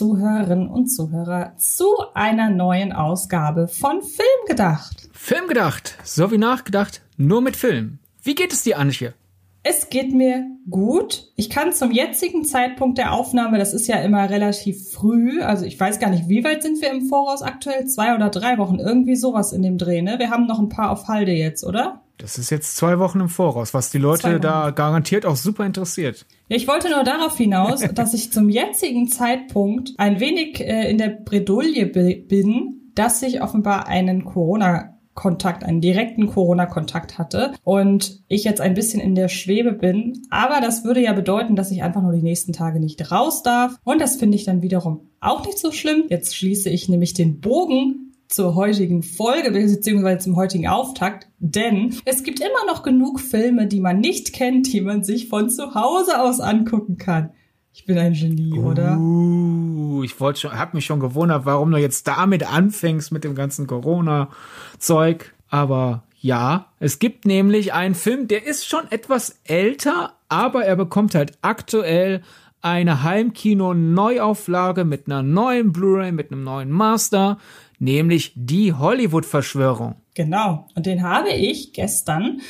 Zuhörerinnen und Zuhörer, zu einer neuen Ausgabe von Film gedacht. Film gedacht, so wie nachgedacht, nur mit Film. Wie geht es dir, Antje? Es geht mir gut. Ich kann zum jetzigen Zeitpunkt der Aufnahme, das ist ja immer relativ früh, also ich weiß gar nicht, wie weit sind wir im Voraus aktuell? Zwei oder drei Wochen, irgendwie sowas in dem Dreh, ne? Wir haben noch ein paar auf Halde jetzt, oder? Das ist jetzt zwei Wochen im Voraus, was die Leute da garantiert auch super interessiert. Ja, ich wollte nur darauf hinaus, dass ich zum jetzigen Zeitpunkt ein wenig äh, in der Bredouille bin, dass ich offenbar einen Corona Kontakt, einen direkten Corona-Kontakt hatte und ich jetzt ein bisschen in der Schwebe bin. Aber das würde ja bedeuten, dass ich einfach nur die nächsten Tage nicht raus darf. Und das finde ich dann wiederum auch nicht so schlimm. Jetzt schließe ich nämlich den Bogen zur heutigen Folge beziehungsweise zum heutigen Auftakt, denn es gibt immer noch genug Filme, die man nicht kennt, die man sich von zu Hause aus angucken kann. Ich bin ein Genie, uh, oder? Ich wollte schon, hab mich schon gewundert, warum du jetzt damit anfängst mit dem ganzen Corona-Zeug. Aber ja, es gibt nämlich einen Film, der ist schon etwas älter, aber er bekommt halt aktuell eine Heimkino-Neuauflage mit einer neuen Blu-ray, mit einem neuen Master, nämlich die Hollywood-Verschwörung. Genau. Und den habe ich gestern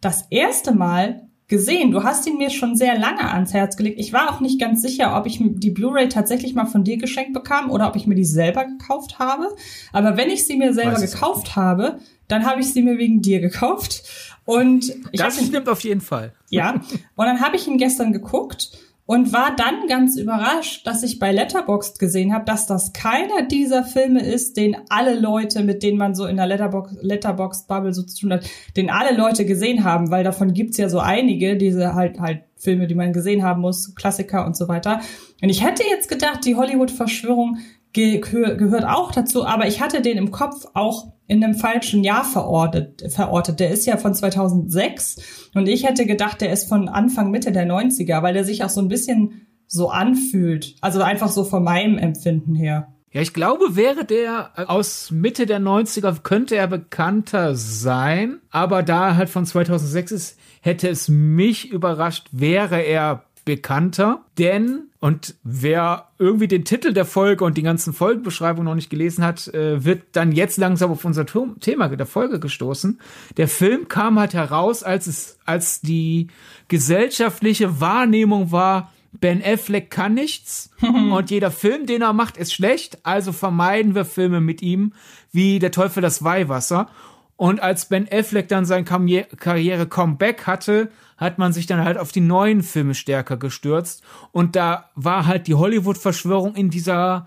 das erste Mal gesehen. Du hast ihn mir schon sehr lange ans Herz gelegt. Ich war auch nicht ganz sicher, ob ich die Blu-ray tatsächlich mal von dir geschenkt bekam oder ob ich mir die selber gekauft habe. Aber wenn ich sie mir selber gekauft habe, dann habe ich sie mir wegen dir gekauft. Und ich das stimmt auf jeden Fall. Ja. Und dann habe ich ihn gestern geguckt und war dann ganz überrascht, dass ich bei Letterboxd gesehen habe, dass das keiner dieser Filme ist, den alle Leute, mit denen man so in der Letterbox Letterboxd Bubble so zu tun hat, den alle Leute gesehen haben, weil davon gibt's ja so einige, diese halt halt Filme, die man gesehen haben muss, Klassiker und so weiter. Und ich hätte jetzt gedacht, die Hollywood Verschwörung ge gehört auch dazu, aber ich hatte den im Kopf auch in einem falschen Jahr verortet, verortet. Der ist ja von 2006 und ich hätte gedacht, der ist von Anfang, Mitte der 90er, weil der sich auch so ein bisschen so anfühlt. Also einfach so von meinem Empfinden her. Ja, ich glaube, wäre der aus Mitte der 90er, könnte er bekannter sein, aber da er halt von 2006 ist, hätte es mich überrascht, wäre er bekannter, denn, und wer irgendwie den Titel der Folge und die ganzen Folgenbeschreibungen noch nicht gelesen hat, äh, wird dann jetzt langsam auf unser Thema der Folge gestoßen. Der Film kam halt heraus, als es, als die gesellschaftliche Wahrnehmung war, Ben Affleck kann nichts und jeder Film, den er macht, ist schlecht, also vermeiden wir Filme mit ihm wie Der Teufel das Weihwasser. Und als Ben Affleck dann sein Karriere-Comeback hatte, hat man sich dann halt auf die neuen Filme stärker gestürzt. Und da war halt die Hollywood-Verschwörung in dieser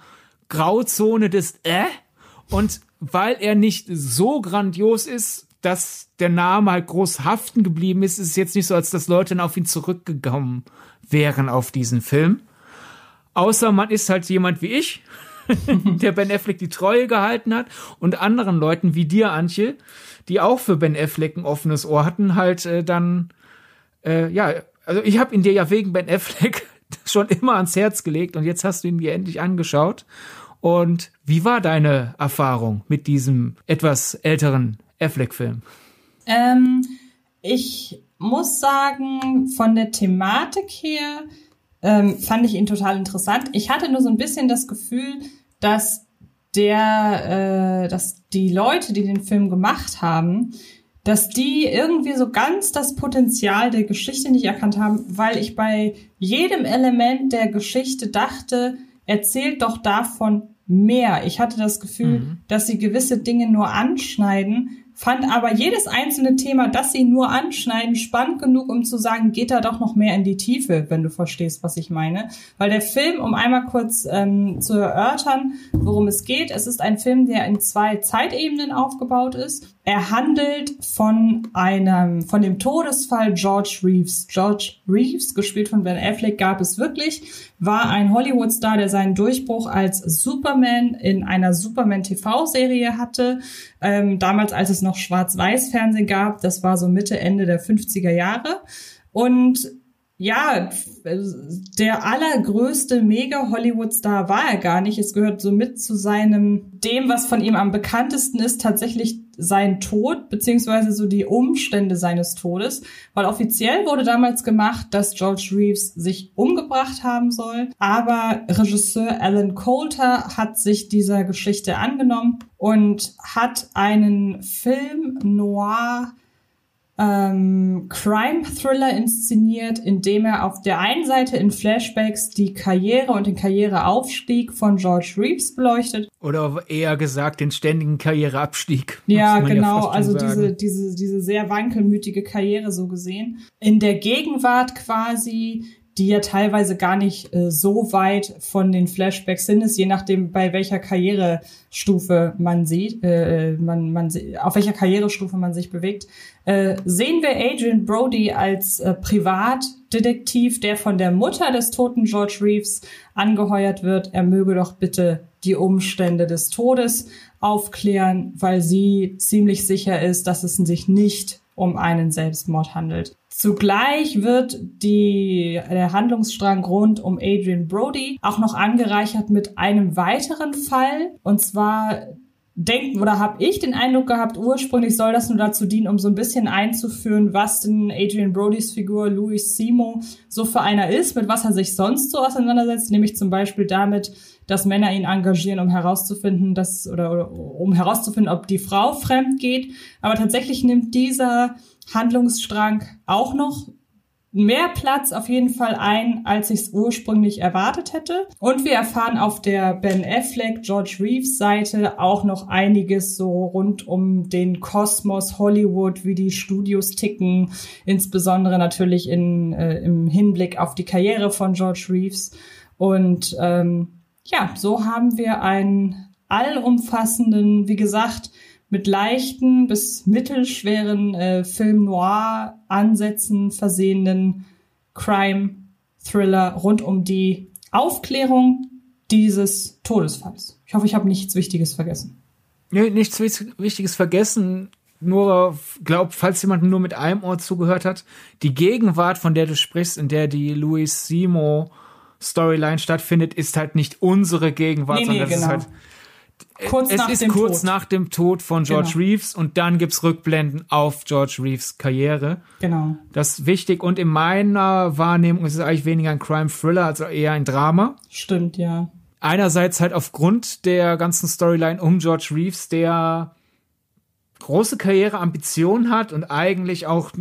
Grauzone des Äh. Und weil er nicht so grandios ist, dass der Name halt groß haften geblieben ist, ist es jetzt nicht so, als dass Leute dann auf ihn zurückgekommen wären auf diesen Film. Außer man ist halt jemand wie ich, der Ben Affleck die Treue gehalten hat und anderen Leuten wie dir, Antje, die auch für Ben Affleck ein offenes Ohr hatten, halt äh, dann äh, ja, also ich habe ihn dir ja wegen Ben Affleck schon immer ans Herz gelegt und jetzt hast du ihn dir endlich angeschaut. Und wie war deine Erfahrung mit diesem etwas älteren Affleck-Film? Ähm, ich muss sagen, von der Thematik her ähm, fand ich ihn total interessant. Ich hatte nur so ein bisschen das Gefühl, dass der, äh, dass die Leute, die den Film gemacht haben, dass die irgendwie so ganz das Potenzial der Geschichte nicht erkannt haben, weil ich bei jedem Element der Geschichte dachte, erzählt doch davon mehr. Ich hatte das Gefühl, mhm. dass sie gewisse Dinge nur anschneiden, fand aber jedes einzelne Thema, das sie nur anschneiden, spannend genug, um zu sagen, geht da doch noch mehr in die Tiefe, wenn du verstehst, was ich meine. Weil der Film, um einmal kurz ähm, zu erörtern, worum es geht, es ist ein Film, der in zwei Zeitebenen aufgebaut ist. Er handelt von einem, von dem Todesfall George Reeves. George Reeves, gespielt von Ben Affleck, gab es wirklich, war ein Hollywood-Star, der seinen Durchbruch als Superman in einer Superman-TV-Serie hatte. Ähm, damals, als es noch Schwarz-Weiß-Fernsehen gab, das war so Mitte, Ende der 50er Jahre. Und ja, der allergrößte Mega-Hollywood-Star war er gar nicht. Es gehört so mit zu seinem, dem, was von ihm am bekanntesten ist, tatsächlich sein Tod beziehungsweise so die Umstände seines Todes, weil offiziell wurde damals gemacht, dass George Reeves sich umgebracht haben soll, aber Regisseur Alan Coulter hat sich dieser Geschichte angenommen und hat einen Film noir ähm, Crime-Thriller inszeniert, in dem er auf der einen Seite in Flashbacks die Karriere und den Karriereaufstieg von George Reeves beleuchtet. Oder eher gesagt, den ständigen Karriereabstieg. Ja, genau, ja also diese, diese, diese sehr wankelmütige Karriere so gesehen. In der Gegenwart quasi die ja teilweise gar nicht äh, so weit von den Flashbacks sind, ist je nachdem, bei welcher Karrierestufe man sieht, äh, man, man, auf welcher Karrierestufe man sich bewegt, äh, sehen wir Adrian Brody als äh, Privatdetektiv, der von der Mutter des toten George Reeves angeheuert wird. Er möge doch bitte die Umstände des Todes aufklären, weil sie ziemlich sicher ist, dass es sich nicht um einen Selbstmord handelt. Zugleich wird die, der Handlungsstrang rund um Adrian Brody auch noch angereichert mit einem weiteren Fall. Und zwar denken oder habe ich den Eindruck gehabt, ursprünglich soll das nur dazu dienen, um so ein bisschen einzuführen, was denn Adrian Brodys Figur Louis Simo so für einer ist, mit was er sich sonst so auseinandersetzt, nämlich zum Beispiel damit, dass Männer ihn engagieren, um herauszufinden, dass oder, oder um herauszufinden, ob die Frau fremd geht. Aber tatsächlich nimmt dieser Handlungsstrang auch noch mehr Platz auf jeden Fall ein, als ich es ursprünglich erwartet hätte. Und wir erfahren auf der Ben Affleck, George Reeves Seite auch noch einiges so rund um den Kosmos Hollywood, wie die Studios ticken, insbesondere natürlich in, äh, im Hinblick auf die Karriere von George Reeves. Und ähm, ja, so haben wir einen allumfassenden, wie gesagt, mit leichten bis mittelschweren äh, Film Noir Ansätzen versehenen Crime Thriller rund um die Aufklärung dieses Todesfalls. Ich hoffe, ich habe nichts Wichtiges vergessen. Nee, nichts Wichtiges vergessen. Nur, glaub, falls jemand nur mit einem Ohr zugehört hat, die Gegenwart, von der du sprichst, in der die Louis Simo Storyline stattfindet, ist halt nicht unsere Gegenwart, nee, nee, sondern genau. das ist halt kurz es ist kurz Tod. nach dem Tod von George genau. Reeves und dann gibt's Rückblenden auf George Reeves Karriere. Genau. Das ist wichtig und in meiner Wahrnehmung ist es eigentlich weniger ein Crime-Thriller, also eher ein Drama. Stimmt, ja. Einerseits halt aufgrund der ganzen Storyline um George Reeves, der große Karriereambitionen hat und eigentlich auch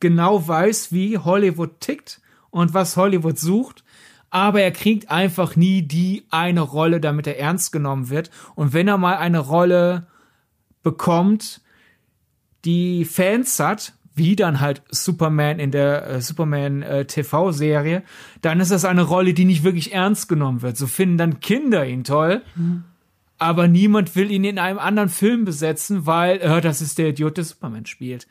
genau weiß, wie Hollywood tickt und was Hollywood sucht aber er kriegt einfach nie die eine Rolle, damit er ernst genommen wird. Und wenn er mal eine Rolle bekommt, die Fans hat, wie dann halt Superman in der äh, Superman äh, TV-Serie, dann ist das eine Rolle, die nicht wirklich ernst genommen wird. So finden dann Kinder ihn toll, mhm. aber niemand will ihn in einem anderen Film besetzen, weil äh, das ist der Idiot, der Superman spielt.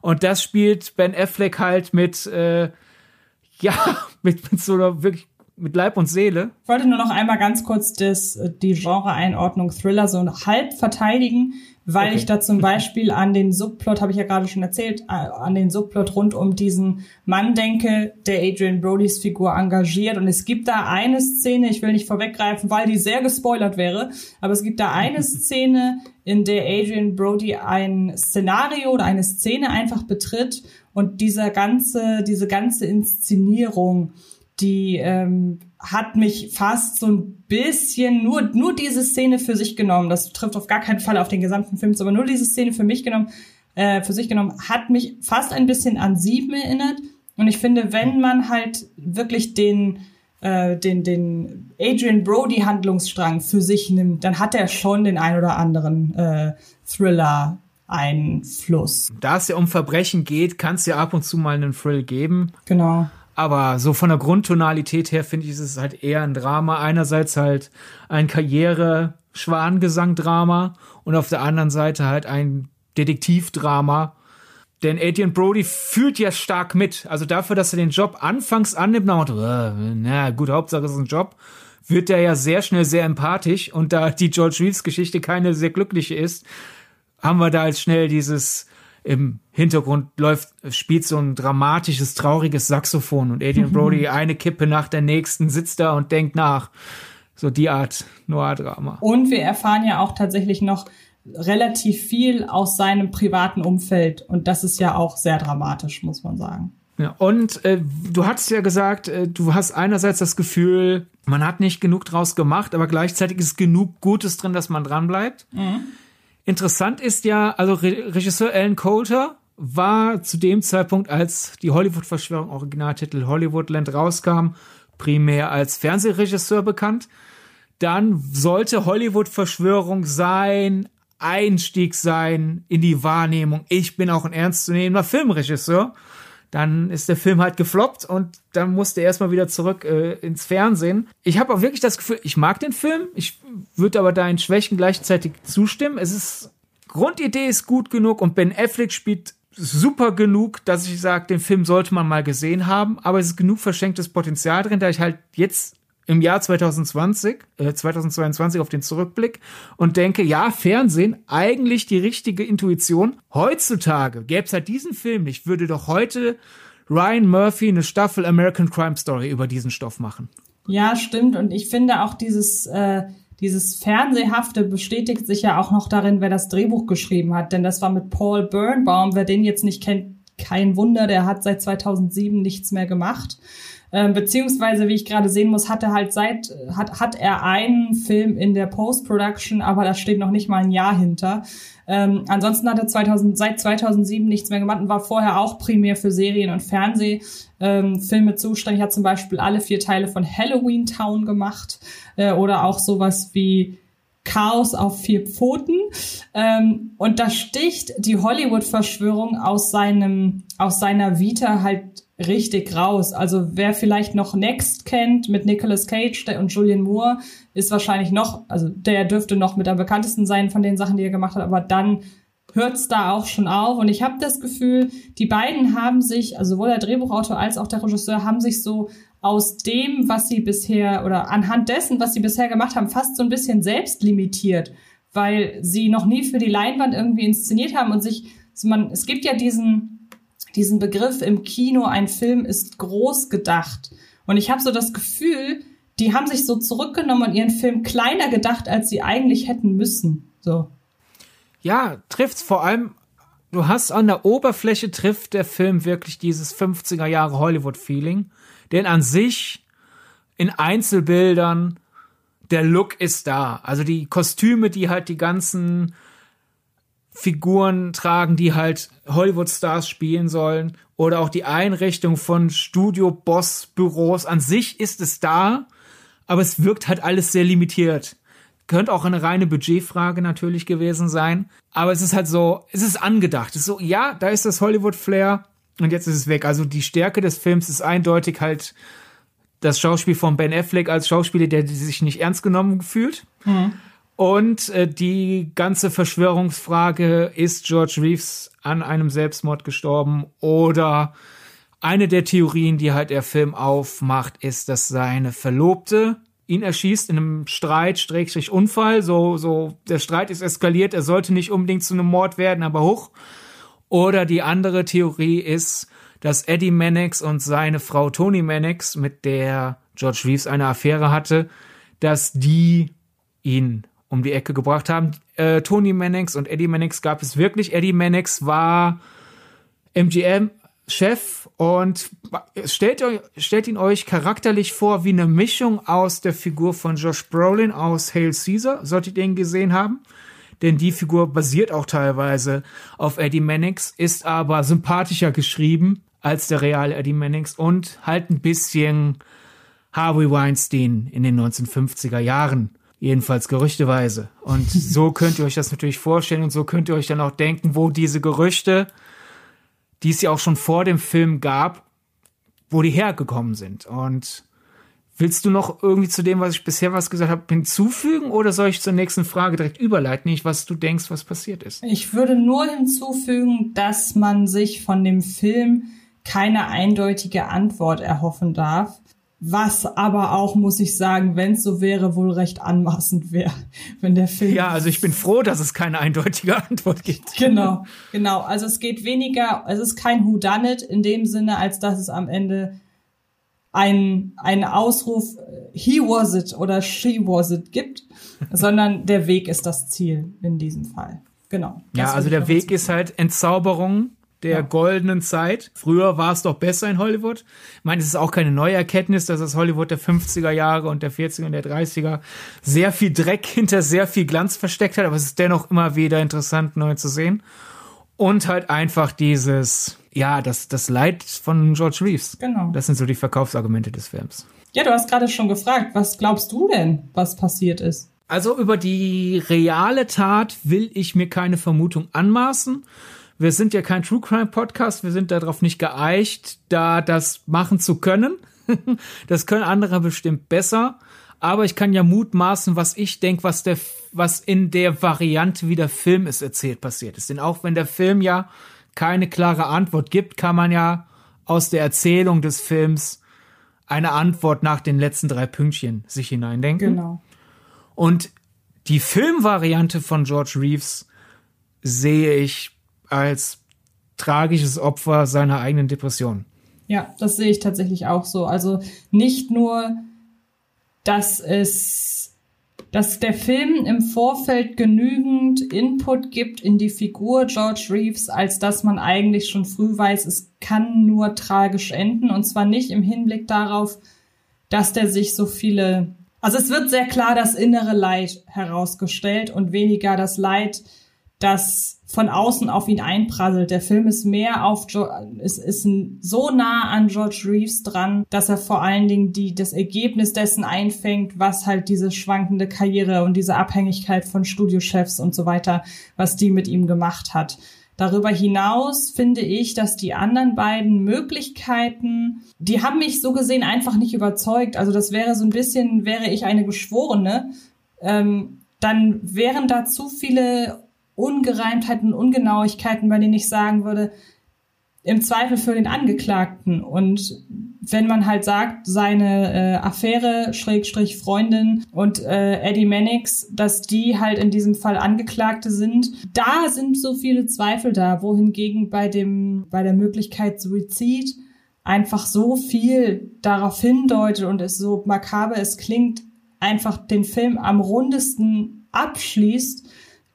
Und das spielt Ben Affleck halt mit äh, ja, mit, mit so einer wirklich mit Leib und Seele. Ich wollte nur noch einmal ganz kurz das, die Genre-Einordnung Thriller so halb verteidigen, weil okay. ich da zum Beispiel an den Subplot, habe ich ja gerade schon erzählt, äh, an den Subplot rund um diesen Mann denke, der Adrian Brodys Figur engagiert. Und es gibt da eine Szene, ich will nicht vorweggreifen, weil die sehr gespoilert wäre, aber es gibt da eine Szene, in der Adrian Brody ein Szenario oder eine Szene einfach betritt und dieser ganze, diese ganze Inszenierung die ähm, hat mich fast so ein bisschen nur nur diese Szene für sich genommen. Das trifft auf gar keinen Fall auf den gesamten Film, aber nur diese Szene für mich genommen, äh, für sich genommen, hat mich fast ein bisschen an Sieben erinnert. Und ich finde, wenn man halt wirklich den äh, den den Adrian Brody Handlungsstrang für sich nimmt, dann hat er schon den ein oder anderen äh, Thriller Einfluss. Da es ja um Verbrechen geht, kann es ja ab und zu mal einen Thrill geben. Genau. Aber so von der Grundtonalität her finde ich, ist es halt eher ein Drama. Einerseits halt ein Karriere-Schwangesang-Drama und auf der anderen Seite halt ein Detektivdrama. Denn Adrian Brody fühlt ja stark mit. Also dafür, dass er den Job anfangs annimmt, nach äh, na gut, Hauptsache es ist ein Job, wird er ja sehr schnell sehr empathisch. Und da die George Reeves Geschichte keine sehr glückliche ist, haben wir da als schnell dieses im Hintergrund läuft, spielt so ein dramatisches, trauriges Saxophon und Adrian Brody eine Kippe nach der nächsten sitzt da und denkt nach. So die Art Noir-Drama. Und wir erfahren ja auch tatsächlich noch relativ viel aus seinem privaten Umfeld. Und das ist ja auch sehr dramatisch, muss man sagen. Ja, und äh, du hattest ja gesagt, äh, du hast einerseits das Gefühl, man hat nicht genug draus gemacht, aber gleichzeitig ist genug Gutes drin, dass man dranbleibt. Mhm. Interessant ist ja, also Re Regisseur Alan Coulter war zu dem Zeitpunkt, als die Hollywood-Verschwörung Originaltitel Hollywoodland rauskam, primär als Fernsehregisseur bekannt. Dann sollte Hollywood-Verschwörung sein, Einstieg sein in die Wahrnehmung. Ich bin auch ein ernstzunehmender Filmregisseur dann ist der Film halt gefloppt und dann musste er erstmal wieder zurück äh, ins Fernsehen. Ich habe auch wirklich das Gefühl, ich mag den Film, ich würde aber deinen Schwächen gleichzeitig zustimmen. Es ist Grundidee ist gut genug und Ben Affleck spielt super genug, dass ich sage, den Film sollte man mal gesehen haben, aber es ist genug verschenktes Potenzial drin, da ich halt jetzt im Jahr 2020, äh, 2022 auf den Zurückblick und denke, ja, Fernsehen, eigentlich die richtige Intuition. Heutzutage gäbe es halt diesen Film nicht, würde doch heute Ryan Murphy eine Staffel American Crime Story über diesen Stoff machen. Ja, stimmt. Und ich finde auch dieses, äh, dieses Fernsehhafte bestätigt sich ja auch noch darin, wer das Drehbuch geschrieben hat. Denn das war mit Paul Birnbaum. Wer den jetzt nicht kennt, kein Wunder, der hat seit 2007 nichts mehr gemacht. Ähm, beziehungsweise, wie ich gerade sehen muss, hat er halt seit, hat, hat er einen Film in der Post-Production, aber da steht noch nicht mal ein Jahr hinter. Ähm, ansonsten hat er 2000, seit 2007 nichts mehr gemacht und war vorher auch primär für Serien und Fernsehfilme ähm, zuständig. Hat zum Beispiel alle vier Teile von Halloween Town gemacht äh, oder auch sowas wie Chaos auf vier Pfoten. Ähm, und da sticht die Hollywood-Verschwörung aus seinem, aus seiner Vita halt richtig raus. Also wer vielleicht noch Next kennt mit Nicolas Cage und Julian Moore, ist wahrscheinlich noch, also der dürfte noch mit am bekanntesten sein von den Sachen, die er gemacht hat, aber dann hört's da auch schon auf. Und ich habe das Gefühl, die beiden haben sich, also sowohl der Drehbuchautor als auch der Regisseur, haben sich so aus dem, was sie bisher oder anhand dessen, was sie bisher gemacht haben, fast so ein bisschen selbst limitiert, weil sie noch nie für die Leinwand irgendwie inszeniert haben und sich, also man, es gibt ja diesen diesen Begriff im Kino, ein Film ist groß gedacht. Und ich habe so das Gefühl, die haben sich so zurückgenommen und ihren Film kleiner gedacht, als sie eigentlich hätten müssen. So. Ja, trifft's vor allem. Du hast an der Oberfläche trifft der Film wirklich dieses 50er Jahre Hollywood-Feeling. Denn an sich in Einzelbildern der Look ist da. Also die Kostüme, die halt die ganzen Figuren tragen, die halt Hollywood-Stars spielen sollen. Oder auch die Einrichtung von Studio-Boss-Büros. An sich ist es da, aber es wirkt halt alles sehr limitiert. Könnte auch eine reine Budgetfrage natürlich gewesen sein. Aber es ist halt so, es ist angedacht. Es ist so, ja, da ist das Hollywood-Flair und jetzt ist es weg. Also die Stärke des Films ist eindeutig halt das Schauspiel von Ben Affleck als Schauspieler, der sich nicht ernst genommen fühlt. Mhm. Und äh, die ganze Verschwörungsfrage, ist George Reeves an einem Selbstmord gestorben oder eine der Theorien, die halt der Film aufmacht, ist, dass seine Verlobte ihn erschießt in einem Streit, Schrägstrich Unfall. So, so, der Streit ist eskaliert, er sollte nicht unbedingt zu einem Mord werden, aber hoch. Oder die andere Theorie ist, dass Eddie Mannix und seine Frau Tony Mannix, mit der George Reeves eine Affäre hatte, dass die ihn um die Ecke gebracht haben. Äh, Tony Mannix und Eddie Mannix gab es wirklich. Eddie Mannix war MGM-Chef und stellt, stellt ihn euch charakterlich vor wie eine Mischung aus der Figur von Josh Brolin aus Hail Caesar, solltet ihr ihn gesehen haben. Denn die Figur basiert auch teilweise auf Eddie Mannix, ist aber sympathischer geschrieben als der reale Eddie Mannix und halt ein bisschen Harvey Weinstein in den 1950er Jahren. Jedenfalls gerüchteweise. Und so könnt ihr euch das natürlich vorstellen und so könnt ihr euch dann auch denken, wo diese Gerüchte, die es ja auch schon vor dem Film gab, wo die hergekommen sind. Und willst du noch irgendwie zu dem, was ich bisher was gesagt habe, hinzufügen oder soll ich zur nächsten Frage direkt überleiten, nicht was du denkst, was passiert ist? Ich würde nur hinzufügen, dass man sich von dem Film keine eindeutige Antwort erhoffen darf was aber auch, muss ich sagen, wenn es so wäre, wohl recht anmaßend wäre, wenn der Film. Ja, also ich bin froh, dass es keine eindeutige Antwort gibt. Genau, genau. Also es geht weniger, es ist kein Who Done It in dem Sinne, als dass es am Ende einen, einen Ausruf he was it oder she was it gibt, sondern der Weg ist das Ziel in diesem Fall. Genau. Ja, also der Weg ist halt Entzauberung der ja. goldenen Zeit. Früher war es doch besser in Hollywood. Ich meine, es ist auch keine neue Erkenntnis, dass das Hollywood der 50er Jahre und der 40er und der 30er sehr viel Dreck hinter sehr viel Glanz versteckt hat, aber es ist dennoch immer wieder interessant, neu zu sehen. Und halt einfach dieses, ja, das, das Leid von George Reeves. Genau. Das sind so die Verkaufsargumente des Films. Ja, du hast gerade schon gefragt, was glaubst du denn, was passiert ist? Also über die reale Tat will ich mir keine Vermutung anmaßen. Wir sind ja kein True Crime Podcast, wir sind darauf nicht geeicht, da das machen zu können. das können andere bestimmt besser. Aber ich kann ja mutmaßen, was ich denke, was der, was in der Variante, wie der Film es erzählt, passiert ist. Denn auch wenn der Film ja keine klare Antwort gibt, kann man ja aus der Erzählung des Films eine Antwort nach den letzten drei Pünktchen sich hineindenken. Genau. Und die Filmvariante von George Reeves sehe ich als tragisches Opfer seiner eigenen Depression. Ja, das sehe ich tatsächlich auch so. Also nicht nur, dass es, dass der Film im Vorfeld genügend Input gibt in die Figur George Reeves, als dass man eigentlich schon früh weiß, es kann nur tragisch enden. Und zwar nicht im Hinblick darauf, dass der sich so viele also es wird sehr klar das innere Leid herausgestellt und weniger das Leid, das von außen auf ihn einprasselt. Der Film ist mehr auf ist, ist so nah an George Reeves dran, dass er vor allen Dingen die das Ergebnis dessen einfängt, was halt diese schwankende Karriere und diese Abhängigkeit von Studiochefs und so weiter, was die mit ihm gemacht hat. Darüber hinaus finde ich, dass die anderen beiden Möglichkeiten, die haben mich so gesehen einfach nicht überzeugt. Also das wäre so ein bisschen, wäre ich eine Geschworene, ähm, dann wären da zu viele Ungereimtheiten, Ungenauigkeiten, bei denen ich sagen würde, im Zweifel für den Angeklagten. Und wenn man halt sagt, seine äh, Affäre, Schrägstrich Freundin und äh, Eddie Mannix, dass die halt in diesem Fall Angeklagte sind, da sind so viele Zweifel da, wohingegen bei dem, bei der Möglichkeit Suizid einfach so viel darauf hindeutet und es so makaber es klingt, einfach den Film am rundesten abschließt,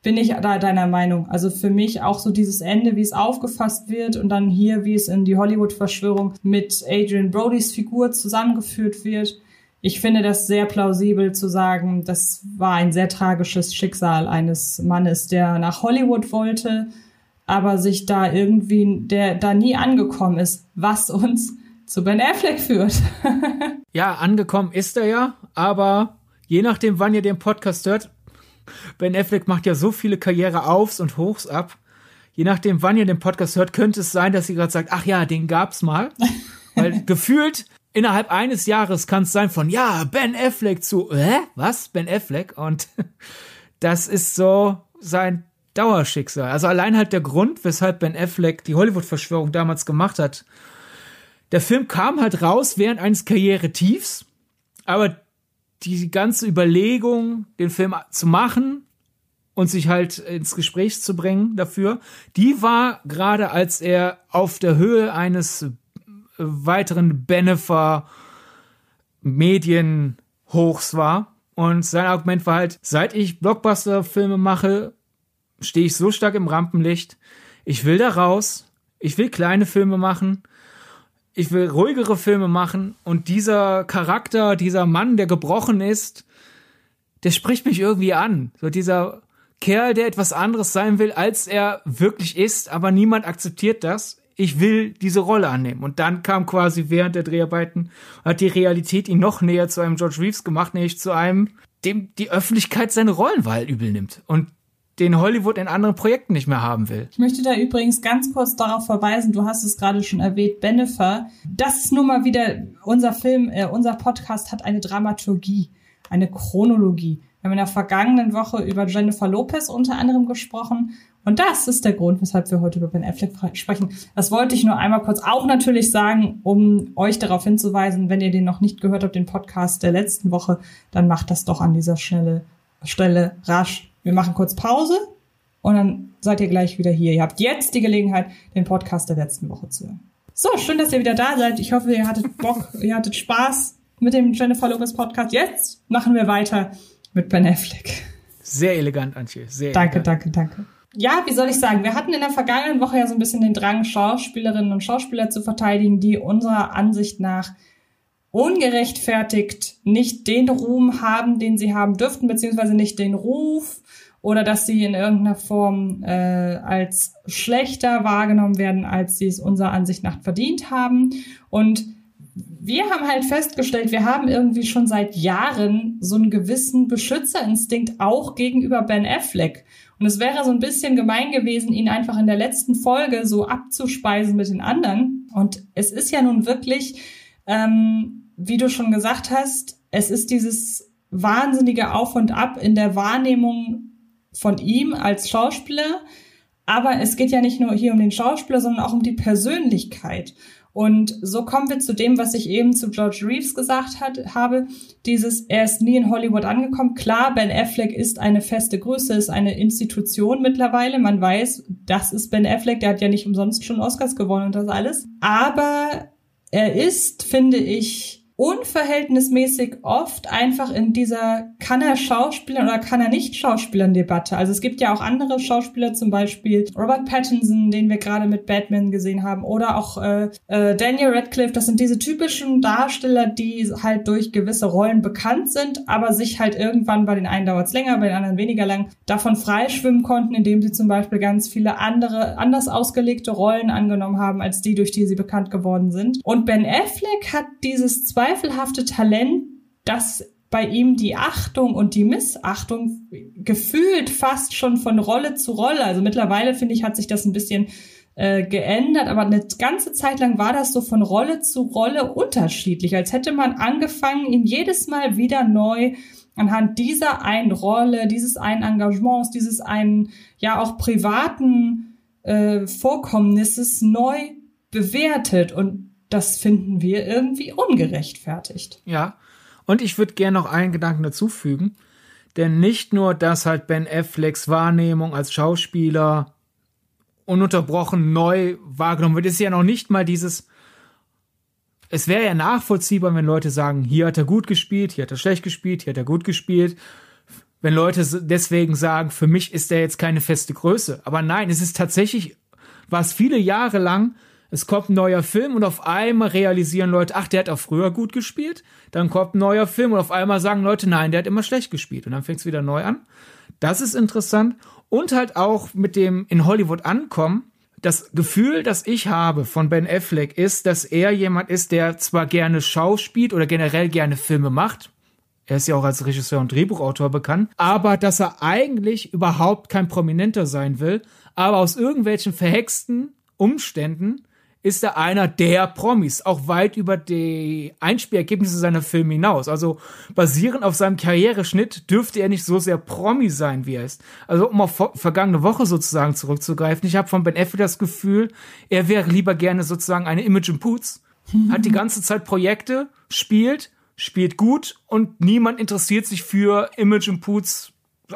bin ich da deiner Meinung. Also für mich auch so dieses Ende, wie es aufgefasst wird und dann hier, wie es in die Hollywood-Verschwörung mit Adrian Brodys Figur zusammengeführt wird. Ich finde das sehr plausibel zu sagen, das war ein sehr tragisches Schicksal eines Mannes, der nach Hollywood wollte, aber sich da irgendwie, der da nie angekommen ist, was uns zu Ben Affleck führt. ja, angekommen ist er ja, aber je nachdem, wann ihr den Podcast hört, Ben Affleck macht ja so viele Karriere aufs und hochs ab. Je nachdem, wann ihr den Podcast hört, könnte es sein, dass ihr gerade sagt, ach ja, den gab's mal. Weil gefühlt innerhalb eines Jahres kann es sein von, ja, Ben Affleck zu, hä? Was? Ben Affleck? Und das ist so sein Dauerschicksal. Also allein halt der Grund, weshalb Ben Affleck die Hollywood-Verschwörung damals gemacht hat. Der Film kam halt raus während eines Karrieretiefs, aber die ganze Überlegung, den Film zu machen und sich halt ins Gespräch zu bringen dafür, die war gerade als er auf der Höhe eines äh, weiteren Benefer Medienhochs war. Und sein Argument war halt, seit ich Blockbuster-Filme mache, stehe ich so stark im Rampenlicht. Ich will da raus. Ich will kleine Filme machen ich will ruhigere Filme machen und dieser Charakter, dieser Mann, der gebrochen ist, der spricht mich irgendwie an. So dieser Kerl, der etwas anderes sein will, als er wirklich ist, aber niemand akzeptiert das. Ich will diese Rolle annehmen. Und dann kam quasi während der Dreharbeiten, hat die Realität ihn noch näher zu einem George Reeves gemacht, nämlich zu einem, dem die Öffentlichkeit seine Rollenwahl übel nimmt. Und den Hollywood in anderen Projekten nicht mehr haben will. Ich möchte da übrigens ganz kurz darauf verweisen, du hast es gerade schon erwähnt, Benefer. Das ist nun mal wieder, unser Film, äh, unser Podcast hat eine Dramaturgie, eine Chronologie. Wir haben in der vergangenen Woche über Jennifer Lopez unter anderem gesprochen. Und das ist der Grund, weshalb wir heute über Ben Affleck sprechen. Das wollte ich nur einmal kurz auch natürlich sagen, um euch darauf hinzuweisen, wenn ihr den noch nicht gehört habt, den Podcast der letzten Woche, dann macht das doch an dieser Stelle, Stelle rasch wir machen kurz Pause und dann seid ihr gleich wieder hier. Ihr habt jetzt die Gelegenheit, den Podcast der letzten Woche zu hören. So, schön, dass ihr wieder da seid. Ich hoffe, ihr hattet Bock, ihr hattet Spaß mit dem Jennifer Lopez Podcast. Jetzt machen wir weiter mit Ben Affleck. Sehr elegant, Antje. Sehr danke, elegant. danke, danke. Ja, wie soll ich sagen? Wir hatten in der vergangenen Woche ja so ein bisschen den Drang, Schauspielerinnen und Schauspieler zu verteidigen, die unserer Ansicht nach ungerechtfertigt nicht den Ruhm haben, den sie haben dürften, beziehungsweise nicht den Ruf oder dass sie in irgendeiner Form äh, als schlechter wahrgenommen werden, als sie es unserer Ansicht nach verdient haben. Und wir haben halt festgestellt, wir haben irgendwie schon seit Jahren so einen gewissen Beschützerinstinkt auch gegenüber Ben Affleck. Und es wäre so ein bisschen gemein gewesen, ihn einfach in der letzten Folge so abzuspeisen mit den anderen. Und es ist ja nun wirklich, ähm, wie du schon gesagt hast, es ist dieses wahnsinnige Auf und Ab in der Wahrnehmung von ihm als Schauspieler. Aber es geht ja nicht nur hier um den Schauspieler, sondern auch um die Persönlichkeit. Und so kommen wir zu dem, was ich eben zu George Reeves gesagt hat, habe. Dieses, er ist nie in Hollywood angekommen. Klar, Ben Affleck ist eine feste Größe, ist eine Institution mittlerweile. Man weiß, das ist Ben Affleck. Der hat ja nicht umsonst schon Oscars gewonnen und das alles. Aber er ist, finde ich, unverhältnismäßig oft einfach in dieser kann er Schauspielern oder kann er nicht Schauspielern Debatte. Also es gibt ja auch andere Schauspieler, zum Beispiel Robert Pattinson, den wir gerade mit Batman gesehen haben, oder auch äh, äh, Daniel Radcliffe. Das sind diese typischen Darsteller, die halt durch gewisse Rollen bekannt sind, aber sich halt irgendwann bei den einen dauert es länger, bei den anderen weniger lang, davon freischwimmen konnten, indem sie zum Beispiel ganz viele andere, anders ausgelegte Rollen angenommen haben, als die, durch die sie bekannt geworden sind. Und Ben Affleck hat dieses zwei zweifelhafte Talent, dass bei ihm die Achtung und die Missachtung gefühlt fast schon von Rolle zu Rolle. Also mittlerweile finde ich, hat sich das ein bisschen äh, geändert, aber eine ganze Zeit lang war das so von Rolle zu Rolle unterschiedlich, als hätte man angefangen, ihn jedes Mal wieder neu anhand dieser einen Rolle, dieses einen Engagements, dieses einen ja auch privaten äh, Vorkommnisses neu bewertet und das finden wir irgendwie ungerechtfertigt. Ja. Und ich würde gerne noch einen Gedanken dazu fügen. Denn nicht nur, dass halt Ben Afflecks Wahrnehmung als Schauspieler ununterbrochen neu wahrgenommen wird, ist ja noch nicht mal dieses. Es wäre ja nachvollziehbar, wenn Leute sagen, hier hat er gut gespielt, hier hat er schlecht gespielt, hier hat er gut gespielt. Wenn Leute deswegen sagen, für mich ist er jetzt keine feste Größe. Aber nein, es ist tatsächlich, war es viele Jahre lang es kommt ein neuer Film und auf einmal realisieren Leute, ach, der hat auch früher gut gespielt. Dann kommt ein neuer Film und auf einmal sagen Leute, nein, der hat immer schlecht gespielt. Und dann fängt es wieder neu an. Das ist interessant. Und halt auch mit dem in Hollywood ankommen. Das Gefühl, das ich habe von Ben Affleck ist, dass er jemand ist, der zwar gerne Schauspielt oder generell gerne Filme macht. Er ist ja auch als Regisseur und Drehbuchautor bekannt, aber dass er eigentlich überhaupt kein Prominenter sein will, aber aus irgendwelchen verhexten Umständen ist er einer der Promis, auch weit über die Einspielergebnisse seiner Filme hinaus. Also basierend auf seinem Karriereschnitt dürfte er nicht so sehr Promi sein, wie er ist. Also um auf vergangene Woche sozusagen zurückzugreifen, ich habe von Ben Affleck das Gefühl, er wäre lieber gerne sozusagen eine Imogen Poots, hat die ganze Zeit Projekte, spielt, spielt gut und niemand interessiert sich für Imogen Poots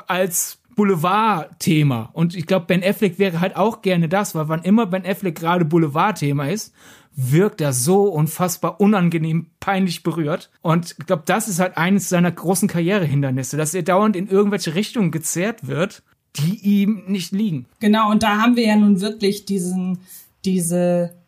als Boulevard-Thema. Und ich glaube, Ben Affleck wäre halt auch gerne das, weil wann immer Ben Affleck gerade Boulevard-Thema ist, wirkt er so unfassbar unangenehm, peinlich berührt. Und ich glaube, das ist halt eines seiner großen Karrierehindernisse, dass er dauernd in irgendwelche Richtungen gezerrt wird, die ihm nicht liegen. Genau, und da haben wir ja nun wirklich diesen, diese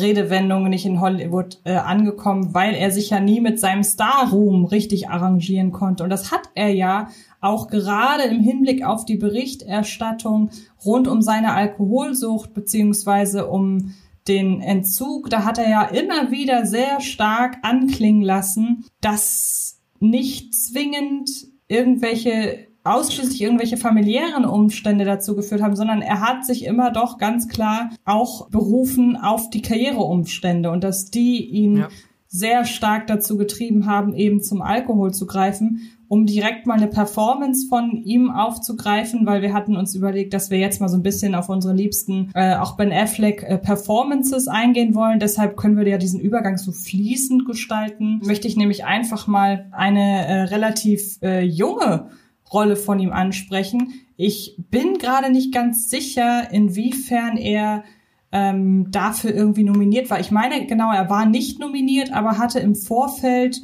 Redewendung nicht in Hollywood äh, angekommen, weil er sich ja nie mit seinem Star-Ruhm richtig arrangieren konnte. Und das hat er ja auch gerade im Hinblick auf die Berichterstattung rund um seine Alkoholsucht beziehungsweise um den Entzug, da hat er ja immer wieder sehr stark anklingen lassen, dass nicht zwingend irgendwelche ausschließlich irgendwelche familiären Umstände dazu geführt haben, sondern er hat sich immer doch ganz klar auch berufen auf die Karriereumstände und dass die ihn ja. sehr stark dazu getrieben haben, eben zum Alkohol zu greifen um direkt mal eine Performance von ihm aufzugreifen, weil wir hatten uns überlegt, dass wir jetzt mal so ein bisschen auf unsere liebsten, äh, auch Ben Affleck äh, Performances eingehen wollen. Deshalb können wir ja diesen Übergang so fließend gestalten. Möchte ich nämlich einfach mal eine äh, relativ äh, junge Rolle von ihm ansprechen. Ich bin gerade nicht ganz sicher, inwiefern er ähm, dafür irgendwie nominiert war. Ich meine, genau, er war nicht nominiert, aber hatte im Vorfeld,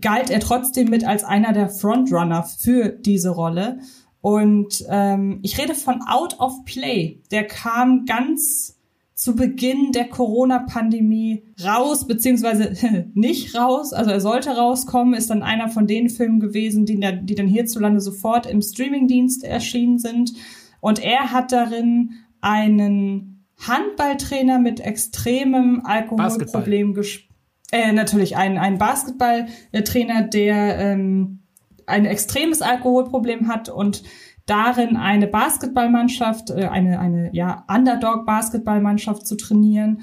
galt er trotzdem mit als einer der Frontrunner für diese Rolle. Und ähm, ich rede von Out of Play. Der kam ganz zu Beginn der Corona-Pandemie raus, beziehungsweise nicht raus. Also er sollte rauskommen, ist dann einer von den Filmen gewesen, die, die dann hierzulande sofort im Streamingdienst erschienen sind. Und er hat darin einen Handballtrainer mit extremem Alkoholproblem gespielt. Äh, natürlich ein, ein Basketballtrainer, der ähm, ein extremes Alkoholproblem hat und darin eine Basketballmannschaft, äh, eine, eine ja, Underdog-Basketballmannschaft zu trainieren,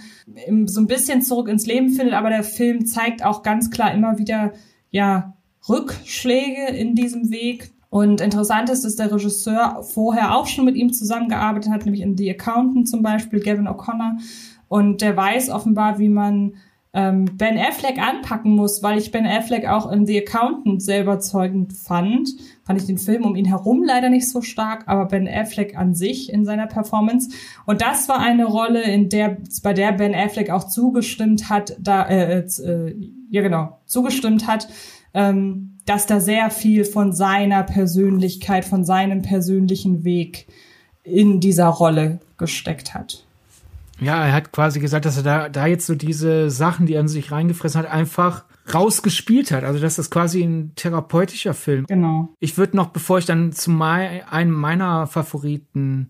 so ein bisschen zurück ins Leben findet, aber der Film zeigt auch ganz klar immer wieder ja, Rückschläge in diesem Weg. Und interessant ist, dass der Regisseur vorher auch schon mit ihm zusammengearbeitet hat, nämlich in The Accountant zum Beispiel, Gavin O'Connor. Und der weiß offenbar, wie man ähm, Ben Affleck anpacken muss, weil ich Ben Affleck auch in The Accountant sehr überzeugend fand. Fand ich den Film um ihn herum leider nicht so stark, aber Ben Affleck an sich in seiner Performance. Und das war eine Rolle, in der, bei der Ben Affleck auch zugestimmt hat, da, äh, äh, ja genau, zugestimmt hat, ähm, dass da sehr viel von seiner Persönlichkeit, von seinem persönlichen Weg in dieser Rolle gesteckt hat. Ja, er hat quasi gesagt, dass er da, da jetzt so diese Sachen, die er in sich reingefressen hat, einfach rausgespielt hat. Also das ist quasi ein therapeutischer Film. Genau. Ich würde noch, bevor ich dann zu mein, einem meiner Favoriten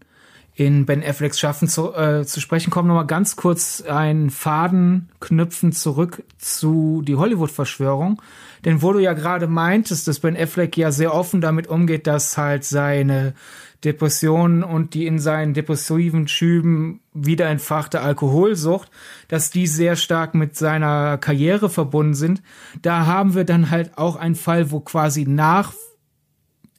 in Ben Afflecks Schaffen zu, äh, zu sprechen komme, noch mal ganz kurz einen Faden knüpfen zurück zu die Hollywood-Verschwörung. Denn wo du ja gerade meintest, dass Ben Affleck ja sehr offen damit umgeht, dass halt seine Depressionen und die in seinen depressiven Schüben wieder entfachte Alkoholsucht, dass die sehr stark mit seiner Karriere verbunden sind. Da haben wir dann halt auch einen Fall, wo quasi nach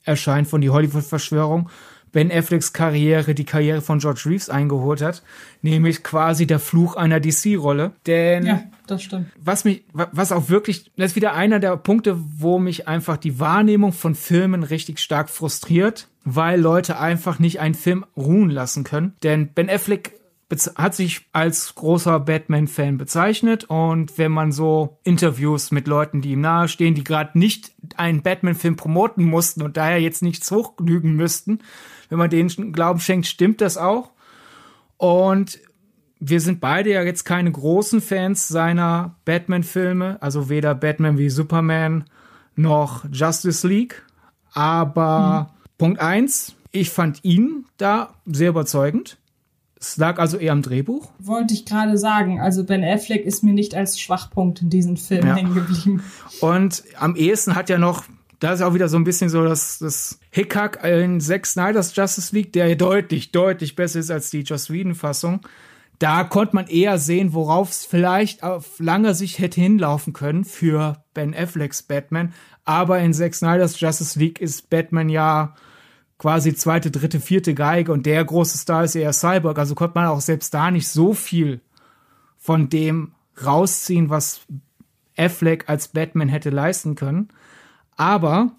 Erscheinen von die Hollywood-Verschwörung Ben Afflecks Karriere die Karriere von George Reeves eingeholt hat, nämlich quasi der Fluch einer DC-Rolle. Denn ja, das stimmt. Was mich, was auch wirklich, das ist wieder einer der Punkte, wo mich einfach die Wahrnehmung von Filmen richtig stark frustriert, weil Leute einfach nicht einen Film ruhen lassen können. Denn Ben Affleck hat sich als großer Batman-Fan bezeichnet und wenn man so Interviews mit Leuten, die ihm nahestehen, die gerade nicht einen Batman-Film promoten mussten und daher jetzt nichts hochlügen müssten, wenn man denen Glauben schenkt, stimmt das auch. Und wir sind beide ja jetzt keine großen Fans seiner Batman-Filme, also weder Batman wie Superman noch Justice League. Aber mhm. Punkt eins, ich fand ihn da sehr überzeugend. Es lag also eher am Drehbuch. Wollte ich gerade sagen. Also Ben Affleck ist mir nicht als Schwachpunkt in diesem Film ja. hängen geblieben. Und am ehesten hat ja noch da ist auch wieder so ein bisschen so das, das Hickhack in Zack Snyder's Justice League, der deutlich, deutlich besser ist als die Joss Whedon-Fassung. Da konnte man eher sehen, worauf es vielleicht auf langer Sicht hätte hinlaufen können für Ben Afflecks Batman. Aber in Zack Snyder's Justice League ist Batman ja quasi zweite, dritte, vierte Geige und der große Star ist eher Cyborg. Also konnte man auch selbst da nicht so viel von dem rausziehen, was Affleck als Batman hätte leisten können. Aber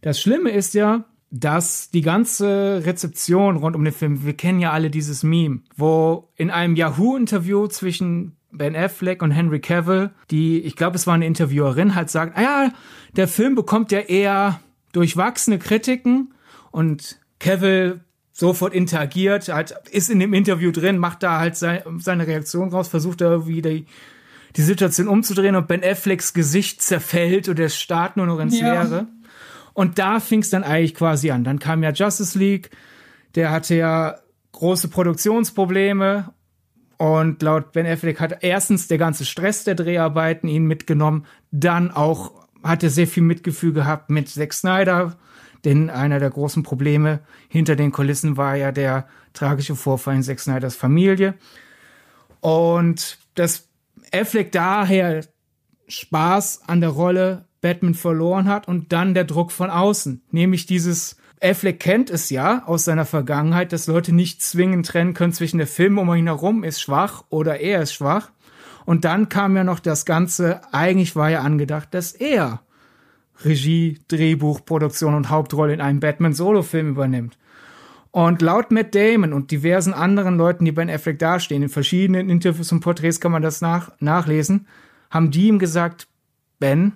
das Schlimme ist ja, dass die ganze Rezeption rund um den Film, wir kennen ja alle dieses Meme, wo in einem Yahoo-Interview zwischen Ben Affleck und Henry Cavill, die, ich glaube, es war eine Interviewerin, halt sagt, ah ja, der Film bekommt ja eher durchwachsene Kritiken und Cavill sofort interagiert, halt, ist in dem Interview drin, macht da halt seine Reaktion raus, versucht da irgendwie die, die Situation umzudrehen und Ben Afflecks Gesicht zerfällt und der starrt nur noch ins ja. Leere. Und da fing es dann eigentlich quasi an. Dann kam ja Justice League, der hatte ja große Produktionsprobleme und laut Ben Affleck hat erstens der ganze Stress der Dreharbeiten ihn mitgenommen, dann auch hat er sehr viel Mitgefühl gehabt mit Zack Snyder, denn einer der großen Probleme hinter den Kulissen war ja der tragische Vorfall in Zack Snyders Familie. Und das Affleck daher Spaß an der Rolle Batman verloren hat und dann der Druck von außen, nämlich dieses Affleck kennt es ja aus seiner Vergangenheit, dass Leute nicht zwingend trennen können zwischen der Film um ihn herum ist schwach oder er ist schwach. Und dann kam ja noch das Ganze, eigentlich war ja angedacht, dass er Regie, Drehbuch, Produktion und Hauptrolle in einem Batman-Solo-Film übernimmt. Und laut Matt Damon und diversen anderen Leuten, die Ben Affleck dastehen, in verschiedenen Interviews und Porträts kann man das nach, nachlesen, haben die ihm gesagt, Ben,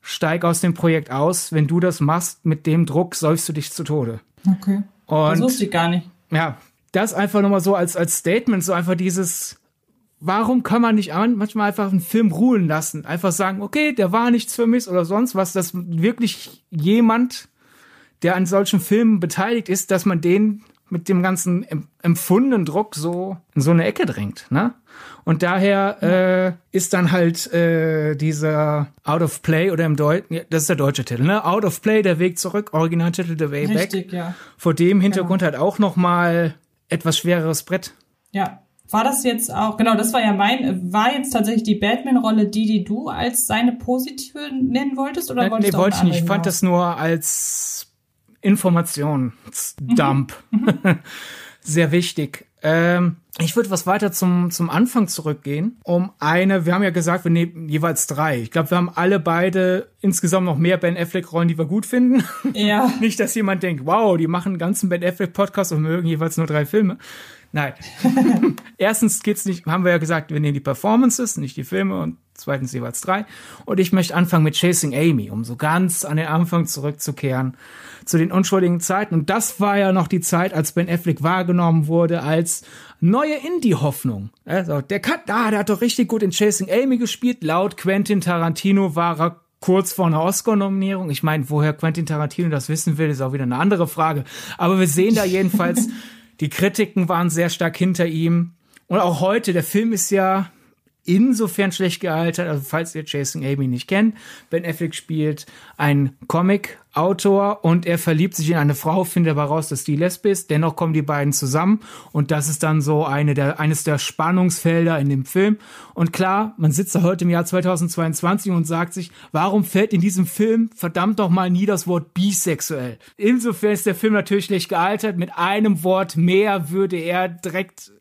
steig aus dem Projekt aus. Wenn du das machst, mit dem Druck säufst du dich zu Tode. Okay. Und, das wusste ich gar nicht. Ja, das einfach nochmal so als, als Statement, so einfach dieses, warum kann man nicht manchmal einfach einen Film ruhen lassen? Einfach sagen, okay, der war nichts für mich oder sonst was, dass wirklich jemand der an solchen Filmen beteiligt ist, dass man den mit dem ganzen empfundenen Druck so in so eine Ecke drängt, ne? Und daher äh, ist dann halt äh, dieser Out of Play oder im Deutschen, das ist der deutsche Titel, ne? Out of Play, der Weg zurück, Originaltitel The Way Richtig, Back. Ja. Vor dem Hintergrund genau. halt auch noch mal etwas schwereres Brett. Ja, war das jetzt auch, genau, das war ja mein, war jetzt tatsächlich die Batman-Rolle die, die du als seine positive nennen wolltest? Oder wolltest nee, wollte ich nicht. Ich fand das nur als Informationsdump. Mhm. Sehr wichtig. Ähm, ich würde was weiter zum, zum Anfang zurückgehen. Um eine, wir haben ja gesagt, wir nehmen jeweils drei. Ich glaube, wir haben alle beide insgesamt noch mehr Ben Affleck-Rollen, die wir gut finden. Ja. Nicht, dass jemand denkt, wow, die machen einen ganzen Ben Affleck-Podcast und mögen jeweils nur drei Filme. Nein. Erstens geht's nicht, haben wir ja gesagt, wir nehmen die Performances, nicht die Filme und zweitens jeweils drei. Und ich möchte anfangen mit Chasing Amy, um so ganz an den Anfang zurückzukehren zu den unschuldigen Zeiten. Und das war ja noch die Zeit, als Ben Affleck wahrgenommen wurde als neue Indie-Hoffnung. Also, der Cut, ah, der hat doch richtig gut in Chasing Amy gespielt. Laut Quentin Tarantino war er kurz vor einer Oscar-Nominierung. Ich meine, woher Quentin Tarantino das wissen will, ist auch wieder eine andere Frage. Aber wir sehen da jedenfalls Die Kritiken waren sehr stark hinter ihm. Und auch heute, der Film ist ja insofern schlecht gealtert, also falls ihr Jason Amy nicht kennt, Ben Affleck spielt einen Comic-Autor und er verliebt sich in eine Frau, findet aber raus, dass die Lesbe ist, dennoch kommen die beiden zusammen und das ist dann so eine der, eines der Spannungsfelder in dem Film. Und klar, man sitzt da heute im Jahr 2022 und sagt sich, warum fällt in diesem Film verdammt doch mal nie das Wort bisexuell? Insofern ist der Film natürlich schlecht gealtert, mit einem Wort mehr würde er direkt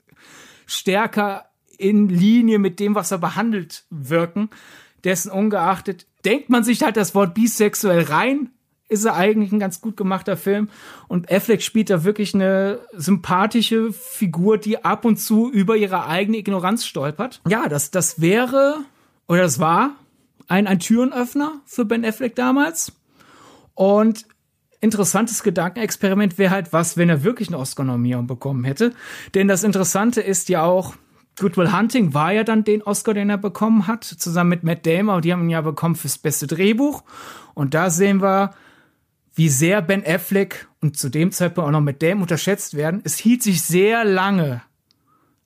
stärker in Linie mit dem, was er behandelt, wirken. Dessen ungeachtet denkt man sich halt das Wort bisexuell rein, ist er eigentlich ein ganz gut gemachter Film. Und Affleck spielt da wirklich eine sympathische Figur, die ab und zu über ihre eigene Ignoranz stolpert. Ja, das, das wäre, oder das war ein, ein Türenöffner für Ben Affleck damals. Und interessantes Gedankenexperiment wäre halt, was, wenn er wirklich eine Oscar-Nominierung bekommen hätte. Denn das Interessante ist ja auch, Goodwill Hunting war ja dann den Oscar, den er bekommen hat, zusammen mit Matt Damon. Die haben ihn ja bekommen fürs beste Drehbuch. Und da sehen wir, wie sehr Ben Affleck und zu dem Zeitpunkt auch noch Matt Damon unterschätzt werden. Es hielt sich sehr lange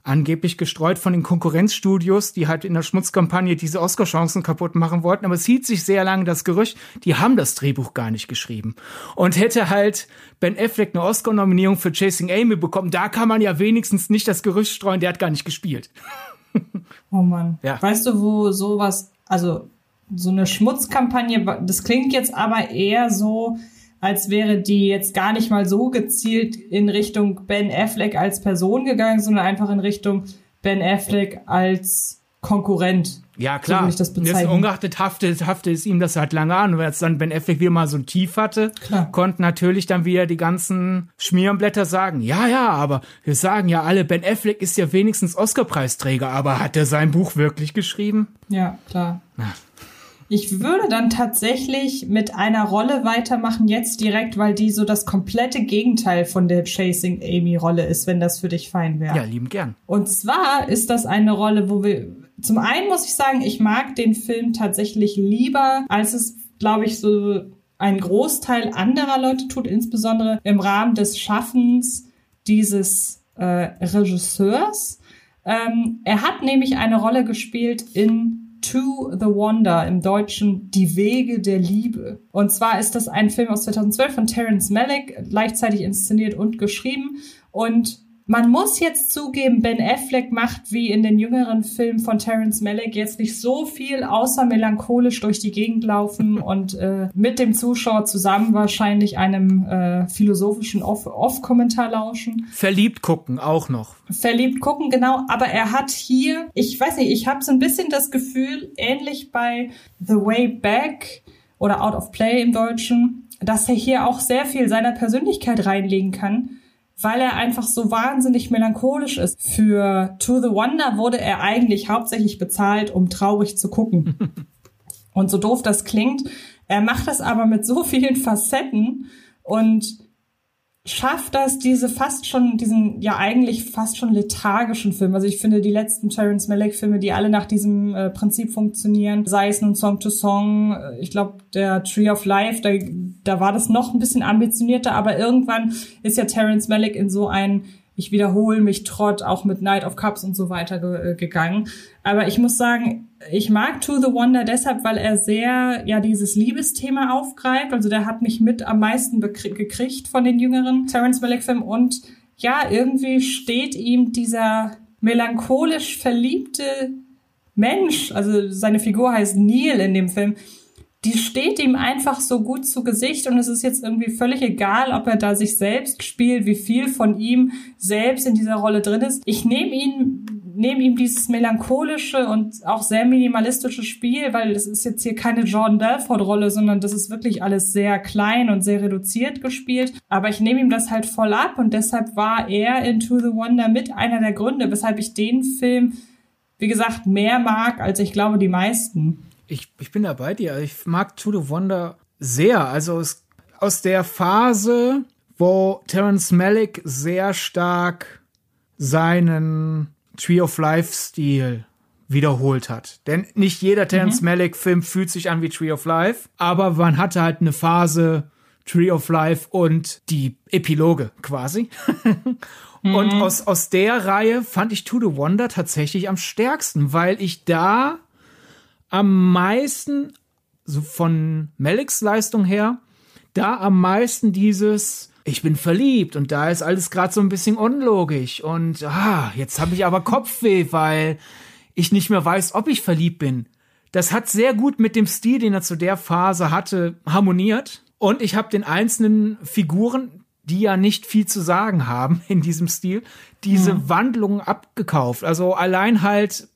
angeblich gestreut von den Konkurrenzstudios, die halt in der Schmutzkampagne diese Oscar-Chancen kaputt machen wollten. Aber es hielt sich sehr lange das Gerücht, die haben das Drehbuch gar nicht geschrieben. Und hätte halt Ben Affleck eine Oscar-Nominierung für Chasing Amy bekommen, da kann man ja wenigstens nicht das Gerücht streuen, der hat gar nicht gespielt. oh Mann. Ja. Weißt du, wo sowas, also so eine Schmutzkampagne, das klingt jetzt aber eher so, als wäre die jetzt gar nicht mal so gezielt in Richtung Ben Affleck als Person gegangen, sondern einfach in Richtung Ben Affleck als Konkurrent. Ja, klar. So das das ungeachtet haftet, haftet es ihm das halt lange an. Und als dann Ben Affleck wieder mal so ein Tief hatte, klar. konnten natürlich dann wieder die ganzen Schmierenblätter sagen, ja, ja, aber wir sagen ja alle, Ben Affleck ist ja wenigstens Oscar-Preisträger, aber hat er sein Buch wirklich geschrieben? Ja, klar. Na. Ich würde dann tatsächlich mit einer Rolle weitermachen, jetzt direkt, weil die so das komplette Gegenteil von der Chasing Amy Rolle ist, wenn das für dich fein wäre. Ja, lieben gern. Und zwar ist das eine Rolle, wo wir, zum einen muss ich sagen, ich mag den Film tatsächlich lieber, als es, glaube ich, so ein Großteil anderer Leute tut, insbesondere im Rahmen des Schaffens dieses äh, Regisseurs. Ähm, er hat nämlich eine Rolle gespielt in To the Wonder, im Deutschen Die Wege der Liebe. Und zwar ist das ein Film aus 2012 von Terence Malick, gleichzeitig inszeniert und geschrieben. Und man muss jetzt zugeben, Ben Affleck macht wie in den jüngeren Filmen von Terence Malick jetzt nicht so viel, außer melancholisch durch die Gegend laufen und äh, mit dem Zuschauer zusammen wahrscheinlich einem äh, philosophischen Off-Kommentar lauschen. Verliebt gucken auch noch. Verliebt gucken, genau. Aber er hat hier, ich weiß nicht, ich habe so ein bisschen das Gefühl, ähnlich bei The Way Back oder Out of Play im Deutschen, dass er hier auch sehr viel seiner Persönlichkeit reinlegen kann weil er einfach so wahnsinnig melancholisch ist. Für To the Wonder wurde er eigentlich hauptsächlich bezahlt, um traurig zu gucken. und so doof das klingt, er macht das aber mit so vielen Facetten und schafft das, diese fast schon, diesen ja eigentlich fast schon lethargischen Film. Also ich finde die letzten Terence Malick Filme, die alle nach diesem äh, Prinzip funktionieren, sei es nun Song to Song, äh, ich glaube der Tree of Life, da, da war das noch ein bisschen ambitionierter, aber irgendwann ist ja Terence Malick in so ein ich wiederhole mich Trott auch mit Night of Cups und so weiter ge äh, gegangen. Aber ich muss sagen, ich mag To the Wonder deshalb, weil er sehr ja dieses Liebesthema aufgreift. Also der hat mich mit am meisten gekriegt von den jüngeren Terence Malick Filmen und ja, irgendwie steht ihm dieser melancholisch verliebte Mensch, also seine Figur heißt Neil in dem Film, die steht ihm einfach so gut zu Gesicht und es ist jetzt irgendwie völlig egal, ob er da sich selbst spielt, wie viel von ihm selbst in dieser Rolle drin ist. Ich nehme ihn nehme ihm dieses melancholische und auch sehr minimalistische Spiel, weil es ist jetzt hier keine Jordan Belfort-Rolle, sondern das ist wirklich alles sehr klein und sehr reduziert gespielt. Aber ich nehme ihm das halt voll ab und deshalb war er in To the Wonder mit einer der Gründe, weshalb ich den Film, wie gesagt, mehr mag, als ich glaube die meisten ich, ich bin da bei dir. Ich mag To the Wonder sehr. Also es, aus der Phase, wo Terence Malick sehr stark seinen Tree of Life-Stil wiederholt hat. Denn nicht jeder Terence mhm. Malick-Film fühlt sich an wie Tree of Life, aber man hatte halt eine Phase Tree of Life und die Epiloge quasi. mhm. Und aus, aus der Reihe fand ich To the Wonder tatsächlich am stärksten, weil ich da am meisten, so von Meliks Leistung her, da am meisten dieses ich bin verliebt und da ist alles gerade so ein bisschen unlogisch und ah, jetzt habe ich aber Kopfweh, weil ich nicht mehr weiß, ob ich verliebt bin. Das hat sehr gut mit dem Stil, den er zu der Phase hatte, harmoniert und ich habe den einzelnen Figuren, die ja nicht viel zu sagen haben in diesem Stil, diese mhm. Wandlungen abgekauft. Also allein halt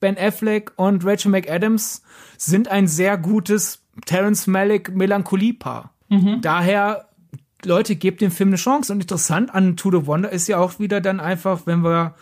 Ben Affleck und Rachel McAdams sind ein sehr gutes Terence Malick Melancholie-Paar. Mhm. Daher, Leute, gebt dem Film eine Chance. Und interessant an To the Wonder ist ja auch wieder dann einfach, wenn wir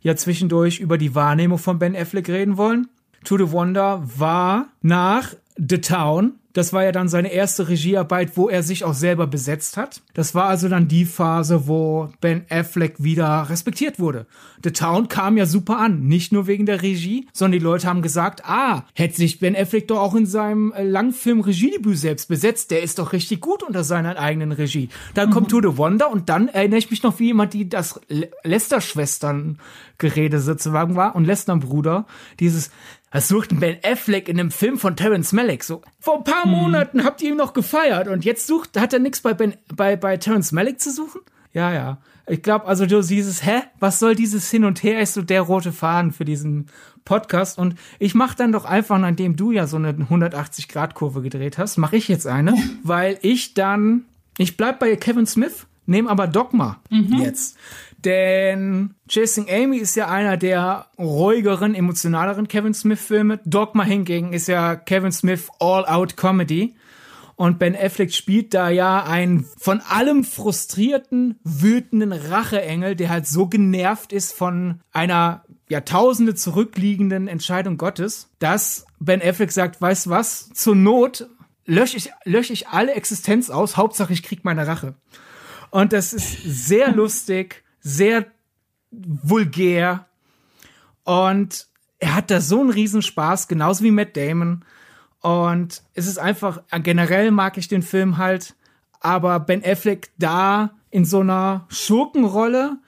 ja zwischendurch über die Wahrnehmung von Ben Affleck reden wollen. To the Wonder war nach The Town das war ja dann seine erste Regiearbeit, wo er sich auch selber besetzt hat. Das war also dann die Phase, wo Ben Affleck wieder respektiert wurde. The Town kam ja super an. Nicht nur wegen der Regie, sondern die Leute haben gesagt, ah, hätte sich Ben Affleck doch auch in seinem äh, Langfilm Regiedebüt selbst besetzt. Der ist doch richtig gut unter seiner eigenen Regie. Dann mhm. kommt To the Wonder und dann erinnere ich mich noch wie jemand, die das Lester-Schwestern Gerede sozusagen war und Lester Bruder. Dieses, was sucht ein Ben Affleck in einem Film von Terence Malick? So, vor ein paar hm. Monaten habt ihr ihn noch gefeiert und jetzt sucht, hat er nichts bei, ben, bei, bei Terence Malick zu suchen? Ja, ja. Ich glaube, also du dieses, hä, was soll dieses Hin und Her, ist so der rote Faden für diesen Podcast. Und ich mach dann doch einfach, nachdem du ja so eine 180-Grad-Kurve gedreht hast, mache ich jetzt eine, weil ich dann, ich bleib bei Kevin Smith, nehme aber Dogma mhm. jetzt. Denn Chasing Amy ist ja einer der ruhigeren, emotionaleren Kevin Smith-Filme. Dogma hingegen ist ja Kevin Smith All-Out-Comedy. Und Ben Affleck spielt da ja einen von allem frustrierten, wütenden Racheengel, der halt so genervt ist von einer Jahrtausende zurückliegenden Entscheidung Gottes, dass Ben Affleck sagt, weißt was, zur Not lösche ich, lösch ich alle Existenz aus, Hauptsache ich krieg meine Rache. Und das ist sehr lustig sehr vulgär und er hat da so einen Riesenspaß, genauso wie Matt Damon. Und es ist einfach, generell mag ich den Film halt, aber Ben Affleck da in so einer Schurkenrolle,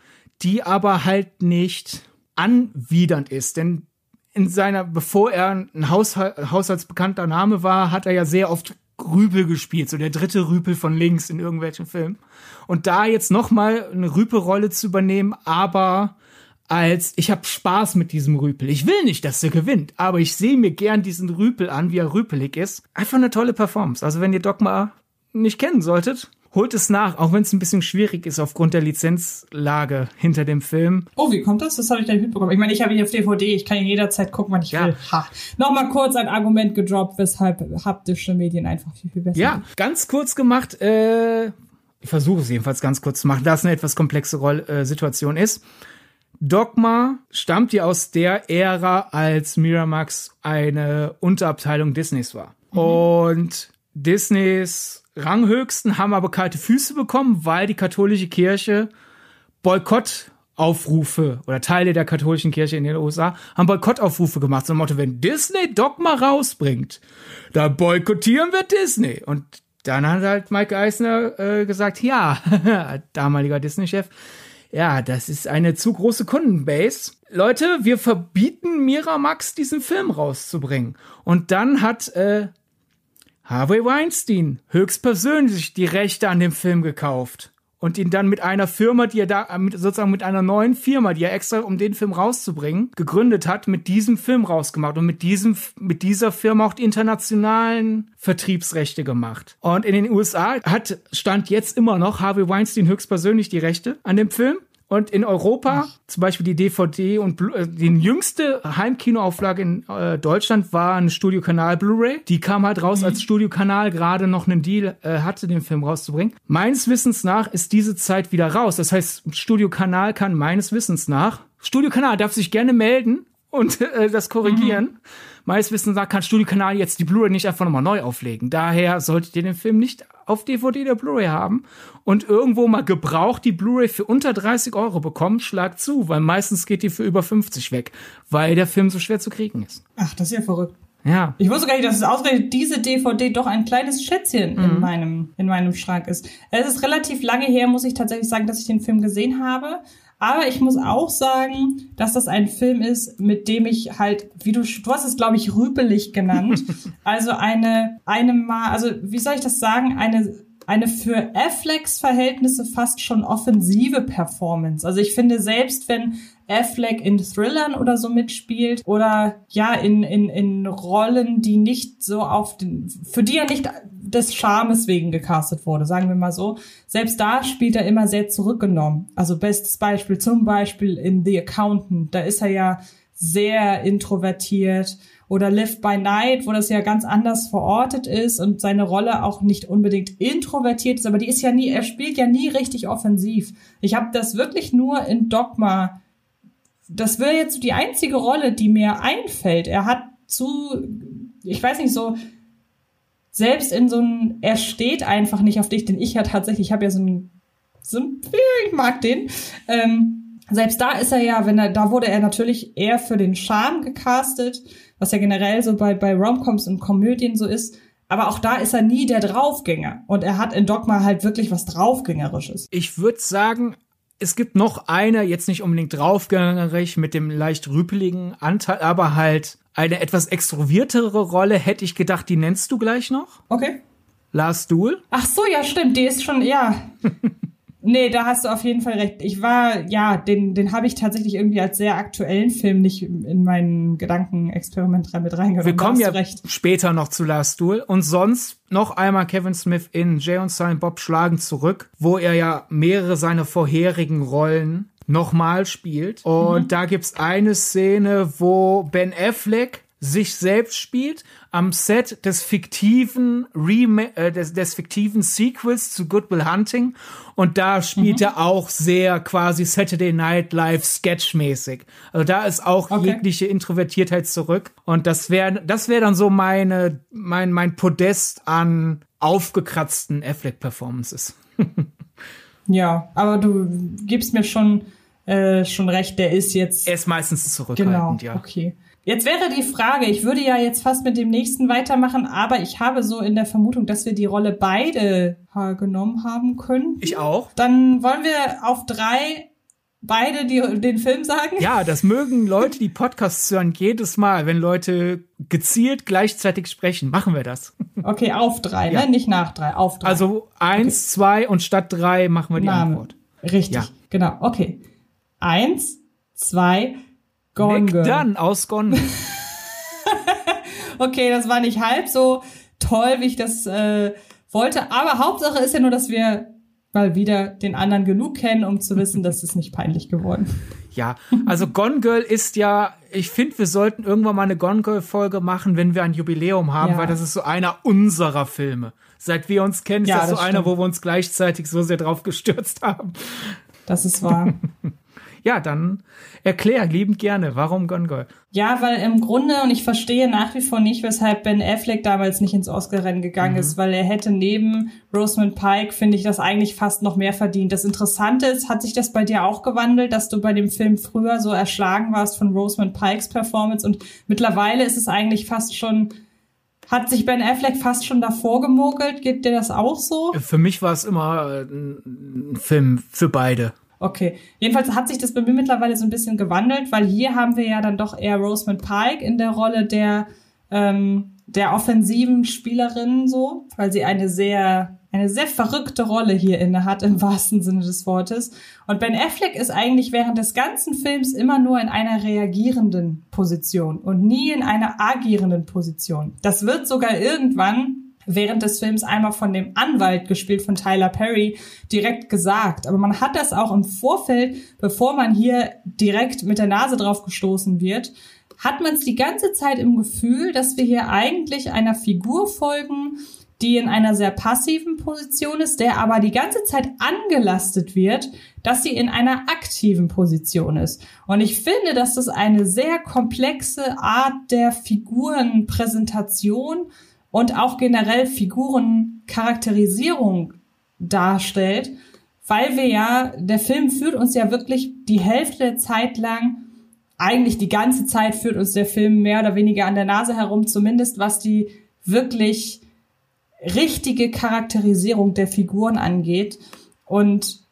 die aber halt nicht anwidernd ist. Denn in seiner, bevor er ein haushaltsbekannter Name war, hat er ja sehr oft Rüpel gespielt, so der dritte Rüpel von links in irgendwelchen Filmen. Und da jetzt noch mal eine Rüpelrolle zu übernehmen, aber als ich habe Spaß mit diesem Rüpel. Ich will nicht, dass er gewinnt, aber ich sehe mir gern diesen Rüpel an, wie er rüpelig ist. Einfach eine tolle Performance. Also wenn ihr Dogma nicht kennen solltet, holt es nach, auch wenn es ein bisschen schwierig ist aufgrund der Lizenzlage hinter dem Film. Oh, wie kommt das? Das habe ich nicht mitbekommen. Ich meine, ich habe ihn auf DVD, ich kann ihn jederzeit gucken, wann ich ja. will. Ha. Nochmal kurz ein Argument gedroppt, weshalb haptische Medien einfach viel, viel besser Ja, sind. ganz kurz gemacht, äh, ich versuche es jedenfalls ganz kurz zu machen, da es eine etwas komplexe Roll äh, Situation ist. Dogma stammt ja aus der Ära, als Miramax eine Unterabteilung Disneys war. Mhm. Und Disneys Ranghöchsten haben aber kalte Füße bekommen, weil die katholische Kirche Boykottaufrufe oder Teile der katholischen Kirche in den USA haben Boykottaufrufe gemacht. So ein Motto, wenn Disney Dogma rausbringt, da boykottieren wir Disney. Und dann hat halt Mike Eisner äh, gesagt, ja, damaliger Disney-Chef, ja, das ist eine zu große Kundenbase. Leute, wir verbieten Miramax, diesen Film rauszubringen. Und dann hat äh, Harvey Weinstein höchstpersönlich die Rechte an dem Film gekauft und ihn dann mit einer Firma, die er da, sozusagen mit einer neuen Firma, die er extra, um den Film rauszubringen, gegründet hat, mit diesem Film rausgemacht und mit diesem, mit dieser Firma auch die internationalen Vertriebsrechte gemacht. Und in den USA hat, stand jetzt immer noch Harvey Weinstein höchstpersönlich die Rechte an dem Film. Und in Europa, Ach. zum Beispiel die DVD und Blu äh, die jüngste Heimkinoauflage in äh, Deutschland war ein Studiokanal Blu-ray. Die kam halt raus, mhm. als Studiokanal gerade noch einen Deal äh, hatte, den Film rauszubringen. Meines Wissens nach ist diese Zeit wieder raus. Das heißt, Studiokanal kann meines Wissens nach, Studiokanal darf sich gerne melden und äh, das korrigieren. Mhm. Meines Wissens nach kann Studiokanal jetzt die Blu-ray nicht einfach nochmal neu auflegen. Daher solltet ihr den Film nicht auf DVD der Blu-ray haben und irgendwo mal gebraucht die Blu-ray für unter 30 Euro bekommen, schlag zu, weil meistens geht die für über 50 weg, weil der Film so schwer zu kriegen ist. Ach, das ist ja verrückt. Ja. Ich wusste gar nicht, dass es ausgerechnet diese DVD doch ein kleines Schätzchen mhm. in meinem, in meinem Schrank ist. Es ist relativ lange her, muss ich tatsächlich sagen, dass ich den Film gesehen habe. Aber ich muss auch sagen, dass das ein Film ist, mit dem ich halt, wie du, du hast es, glaube ich, rüpelig genannt. also eine, eine mal, also wie soll ich das sagen, eine eine für Afflecks Verhältnisse fast schon offensive Performance. Also ich finde, selbst wenn Affleck in Thrillern oder so mitspielt oder ja in, in, in Rollen, die nicht so auf den, für die er nicht des Charmes wegen gecastet wurde, sagen wir mal so. Selbst da spielt er immer sehr zurückgenommen. Also bestes Beispiel zum Beispiel in The Accountant, da ist er ja sehr introvertiert oder Live by Night, wo das ja ganz anders verortet ist und seine Rolle auch nicht unbedingt introvertiert ist, aber die ist ja nie, er spielt ja nie richtig offensiv. Ich habe das wirklich nur in Dogma. Das wäre jetzt die einzige Rolle, die mir einfällt. Er hat zu, ich weiß nicht, so selbst in so ein, er steht einfach nicht auf dich, denn ich ja tatsächlich, ich habe ja so ein, so ein, ich mag den. Ähm, selbst da ist er ja, wenn er, da wurde er natürlich eher für den Charme gecastet was ja generell so bei, bei Romcoms und Komödien so ist. Aber auch da ist er nie der Draufgänger. Und er hat in Dogma halt wirklich was Draufgängerisches. Ich würde sagen, es gibt noch eine, jetzt nicht unbedingt draufgängerisch mit dem leicht rüpeligen Anteil, aber halt eine etwas extroviertere Rolle, hätte ich gedacht, die nennst du gleich noch. Okay. Lars Duhl. Ach so, ja, stimmt, die ist schon, ja. Nee, da hast du auf jeden Fall recht. Ich war, ja, den, den habe ich tatsächlich irgendwie als sehr aktuellen Film nicht in meinen Gedankenexperiment mit reingenommen. Wir kommen ja recht. später noch zu Last Duel. Und sonst noch einmal Kevin Smith in Jay und Silent Bob schlagen zurück, wo er ja mehrere seiner vorherigen Rollen nochmal spielt. Und mhm. da gibt's eine Szene, wo Ben Affleck sich selbst spielt am Set des fiktiven Rem äh, des, des fiktiven Sequels zu Good Will Hunting und da spielt mhm. er auch sehr quasi Saturday Night Live Sketchmäßig. Also da ist auch okay. jegliche Introvertiertheit zurück und das wäre das wäre dann so meine mein mein Podest an aufgekratzten Affleck Performances. ja, aber du gibst mir schon äh, schon recht, der ist jetzt er ist meistens zurückhaltend, genau, ja. Okay. Jetzt wäre die Frage, ich würde ja jetzt fast mit dem nächsten weitermachen, aber ich habe so in der Vermutung, dass wir die Rolle beide genommen haben können. Ich auch. Dann wollen wir auf drei beide die, den Film sagen? Ja, das mögen Leute, die Podcasts hören, jedes Mal, wenn Leute gezielt gleichzeitig sprechen. Machen wir das. Okay, auf drei, ja. ne? Nicht nach drei, auf drei. Also eins, okay. zwei und statt drei machen wir die Name. Antwort. Richtig, ja. genau. Okay. Eins, zwei, Gone Nick Dunn aus Gone okay, das war nicht halb so toll, wie ich das äh, wollte. Aber Hauptsache ist ja nur, dass wir mal wieder den anderen genug kennen, um zu wissen, dass es nicht peinlich geworden. Ja, also Gone Girl ist ja, ich finde, wir sollten irgendwann mal eine Gone Girl Folge machen, wenn wir ein Jubiläum haben, ja. weil das ist so einer unserer Filme. Seit wir uns kennen, ist ja, das so das einer, wo wir uns gleichzeitig so sehr drauf gestürzt haben. Das ist wahr. ja, dann erklär liebend gerne, warum Gone Girl? Ja, weil im Grunde, und ich verstehe nach wie vor nicht, weshalb Ben Affleck damals nicht ins Oscar-Rennen gegangen mhm. ist, weil er hätte neben Rosamund Pike, finde ich, das eigentlich fast noch mehr verdient. Das Interessante ist, hat sich das bei dir auch gewandelt, dass du bei dem Film früher so erschlagen warst von Rosamund Pikes Performance und mittlerweile ist es eigentlich fast schon hat sich Ben Affleck fast schon davor gemogelt? Geht dir das auch so? Für mich war es immer äh, ein Film für beide. Okay. Jedenfalls hat sich das bei mir mittlerweile so ein bisschen gewandelt, weil hier haben wir ja dann doch eher Rosamund Pike in der Rolle der, ähm, der offensiven Spielerin so, weil sie eine sehr, eine sehr verrückte Rolle hier inne hat, im wahrsten Sinne des Wortes. Und Ben Affleck ist eigentlich während des ganzen Films immer nur in einer reagierenden Position und nie in einer agierenden Position. Das wird sogar irgendwann während des Films einmal von dem Anwalt gespielt von Tyler Perry direkt gesagt. Aber man hat das auch im Vorfeld, bevor man hier direkt mit der Nase drauf gestoßen wird, hat man es die ganze Zeit im Gefühl, dass wir hier eigentlich einer Figur folgen, die in einer sehr passiven Position ist, der aber die ganze Zeit angelastet wird, dass sie in einer aktiven Position ist. Und ich finde, dass das eine sehr komplexe Art der Figurenpräsentation und auch generell Figurencharakterisierung darstellt, weil wir ja, der Film führt uns ja wirklich die Hälfte der Zeit lang, eigentlich die ganze Zeit führt uns der Film mehr oder weniger an der Nase herum, zumindest was die wirklich richtige Charakterisierung der Figuren angeht. Und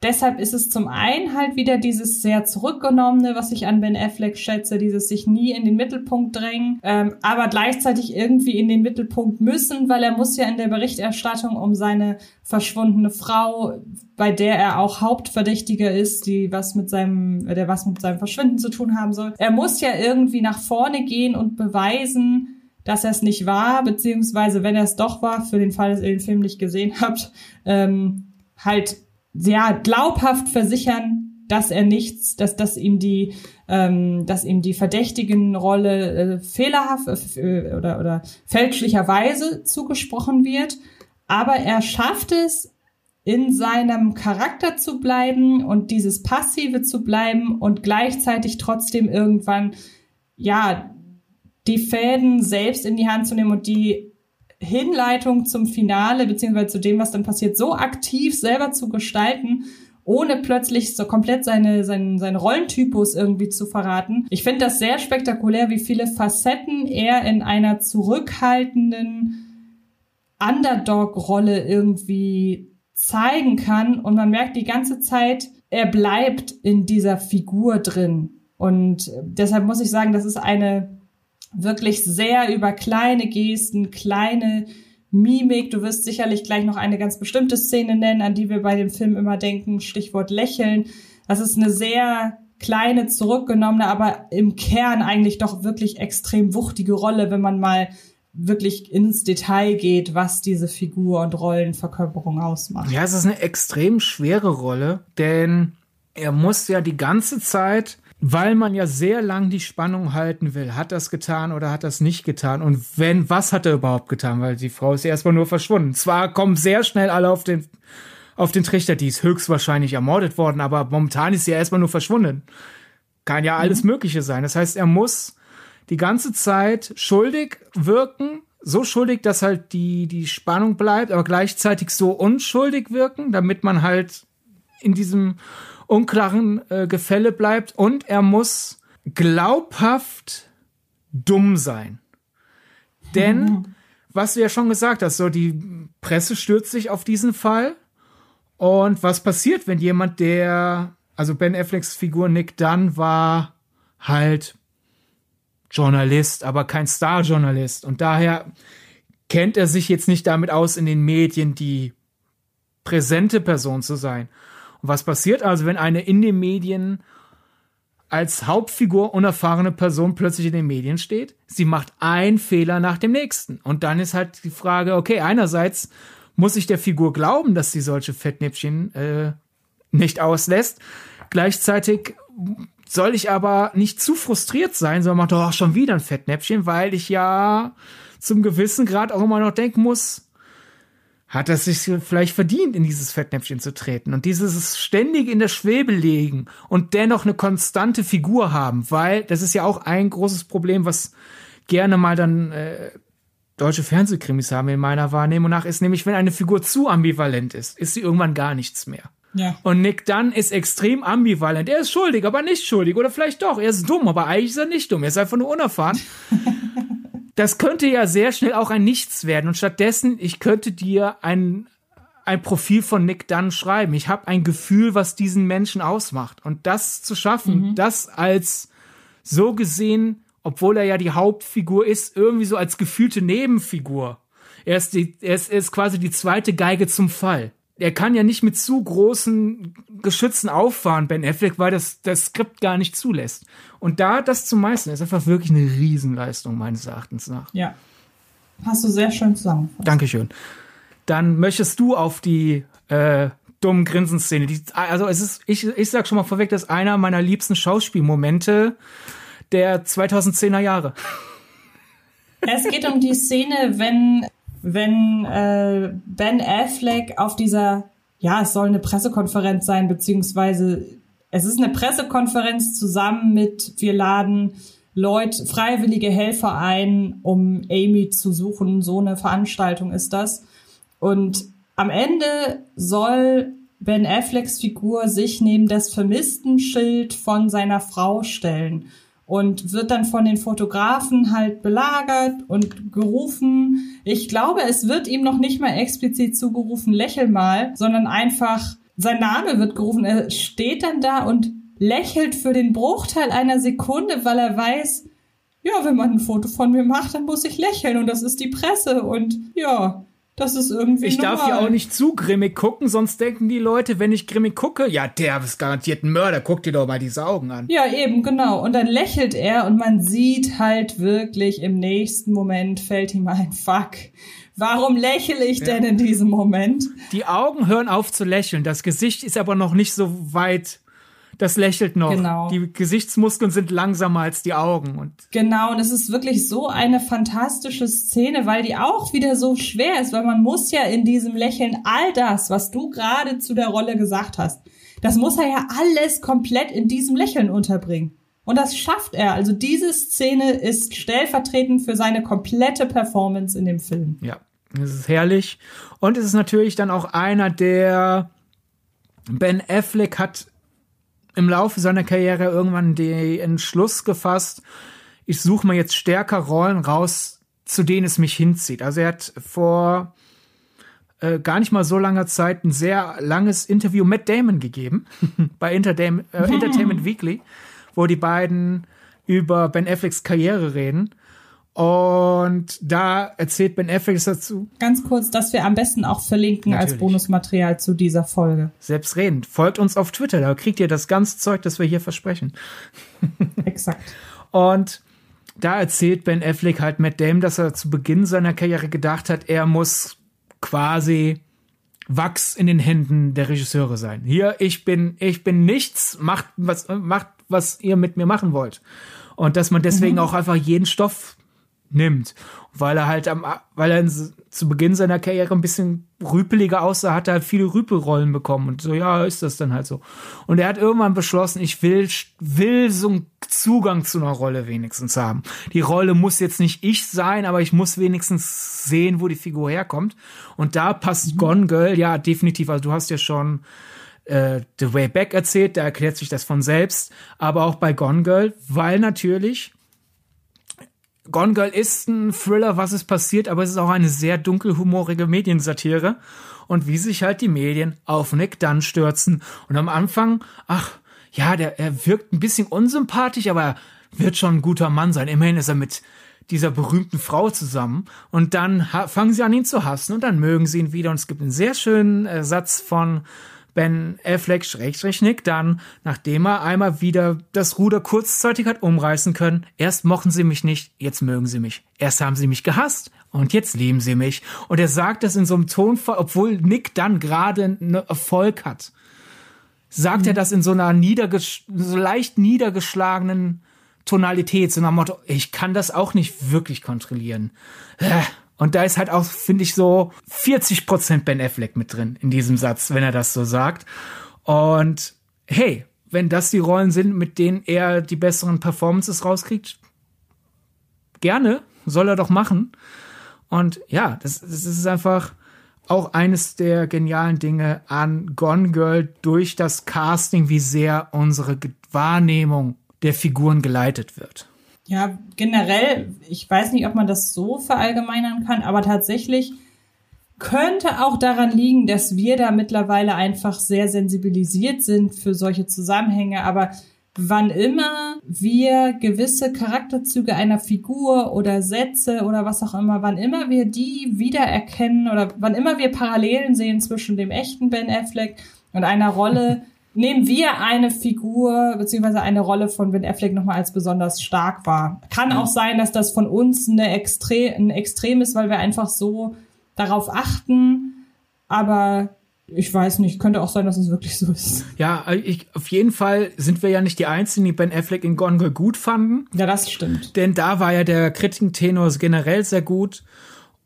Deshalb ist es zum einen halt wieder dieses sehr zurückgenommene, was ich an Ben Affleck schätze, dieses sich nie in den Mittelpunkt drängen, ähm, aber gleichzeitig irgendwie in den Mittelpunkt müssen, weil er muss ja in der Berichterstattung um seine verschwundene Frau, bei der er auch Hauptverdächtiger ist, die was mit seinem, der was mit seinem Verschwinden zu tun haben soll. Er muss ja irgendwie nach vorne gehen und beweisen, dass er es nicht war, beziehungsweise wenn er es doch war, für den Fall, dass ihr den Film nicht gesehen habt, ähm, halt ja glaubhaft versichern, dass er nichts, dass dass ihm die ähm, dass ihm die verdächtigen Rolle äh, fehlerhaft äh, oder oder fälschlicherweise zugesprochen wird, aber er schafft es in seinem Charakter zu bleiben und dieses passive zu bleiben und gleichzeitig trotzdem irgendwann ja die Fäden selbst in die Hand zu nehmen und die Hinleitung zum Finale, beziehungsweise zu dem, was dann passiert, so aktiv selber zu gestalten, ohne plötzlich so komplett seine, seinen, seinen Rollentypus irgendwie zu verraten. Ich finde das sehr spektakulär, wie viele Facetten er in einer zurückhaltenden Underdog-Rolle irgendwie zeigen kann. Und man merkt die ganze Zeit, er bleibt in dieser Figur drin. Und deshalb muss ich sagen, das ist eine wirklich sehr über kleine Gesten, kleine Mimik. Du wirst sicherlich gleich noch eine ganz bestimmte Szene nennen, an die wir bei dem Film immer denken. Stichwort Lächeln. Das ist eine sehr kleine, zurückgenommene, aber im Kern eigentlich doch wirklich extrem wuchtige Rolle, wenn man mal wirklich ins Detail geht, was diese Figur und Rollenverkörperung ausmacht. Ja, es ist eine extrem schwere Rolle, denn er muss ja die ganze Zeit weil man ja sehr lang die Spannung halten will. Hat das getan oder hat das nicht getan? Und wenn, was hat er überhaupt getan? Weil die Frau ist ja erstmal nur verschwunden. Zwar kommen sehr schnell alle auf den, auf den Trichter, die ist höchstwahrscheinlich ermordet worden, aber momentan ist sie ja erstmal nur verschwunden. Kann ja alles mhm. Mögliche sein. Das heißt, er muss die ganze Zeit schuldig wirken, so schuldig, dass halt die, die Spannung bleibt, aber gleichzeitig so unschuldig wirken, damit man halt in diesem unklaren äh, Gefälle bleibt und er muss glaubhaft dumm sein. Denn, mhm. was du ja schon gesagt hast, so die Presse stürzt sich auf diesen Fall. Und was passiert, wenn jemand, der, also Ben Afflecks Figur Nick Dunn war halt Journalist, aber kein Star-Journalist. Und daher kennt er sich jetzt nicht damit aus, in den Medien die präsente Person zu sein. Und was passiert also, wenn eine in den Medien als Hauptfigur unerfahrene Person plötzlich in den Medien steht? Sie macht einen Fehler nach dem nächsten. Und dann ist halt die Frage, okay, einerseits muss ich der Figur glauben, dass sie solche Fettnäpfchen äh, nicht auslässt. Gleichzeitig soll ich aber nicht zu frustriert sein, sondern macht doch schon wieder ein Fettnäpfchen, weil ich ja zum gewissen Grad auch immer noch denken muss, hat er sich vielleicht verdient, in dieses Fettnäpfchen zu treten und dieses ständig in der Schwebe legen und dennoch eine konstante Figur haben, weil das ist ja auch ein großes Problem, was gerne mal dann äh, deutsche Fernsehkrimis haben in meiner Wahrnehmung nach, ist nämlich, wenn eine Figur zu ambivalent ist, ist sie irgendwann gar nichts mehr. Ja. Und Nick Dunn ist extrem ambivalent. Er ist schuldig, aber nicht schuldig. Oder vielleicht doch. Er ist dumm, aber eigentlich ist er nicht dumm. Er ist einfach nur unerfahren. das könnte ja sehr schnell auch ein Nichts werden. Und stattdessen, ich könnte dir ein, ein Profil von Nick Dunn schreiben. Ich habe ein Gefühl, was diesen Menschen ausmacht. Und das zu schaffen, mhm. das als so gesehen, obwohl er ja die Hauptfigur ist, irgendwie so als gefühlte Nebenfigur. Er ist, die, er ist, er ist quasi die zweite Geige zum Fall er kann ja nicht mit zu großen Geschützen auffahren, Ben Affleck, weil das, das Skript gar nicht zulässt. Und da das zu meistern, ist einfach wirklich eine Riesenleistung, meines Erachtens nach. Ja. Hast du sehr schön zusammengefasst. Dankeschön. Dann möchtest du auf die äh, dummen Grinsenszene. Die, also es ist, ich, ich sag schon mal vorweg, das ist einer meiner liebsten Schauspielmomente der 2010er Jahre. Es geht um die Szene, wenn wenn äh, Ben Affleck auf dieser, ja, es soll eine Pressekonferenz sein, beziehungsweise es ist eine Pressekonferenz zusammen mit, wir laden Leute, freiwillige Helfer ein, um Amy zu suchen. So eine Veranstaltung ist das. Und am Ende soll Ben Afflecks Figur sich neben das Vermisstenschild von seiner Frau stellen und wird dann von den Fotografen halt belagert und gerufen. Ich glaube, es wird ihm noch nicht mal explizit zugerufen, lächel mal, sondern einfach sein Name wird gerufen. Er steht dann da und lächelt für den Bruchteil einer Sekunde, weil er weiß, ja, wenn man ein Foto von mir macht, dann muss ich lächeln und das ist die Presse und ja, das ist irgendwie. Ich normal. darf ja auch nicht zu grimmig gucken, sonst denken die Leute, wenn ich grimmig gucke, ja, der ist garantiert ein Mörder, guck dir doch mal diese Augen an. Ja, eben, genau. Und dann lächelt er und man sieht halt wirklich im nächsten Moment fällt ihm ein Fuck. Warum lächle ich denn ja. in diesem Moment? Die Augen hören auf zu lächeln, das Gesicht ist aber noch nicht so weit das lächelt noch. Genau. Die Gesichtsmuskeln sind langsamer als die Augen. Und genau, und es ist wirklich so eine fantastische Szene, weil die auch wieder so schwer ist, weil man muss ja in diesem Lächeln all das, was du gerade zu der Rolle gesagt hast, das muss er ja alles komplett in diesem Lächeln unterbringen. Und das schafft er. Also diese Szene ist stellvertretend für seine komplette Performance in dem Film. Ja, es ist herrlich. Und es ist natürlich dann auch einer, der Ben Affleck hat im Laufe seiner Karriere irgendwann den Entschluss gefasst, ich suche mir jetzt stärker Rollen raus, zu denen es mich hinzieht. Also er hat vor äh, gar nicht mal so langer Zeit ein sehr langes Interview Matt Damon gegeben bei Interdam äh, Entertainment Weekly, wo die beiden über Ben Afflecks Karriere reden. Und da erzählt Ben Affleck dazu. Ganz kurz, dass wir am besten auch verlinken Natürlich. als Bonusmaterial zu dieser Folge. Selbstredend. Folgt uns auf Twitter, da kriegt ihr das ganze Zeug, das wir hier versprechen. Exakt. Und da erzählt Ben Affleck halt Matt Damon, dass er zu Beginn seiner Karriere gedacht hat, er muss quasi Wachs in den Händen der Regisseure sein. Hier, ich bin, ich bin nichts, macht was, macht, was ihr mit mir machen wollt. Und dass man deswegen mhm. auch einfach jeden Stoff nimmt. Weil er halt am, weil er zu Beginn seiner Karriere ein bisschen rüpeliger aussah, hat er halt viele Rüpelrollen bekommen. Und so, ja, ist das dann halt so. Und er hat irgendwann beschlossen, ich will, will so einen Zugang zu einer Rolle wenigstens haben. Die Rolle muss jetzt nicht ich sein, aber ich muss wenigstens sehen, wo die Figur herkommt. Und da passt mhm. Gone Girl, ja, definitiv. Also du hast ja schon äh, The Way Back erzählt, da erklärt sich das von selbst. Aber auch bei Gone Girl, weil natürlich Gone Girl ist ein Thriller, was ist passiert, aber es ist auch eine sehr dunkelhumorige Mediensatire. Und wie sich halt die Medien auf Nick Dunn stürzen. Und am Anfang, ach, ja, der, er wirkt ein bisschen unsympathisch, aber er wird schon ein guter Mann sein. Immerhin ist er mit dieser berühmten Frau zusammen. Und dann fangen sie an, ihn zu hassen und dann mögen sie ihn wieder. Und es gibt einen sehr schönen äh, Satz von Ben Affleck Schrägstrich Nick dann, nachdem er einmal wieder das Ruder kurzzeitig hat umreißen können. Erst mochten sie mich nicht, jetzt mögen sie mich. Erst haben sie mich gehasst und jetzt lieben sie mich. Und er sagt das in so einem Tonfall, obwohl Nick dann gerade einen Erfolg hat. Sagt mhm. er das in so einer niederges so leicht niedergeschlagenen Tonalität, so nach Motto, ich kann das auch nicht wirklich kontrollieren. Äh, und da ist halt auch, finde ich, so 40 Prozent Ben Affleck mit drin in diesem Satz, wenn er das so sagt. Und hey, wenn das die Rollen sind, mit denen er die besseren Performances rauskriegt, gerne, soll er doch machen. Und ja, das, das ist einfach auch eines der genialen Dinge an Gone Girl durch das Casting, wie sehr unsere Wahrnehmung der Figuren geleitet wird. Ja, generell, ich weiß nicht, ob man das so verallgemeinern kann, aber tatsächlich könnte auch daran liegen, dass wir da mittlerweile einfach sehr sensibilisiert sind für solche Zusammenhänge. Aber wann immer wir gewisse Charakterzüge einer Figur oder Sätze oder was auch immer, wann immer wir die wiedererkennen oder wann immer wir Parallelen sehen zwischen dem echten Ben Affleck und einer Rolle, nehmen wir eine Figur beziehungsweise eine Rolle von Ben Affleck nochmal als besonders stark wahr. Kann auch sein, dass das von uns eine Extre ein Extrem ist, weil wir einfach so darauf achten. Aber ich weiß nicht, könnte auch sein, dass es wirklich so ist. Ja, ich, auf jeden Fall sind wir ja nicht die Einzigen, die Ben Affleck in Gone Girl gut fanden. Ja, das stimmt. Denn da war ja der Kritiktenor generell sehr gut.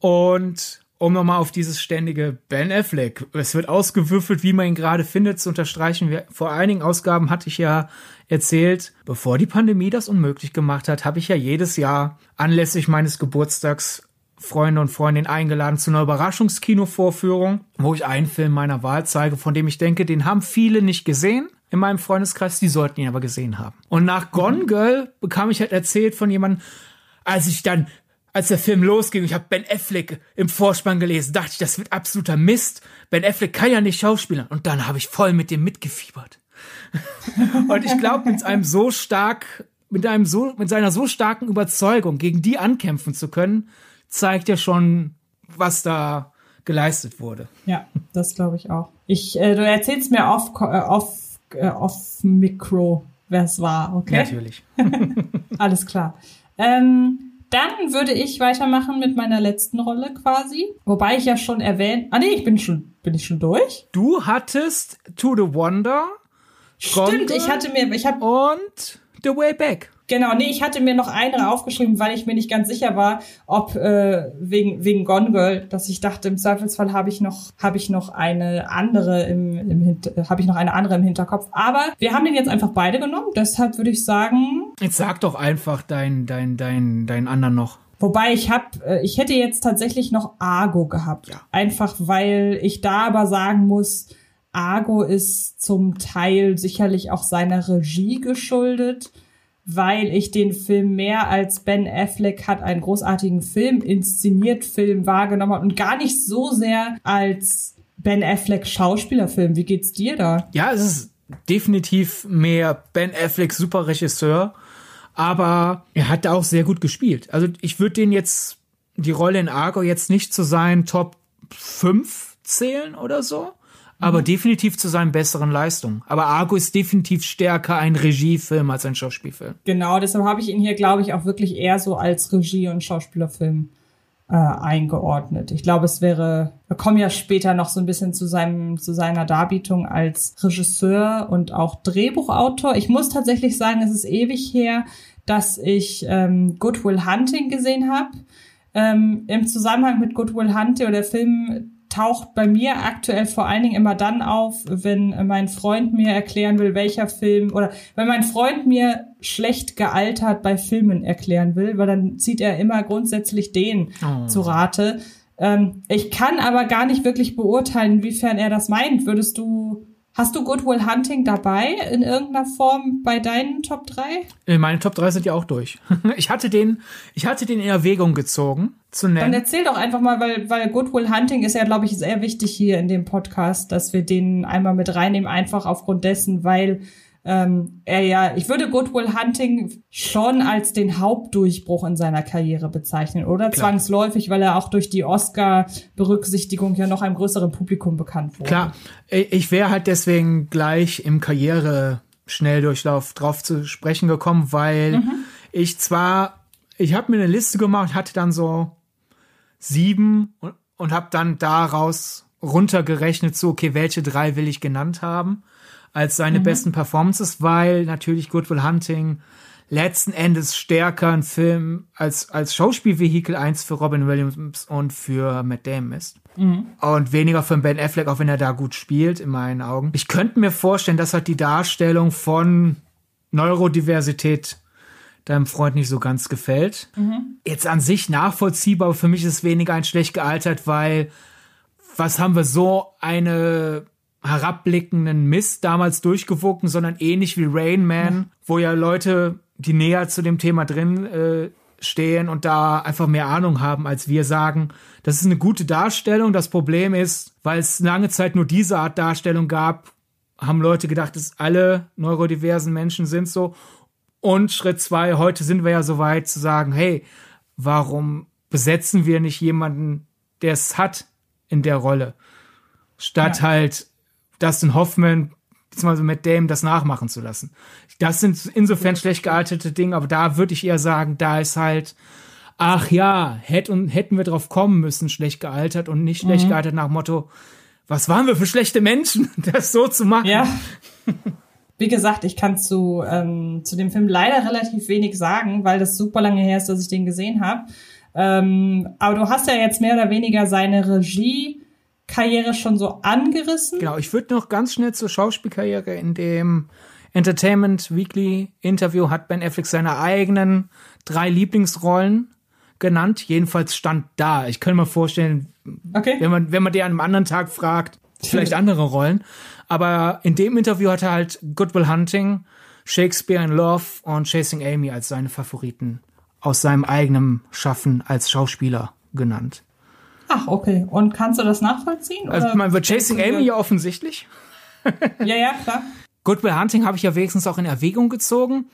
Und um nochmal auf dieses ständige Ben Affleck, es wird ausgewürfelt, wie man ihn gerade findet, zu unterstreichen. Vor einigen Ausgaben hatte ich ja erzählt, bevor die Pandemie das unmöglich gemacht hat, habe ich ja jedes Jahr anlässlich meines Geburtstags Freunde und Freundinnen eingeladen zu einer Überraschungskino-Vorführung, wo ich einen Film meiner Wahl zeige, von dem ich denke, den haben viele nicht gesehen in meinem Freundeskreis, die sollten ihn aber gesehen haben. Und nach Gone Girl bekam ich halt erzählt von jemandem, als ich dann als der Film losging, ich habe Ben Affleck im Vorspann gelesen, dachte ich, das wird absoluter Mist. Ben Affleck kann ja nicht schauspielern. Und dann habe ich voll mit dem mitgefiebert. und ich glaube, mit einem so stark, mit einem so, mit seiner so starken Überzeugung, gegen die ankämpfen zu können, zeigt ja schon, was da geleistet wurde. Ja, das glaube ich auch. Ich, äh, du erzählst mir off, äh, off, äh, off Mikro, wer es war, okay? Natürlich. Alles klar. Ähm, dann würde ich weitermachen mit meiner letzten Rolle quasi. Wobei ich ja schon erwähnt. Ah nee, ich bin schon, bin ich schon durch? Du hattest To the Wonder. Stimmt, Gondel ich hatte mir, ich habe und The Way Back. Genau, nee, ich hatte mir noch eine aufgeschrieben, weil ich mir nicht ganz sicher war, ob äh, wegen wegen Gone Girl, dass ich dachte, im Zweifelsfall habe ich noch habe ich noch eine andere im, im habe ich noch eine andere im Hinterkopf. Aber wir haben den jetzt einfach beide genommen, deshalb würde ich sagen. Jetzt sag doch einfach dein dein dein dein anderen noch. Wobei ich hab, äh, ich hätte jetzt tatsächlich noch Argo gehabt. Ja. Einfach weil ich da aber sagen muss, Argo ist zum Teil sicherlich auch seiner Regie geschuldet weil ich den Film mehr als Ben Affleck hat einen großartigen Film inszeniert Film wahrgenommen und gar nicht so sehr als Ben Affleck Schauspielerfilm. Wie geht's dir da? Ja, es ist definitiv mehr Ben Affleck super Regisseur, aber er hat da auch sehr gut gespielt. Also ich würde den jetzt die Rolle in Argo jetzt nicht zu seinen Top 5 zählen oder so aber mhm. definitiv zu seinen besseren Leistungen. Aber Argo ist definitiv stärker ein Regiefilm als ein Schauspielfilm. Genau, deshalb habe ich ihn hier, glaube ich, auch wirklich eher so als Regie- und Schauspielerfilm äh, eingeordnet. Ich glaube, es wäre, wir kommen ja später noch so ein bisschen zu seinem, zu seiner Darbietung als Regisseur und auch Drehbuchautor. Ich muss tatsächlich sagen, es ist ewig her, dass ich ähm, Good Will Hunting gesehen habe. Ähm, Im Zusammenhang mit Good Will Hunting oder der Film taucht bei mir aktuell vor allen Dingen immer dann auf, wenn mein Freund mir erklären will, welcher Film oder wenn mein Freund mir schlecht gealtert bei Filmen erklären will, weil dann zieht er immer grundsätzlich den oh. zu Rate. Ähm, ich kann aber gar nicht wirklich beurteilen, inwiefern er das meint. Würdest du Hast du Good Will Hunting dabei in irgendeiner Form bei deinen Top 3? Äh, meine Top 3 sind ja auch durch. Ich hatte den, ich hatte den in Erwägung gezogen zu nennen. Dann erzähl doch einfach mal, weil, weil Good Will Hunting ist ja, glaube ich, sehr wichtig hier in dem Podcast, dass wir den einmal mit reinnehmen, einfach aufgrund dessen, weil ähm, er ja, ich würde Good Will Hunting schon als den Hauptdurchbruch in seiner Karriere bezeichnen, oder? Klar. Zwangsläufig, weil er auch durch die Oscar-Berücksichtigung ja noch einem größeren Publikum bekannt wurde. Klar, ich wäre halt deswegen gleich im Karriere-Schnelldurchlauf drauf zu sprechen gekommen, weil mhm. ich zwar, ich habe mir eine Liste gemacht, hatte dann so sieben und, und habe dann daraus runtergerechnet, so, okay, welche drei will ich genannt haben als seine mhm. besten Performances, weil natürlich Good Will Hunting letzten Endes stärker ein Film als, als Schauspielvehikel eins für Robin Williams und für Matt Damon ist. Mhm. Und weniger für Ben Affleck, auch wenn er da gut spielt, in meinen Augen. Ich könnte mir vorstellen, dass halt die Darstellung von Neurodiversität deinem Freund nicht so ganz gefällt. Mhm. Jetzt an sich nachvollziehbar, für mich ist es weniger ein schlecht gealtert, weil was haben wir so eine herabblickenden Mist damals durchgewogen, sondern ähnlich wie Rain Man, wo ja Leute, die näher zu dem Thema drin äh, stehen und da einfach mehr Ahnung haben, als wir sagen, das ist eine gute Darstellung. Das Problem ist, weil es lange Zeit nur diese Art Darstellung gab, haben Leute gedacht, dass alle neurodiversen Menschen sind so. Und Schritt zwei, heute sind wir ja so weit zu sagen, hey, warum besetzen wir nicht jemanden, der es hat in der Rolle? Statt ja. halt Dustin Hoffman beziehungsweise mit Dame das nachmachen zu lassen. Das sind insofern schlecht gealtete Dinge, aber da würde ich eher sagen, da ist halt, ach ja, hätt und, hätten wir drauf kommen müssen, schlecht gealtert und nicht schlecht mhm. gealtert nach Motto, was waren wir für schlechte Menschen, das so zu machen. Ja. Wie gesagt, ich kann zu, ähm, zu dem Film leider relativ wenig sagen, weil das super lange her ist, dass ich den gesehen habe. Ähm, aber du hast ja jetzt mehr oder weniger seine Regie Karriere schon so angerissen. Genau, ich würde noch ganz schnell zur Schauspielkarriere in dem Entertainment Weekly Interview hat Ben Affleck seine eigenen drei Lieblingsrollen genannt. Jedenfalls stand da. Ich könnte mir vorstellen, okay. wenn man, wenn man dir an einem anderen Tag fragt, vielleicht andere Rollen. Aber in dem Interview hat er halt Good Will Hunting, Shakespeare in Love und Chasing Amy als seine Favoriten aus seinem eigenen Schaffen als Schauspieler genannt. Ach, okay. Und kannst du das nachvollziehen? Also, oder? man wird Chasing Amy ja offensichtlich. ja, ja, klar. Good Will Hunting habe ich ja wenigstens auch in Erwägung gezogen.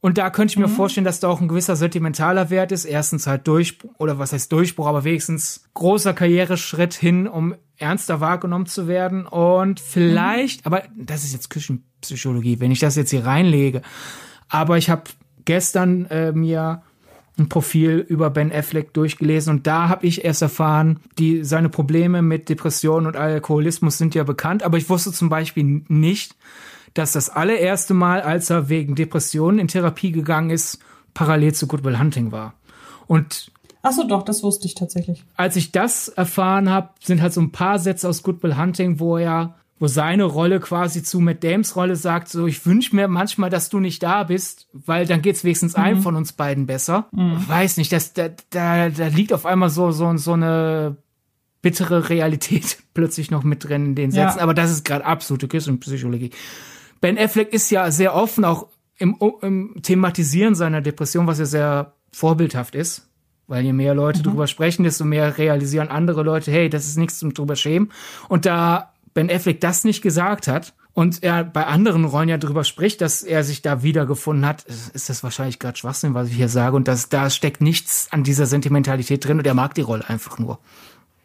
Und da könnte ich mir mhm. vorstellen, dass da auch ein gewisser sentimentaler Wert ist. Erstens halt Durchbruch, oder was heißt Durchbruch, aber wenigstens großer Karriereschritt hin, um ernster wahrgenommen zu werden. Und vielleicht, mhm. aber das ist jetzt Küchenpsychologie, wenn ich das jetzt hier reinlege. Aber ich habe gestern äh, mir ein Profil über Ben Affleck durchgelesen und da habe ich erst erfahren, die seine Probleme mit Depressionen und Alkoholismus sind ja bekannt, aber ich wusste zum Beispiel nicht, dass das allererste Mal, als er wegen Depressionen in Therapie gegangen ist, parallel zu Good Will Hunting war. Und Ach so, doch, das wusste ich tatsächlich. Als ich das erfahren habe, sind halt so ein paar Sätze aus Good Will Hunting, wo er wo seine Rolle quasi zu Matt Dames Rolle sagt, so ich wünsche mir manchmal, dass du nicht da bist, weil dann geht's wenigstens mhm. einem von uns beiden besser. Mhm. Weiß nicht, das, da, da, da liegt auf einmal so, so, so eine bittere Realität plötzlich noch mit drin in den Sätzen. Ja. Aber das ist gerade absolute Küchenpsychologie. Ben Affleck ist ja sehr offen, auch im, im Thematisieren seiner Depression, was ja sehr vorbildhaft ist. Weil je mehr Leute mhm. drüber sprechen, desto mehr realisieren andere Leute, hey, das ist nichts zum drüber schämen. Und da Ben Affleck das nicht gesagt hat und er bei anderen Rollen ja drüber spricht, dass er sich da wiedergefunden hat, ist das wahrscheinlich gerade Schwachsinn, was ich hier sage. Und das, da steckt nichts an dieser Sentimentalität drin und er mag die Rolle einfach nur.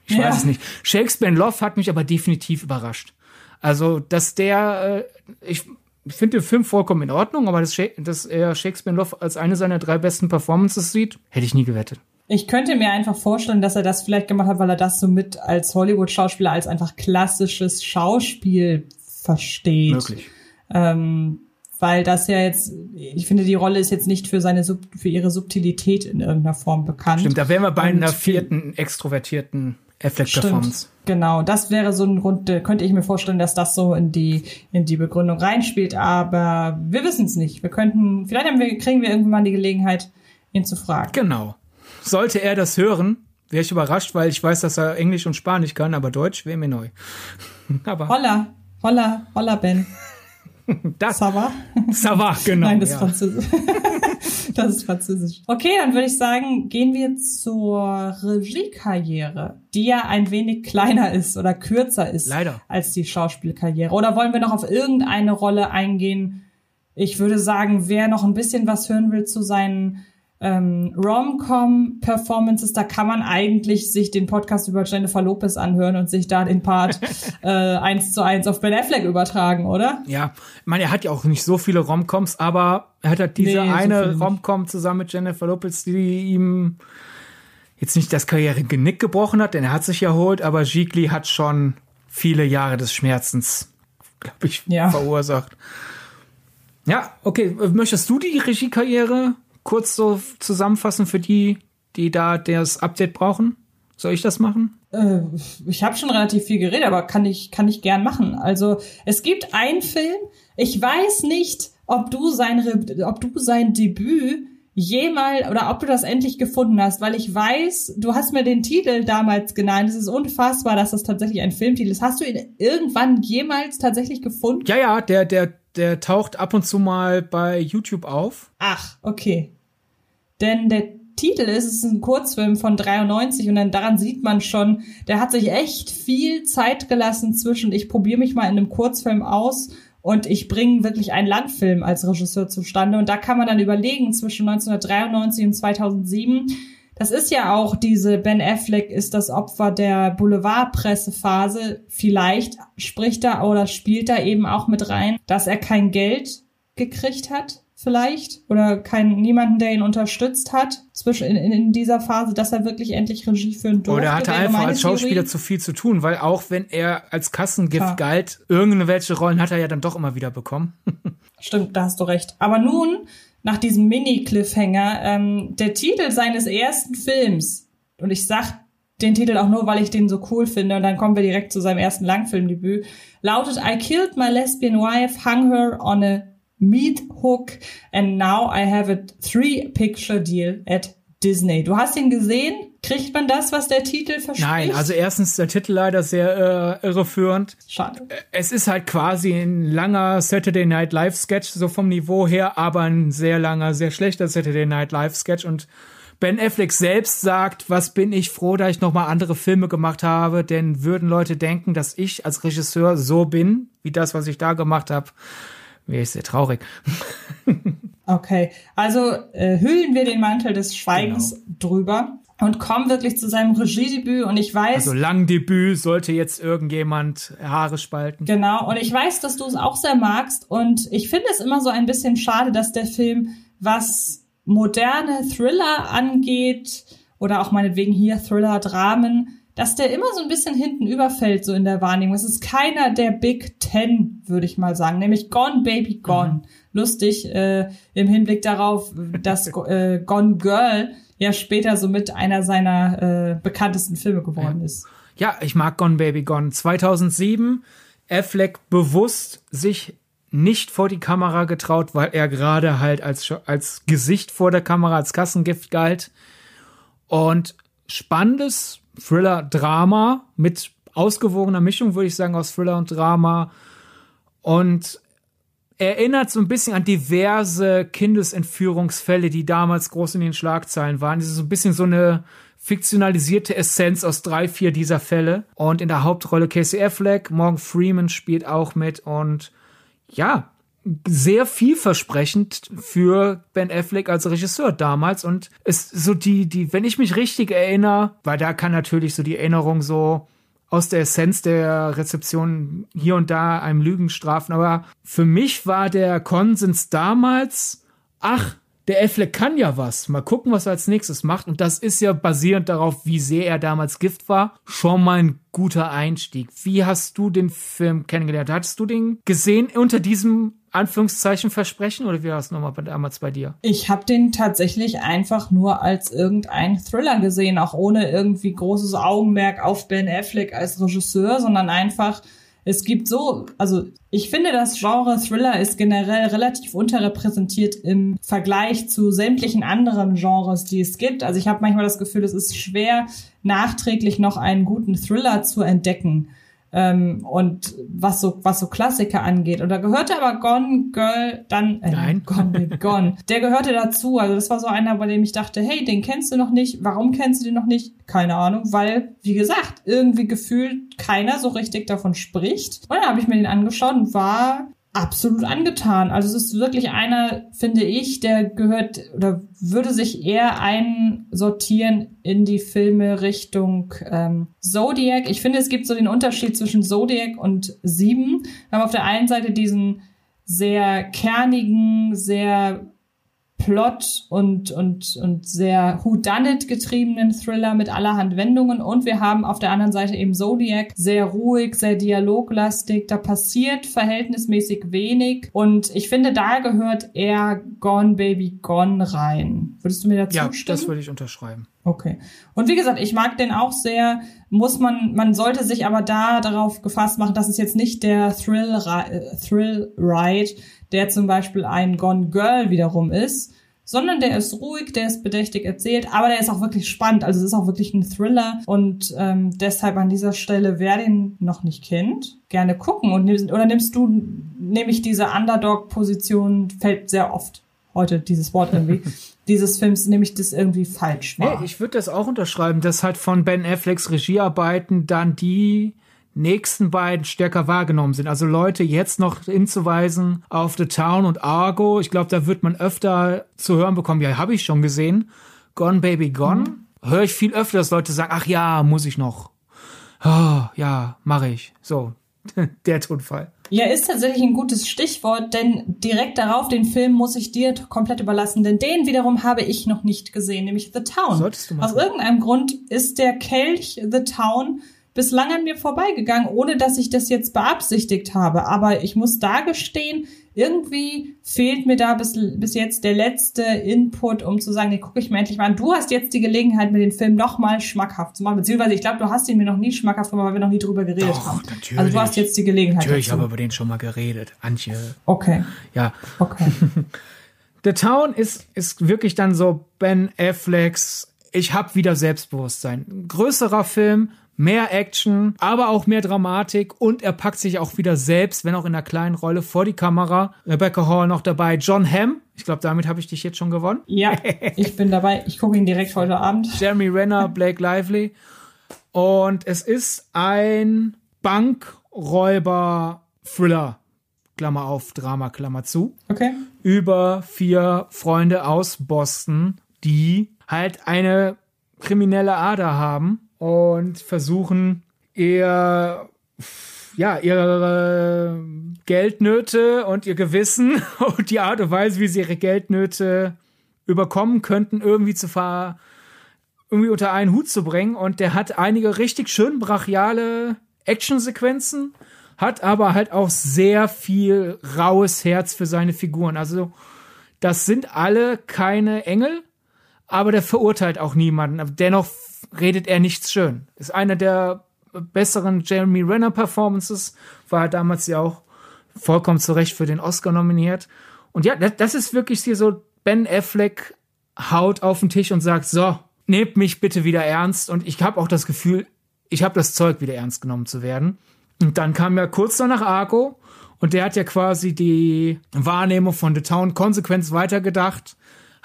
Ich ja. weiß es nicht. Shakespeare in Love hat mich aber definitiv überrascht. Also, dass der, äh, ich finde den Film vollkommen in Ordnung, aber dass, dass er Shakespeare in Love als eine seiner drei besten Performances sieht, hätte ich nie gewettet. Ich könnte mir einfach vorstellen, dass er das vielleicht gemacht hat, weil er das so mit als Hollywood-Schauspieler als einfach klassisches Schauspiel versteht. Möglich. Ähm, weil das ja jetzt, ich finde, die Rolle ist jetzt nicht für seine für ihre Subtilität in irgendeiner Form bekannt. Stimmt, da wären wir bei einer vierten extrovertierten Affleck-Performance. Genau, das wäre so ein Grund, könnte ich mir vorstellen, dass das so in die in die Begründung reinspielt, aber wir wissen es nicht. Wir könnten, vielleicht haben wir, kriegen wir irgendwann mal die Gelegenheit, ihn zu fragen. Genau sollte er das hören, wäre ich überrascht, weil ich weiß, dass er Englisch und Spanisch kann, aber Deutsch wäre mir neu. aber holla, holla, holla, Ben. Das. Sava? Sava, genau. Nein, das ist ja. Französisch. das ist Französisch. Okay, dann würde ich sagen, gehen wir zur Regiekarriere, die ja ein wenig kleiner ist oder kürzer ist Leider. als die Schauspielkarriere. Oder wollen wir noch auf irgendeine Rolle eingehen, ich würde sagen, wer noch ein bisschen was hören will zu seinen ähm, Rom-Com-Performances, da kann man eigentlich sich den Podcast über Jennifer Lopez anhören und sich da den Part äh, eins zu eins auf Ben Affleck übertragen, oder? Ja, ich meine, er hat ja auch nicht so viele Rom-Coms, aber er hat halt diese nee, eine so Rom-Com zusammen mit Jennifer Lopez, die ihm jetzt nicht das Karriere-Genick gebrochen hat, denn er hat sich erholt, aber Gigli hat schon viele Jahre des Schmerzens, glaube ich, ja. verursacht. Ja, okay. Möchtest du die Regiekarriere kurz so zusammenfassen für die, die da das Update brauchen? Soll ich das machen? Äh, ich habe schon relativ viel geredet, aber kann ich, kann ich gern machen. Also es gibt einen Film, ich weiß nicht, ob du sein, ob du sein Debüt jemals oder ob du das endlich gefunden hast, weil ich weiß, du hast mir den Titel damals genannt. Es ist unfassbar, dass das tatsächlich ein Filmtitel ist. Hast du ihn irgendwann jemals tatsächlich gefunden? Ja, ja, der, der, der taucht ab und zu mal bei YouTube auf. Ach, okay. Denn der Titel ist, es ist ein Kurzfilm von 93 und dann daran sieht man schon, der hat sich echt viel Zeit gelassen zwischen, ich probiere mich mal in einem Kurzfilm aus und ich bringe wirklich einen Langfilm als Regisseur zustande. Und da kann man dann überlegen, zwischen 1993 und 2007, das ist ja auch diese Ben Affleck ist das Opfer der Boulevardpressephase. Vielleicht spricht er oder spielt er eben auch mit rein, dass er kein Geld gekriegt hat vielleicht oder keinen niemanden, der ihn unterstützt hat zwischen in, in dieser Phase, dass er wirklich endlich Regie führen durfte. Oder hatte einfach als Schauspieler Theorie. zu viel zu tun, weil auch wenn er als Kassengift ja. galt, irgendwelche Rollen hat er ja dann doch immer wieder bekommen. Stimmt, da hast du recht. Aber nun nach diesem Mini-Cliffhanger, ähm, der Titel seines ersten Films und ich sag den Titel auch nur, weil ich den so cool finde und dann kommen wir direkt zu seinem ersten Langfilmdebüt, lautet I killed my lesbian wife, hung her on a Meat Hook and now I have a three picture deal at Disney. Du hast ihn gesehen? Kriegt man das, was der Titel verspricht? Nein, also erstens der Titel leider sehr äh, irreführend. Schade. Äh, es ist halt quasi ein langer Saturday Night Live Sketch, so vom Niveau her, aber ein sehr langer, sehr schlechter Saturday Night Live Sketch und Ben Affleck selbst sagt, was bin ich froh, da ich nochmal andere Filme gemacht habe, denn würden Leute denken, dass ich als Regisseur so bin, wie das, was ich da gemacht habe, wäre ich sehr traurig. okay, also äh, hüllen wir den Mantel des Schweigens genau. drüber und kommen wirklich zu seinem Regiedebüt und ich weiß. Also Langdebüt sollte jetzt irgendjemand Haare spalten. Genau, und ich weiß, dass du es auch sehr magst und ich finde es immer so ein bisschen schade, dass der Film, was moderne Thriller angeht oder auch meinetwegen hier Thriller-Dramen, dass der immer so ein bisschen hinten überfällt, so in der Wahrnehmung. Es ist keiner der Big Ten, würde ich mal sagen, nämlich Gone Baby Gone. Mhm. Lustig äh, im Hinblick darauf, dass äh, Gone Girl ja später so mit einer seiner äh, bekanntesten Filme geworden ist. Ja, ich mag Gone Baby Gone. 2007 Affleck bewusst sich nicht vor die Kamera getraut, weil er gerade halt als, als Gesicht vor der Kamera, als Kassengift galt. Und spannendes Thriller-Drama mit ausgewogener Mischung, würde ich sagen, aus Thriller und Drama. Und erinnert so ein bisschen an diverse Kindesentführungsfälle, die damals groß in den Schlagzeilen waren. Das ist so ein bisschen so eine fiktionalisierte Essenz aus drei, vier dieser Fälle. Und in der Hauptrolle Casey Affleck, Morgan Freeman spielt auch mit und ja, sehr vielversprechend für Ben Affleck als Regisseur damals und es so die die wenn ich mich richtig erinnere, weil da kann natürlich so die Erinnerung so aus der Essenz der Rezeption hier und da einem Lügen strafen, aber für mich war der Konsens damals, ach, der Affleck kann ja was. Mal gucken, was er als nächstes macht. Und das ist ja basierend darauf, wie sehr er damals Gift war, schon mal ein guter Einstieg. Wie hast du den Film kennengelernt? Hattest du den gesehen unter diesem Anführungszeichen Versprechen oder wie war es nochmal damals bei dir? Ich habe den tatsächlich einfach nur als irgendein Thriller gesehen, auch ohne irgendwie großes Augenmerk auf Ben Affleck als Regisseur, sondern einfach es gibt so, also ich finde, das Genre Thriller ist generell relativ unterrepräsentiert im Vergleich zu sämtlichen anderen Genres, die es gibt. Also ich habe manchmal das Gefühl, es ist schwer, nachträglich noch einen guten Thriller zu entdecken. Ähm, und was so, was so Klassiker angeht. Und da gehörte aber Gone Girl dann, äh, Nein. Gone, Gone. Der gehörte dazu. Also das war so einer, bei dem ich dachte, hey, den kennst du noch nicht. Warum kennst du den noch nicht? Keine Ahnung, weil, wie gesagt, irgendwie gefühlt keiner so richtig davon spricht. Und dann habe ich mir den angeschaut und war absolut angetan. Also es ist wirklich einer, finde ich, der gehört oder würde sich eher einsortieren in die Filme Richtung ähm, Zodiac. Ich finde, es gibt so den Unterschied zwischen Zodiac und Sieben. Wir haben auf der einen Seite diesen sehr kernigen, sehr Plot und, und, und sehr Whodunit getriebenen Thriller mit allerhand Wendungen. Und wir haben auf der anderen Seite eben Zodiac, sehr ruhig, sehr dialoglastig. Da passiert verhältnismäßig wenig. Und ich finde, da gehört eher Gone Baby Gone rein. Würdest du mir dazu ja, stimmen? das würde ich unterschreiben. Okay. Und wie gesagt, ich mag den auch sehr. Muss man, man sollte sich aber da darauf gefasst machen, dass es jetzt nicht der Thrill, Thrill Ride der zum Beispiel ein Gone Girl wiederum ist, sondern der ist ruhig, der ist bedächtig erzählt, aber der ist auch wirklich spannend. Also es ist auch wirklich ein Thriller und ähm, deshalb an dieser Stelle, wer den noch nicht kennt, gerne gucken und oder nimmst du nämlich diese Underdog-Position fällt sehr oft heute dieses Wort irgendwie dieses Films nämlich das irgendwie falsch war. Nee, ich würde das auch unterschreiben, dass halt von Ben Afflecks Regiearbeiten dann die nächsten beiden stärker wahrgenommen sind. Also Leute jetzt noch hinzuweisen auf The Town und Argo. Ich glaube, da wird man öfter zu hören bekommen, ja, habe ich schon gesehen. Gone Baby Gone. Mhm. Höre ich viel öfter, dass Leute sagen, ach ja, muss ich noch. Oh, ja, mache ich. So, der Tonfall. Ja, ist tatsächlich ein gutes Stichwort, denn direkt darauf den Film muss ich dir komplett überlassen, denn den wiederum habe ich noch nicht gesehen, nämlich The Town. Solltest du mal Aus irgendeinem Grund ist der Kelch The Town bislang an mir vorbeigegangen, ohne dass ich das jetzt beabsichtigt habe. Aber ich muss da gestehen, irgendwie fehlt mir da bis, bis jetzt der letzte Input, um zu sagen, den gucke ich mir endlich mal an. Du hast jetzt die Gelegenheit, mir den Film nochmal schmackhaft zu machen. Beziehungsweise, ich glaube, du hast ihn mir noch nie schmackhaft gemacht, weil wir noch nie drüber geredet Doch, haben. Natürlich. Also du hast jetzt die Gelegenheit. Natürlich, ich habe über den schon mal geredet. Antje. Okay. Ja. Okay. The Town ist, ist wirklich dann so Ben Afflecks ich habe wieder Selbstbewusstsein. größerer Film, mehr Action, aber auch mehr Dramatik und er packt sich auch wieder selbst, wenn auch in einer kleinen Rolle, vor die Kamera. Rebecca Hall noch dabei, John Hamm. Ich glaube, damit habe ich dich jetzt schon gewonnen. Ja, ich bin dabei. Ich gucke ihn direkt heute Abend. Jeremy Renner, Blake Lively. Und es ist ein Bankräuber-Thriller. Klammer auf, Drama, Klammer zu. Okay. Über vier Freunde aus Boston, die halt eine kriminelle Ader haben und versuchen ihr ja, ihre Geldnöte und ihr Gewissen und die Art und Weise, wie sie ihre Geldnöte überkommen könnten, irgendwie zu ver irgendwie unter einen Hut zu bringen. Und der hat einige richtig schön brachiale Actionsequenzen, hat aber halt auch sehr viel raues Herz für seine Figuren. Also, das sind alle keine Engel, aber der verurteilt auch niemanden. Dennoch redet er nichts schön. Ist einer der besseren Jeremy Renner Performances, war damals ja auch vollkommen zu Recht für den Oscar nominiert. Und ja, das ist wirklich hier so, Ben Affleck haut auf den Tisch und sagt, so, nehmt mich bitte wieder ernst. Und ich habe auch das Gefühl, ich habe das Zeug, wieder ernst genommen zu werden. Und dann kam ja kurz danach Argo und der hat ja quasi die Wahrnehmung von The Town konsequent weitergedacht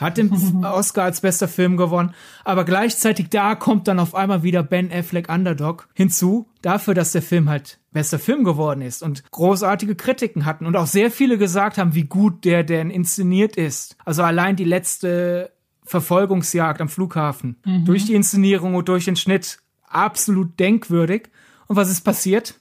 hat den Oscar als bester Film gewonnen, aber gleichzeitig da kommt dann auf einmal wieder Ben Affleck Underdog hinzu, dafür, dass der Film halt bester Film geworden ist und großartige Kritiken hatten und auch sehr viele gesagt haben, wie gut der denn inszeniert ist. Also allein die letzte Verfolgungsjagd am Flughafen mhm. durch die Inszenierung und durch den Schnitt absolut denkwürdig. Und was ist passiert?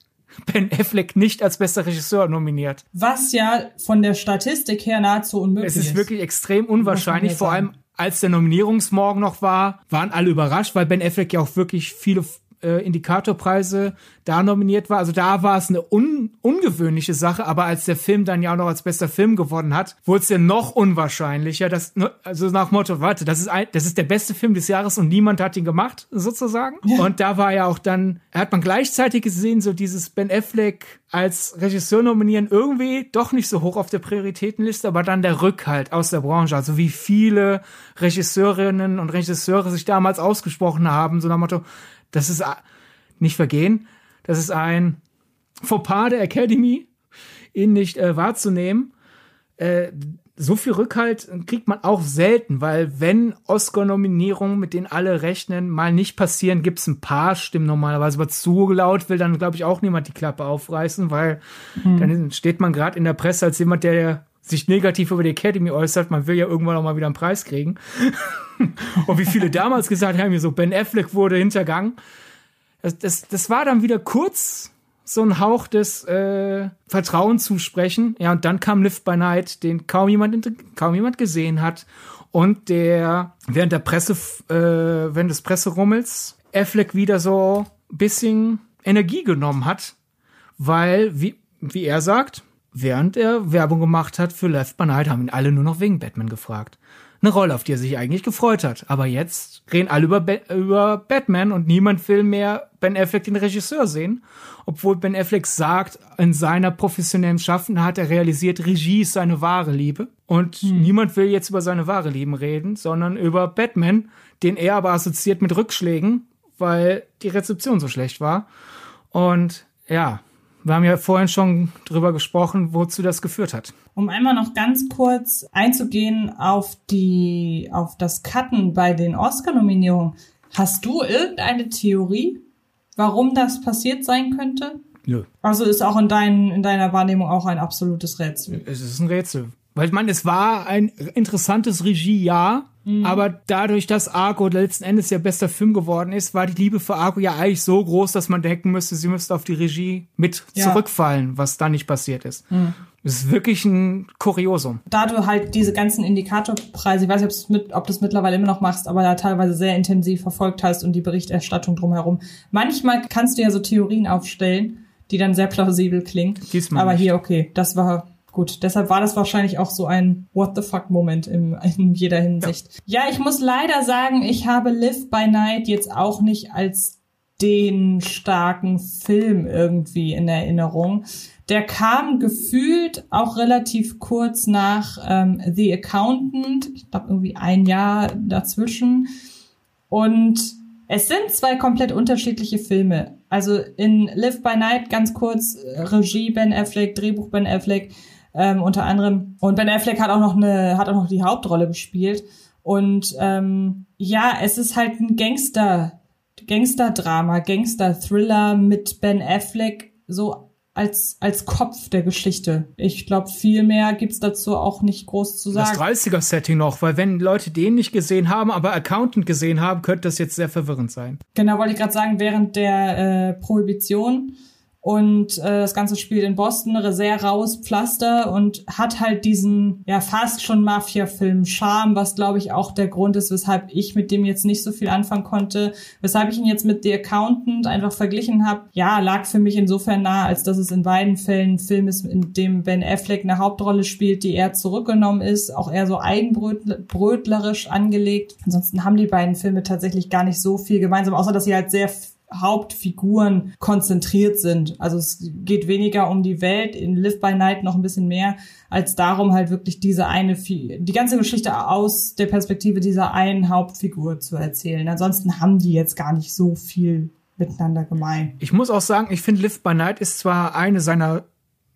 Ben Affleck nicht als bester Regisseur nominiert. Was ja von der Statistik her nahezu unmöglich ist. Es ist wirklich extrem unwahrscheinlich, vor allem als der Nominierungsmorgen noch war, waren alle überrascht, weil Ben Affleck ja auch wirklich viele äh, Indikatorpreise da nominiert war. Also da war es eine un ungewöhnliche Sache, aber als der Film dann ja auch noch als bester Film gewonnen hat, wurde es ja noch unwahrscheinlicher, dass, also nach Motto, warte, das ist ein, das ist der beste Film des Jahres und niemand hat ihn gemacht, sozusagen. Ja. Und da war ja auch dann, hat man gleichzeitig gesehen, so dieses Ben Affleck als Regisseur nominieren irgendwie doch nicht so hoch auf der Prioritätenliste, aber dann der Rückhalt aus der Branche, also wie viele Regisseurinnen und Regisseure sich damals ausgesprochen haben, so nach Motto, das ist nicht vergehen. Das ist ein Fauxpas der Academy, ihn nicht äh, wahrzunehmen. Äh, so viel Rückhalt kriegt man auch selten, weil wenn Oscar-Nominierungen, mit denen alle rechnen, mal nicht passieren, gibt's ein paar Stimmen normalerweise. Aber zu laut will dann, glaube ich, auch niemand die Klappe aufreißen, weil hm. dann steht man gerade in der Presse als jemand, der sich negativ über die Academy äußert. Man will ja irgendwann auch mal wieder einen Preis kriegen. Und wie viele damals gesagt haben, so Ben Affleck wurde hintergangen. Das, das, das war dann wieder kurz so ein Hauch des äh, Vertrauen zusprechen. Ja, und dann kam Live by Night, den kaum jemand, kaum jemand gesehen hat. Und der während der Presse, äh, während des Presserummels Affleck wieder so ein bisschen Energie genommen hat, weil, wie, wie er sagt, während er Werbung gemacht hat für Left by Night, haben ihn alle nur noch wegen Batman gefragt eine Rolle, auf die er sich eigentlich gefreut hat. Aber jetzt reden alle über, ba über Batman und niemand will mehr Ben Affleck den Regisseur sehen. Obwohl Ben Affleck sagt, in seiner professionellen Schaffen hat er realisiert, Regie ist seine wahre Liebe. Und hm. niemand will jetzt über seine wahre Liebe reden, sondern über Batman, den er aber assoziiert mit Rückschlägen, weil die Rezeption so schlecht war. Und ja, wir haben ja vorhin schon drüber gesprochen, wozu das geführt hat. Um einmal noch ganz kurz einzugehen auf die, auf das Cutten bei den Oscar-Nominierungen. Hast du irgendeine Theorie, warum das passiert sein könnte? Nö. Also ist auch in, dein, in deiner Wahrnehmung auch ein absolutes Rätsel. Es ist ein Rätsel. Weil ich meine, es war ein interessantes Regiejahr, mhm. aber dadurch, dass Argo letzten Endes ja bester Film geworden ist, war die Liebe für Argo ja eigentlich so groß, dass man denken müsste, sie müsste auf die Regie mit ja. zurückfallen, was da nicht passiert ist. Mhm. Das ist wirklich ein Kuriosum. Da du halt diese ganzen Indikatorpreise, ich weiß nicht, mit, ob du es mittlerweile immer noch machst, aber da teilweise sehr intensiv verfolgt hast und die Berichterstattung drumherum. Manchmal kannst du ja so Theorien aufstellen, die dann sehr plausibel klingen. Diesmal aber nicht. hier, okay, das war Gut, deshalb war das wahrscheinlich auch so ein What the fuck Moment in, in jeder Hinsicht. Ja. ja, ich muss leider sagen, ich habe Live by Night jetzt auch nicht als den starken Film irgendwie in Erinnerung. Der kam gefühlt auch relativ kurz nach ähm, The Accountant. Ich glaube irgendwie ein Jahr dazwischen. Und es sind zwei komplett unterschiedliche Filme. Also in Live by Night ganz kurz Regie Ben Affleck, Drehbuch Ben Affleck ähm, unter anderem. Und Ben Affleck hat auch noch eine, hat auch noch die Hauptrolle gespielt. Und ähm, ja, es ist halt ein Gangster, Gangster-Drama, Gangster-Thriller mit Ben Affleck so als, als Kopf der Geschichte. Ich glaube, viel mehr gibt's dazu auch nicht groß zu sagen. Das 30er-Setting noch, weil wenn Leute den nicht gesehen haben, aber Accountant gesehen haben, könnte das jetzt sehr verwirrend sein. Genau, wollte ich gerade sagen, während der äh, Prohibition und äh, das Ganze spielt in Boston, sehr raus Pflaster und hat halt diesen ja fast schon Mafia-Film Charme, was glaube ich auch der Grund ist, weshalb ich mit dem jetzt nicht so viel anfangen konnte, weshalb ich ihn jetzt mit The Accountant einfach verglichen habe. Ja, lag für mich insofern nah, als dass es in beiden Fällen ein Film ist, in dem Ben Affleck eine Hauptrolle spielt, die eher zurückgenommen ist, auch eher so eigenbrötlerisch angelegt. Ansonsten haben die beiden Filme tatsächlich gar nicht so viel gemeinsam, außer dass sie halt sehr Hauptfiguren konzentriert sind. Also es geht weniger um die Welt, in Live by Night noch ein bisschen mehr, als darum halt wirklich diese eine, die ganze Geschichte aus der Perspektive dieser einen Hauptfigur zu erzählen. Ansonsten haben die jetzt gar nicht so viel miteinander gemein. Ich muss auch sagen, ich finde Live by Night ist zwar eine seiner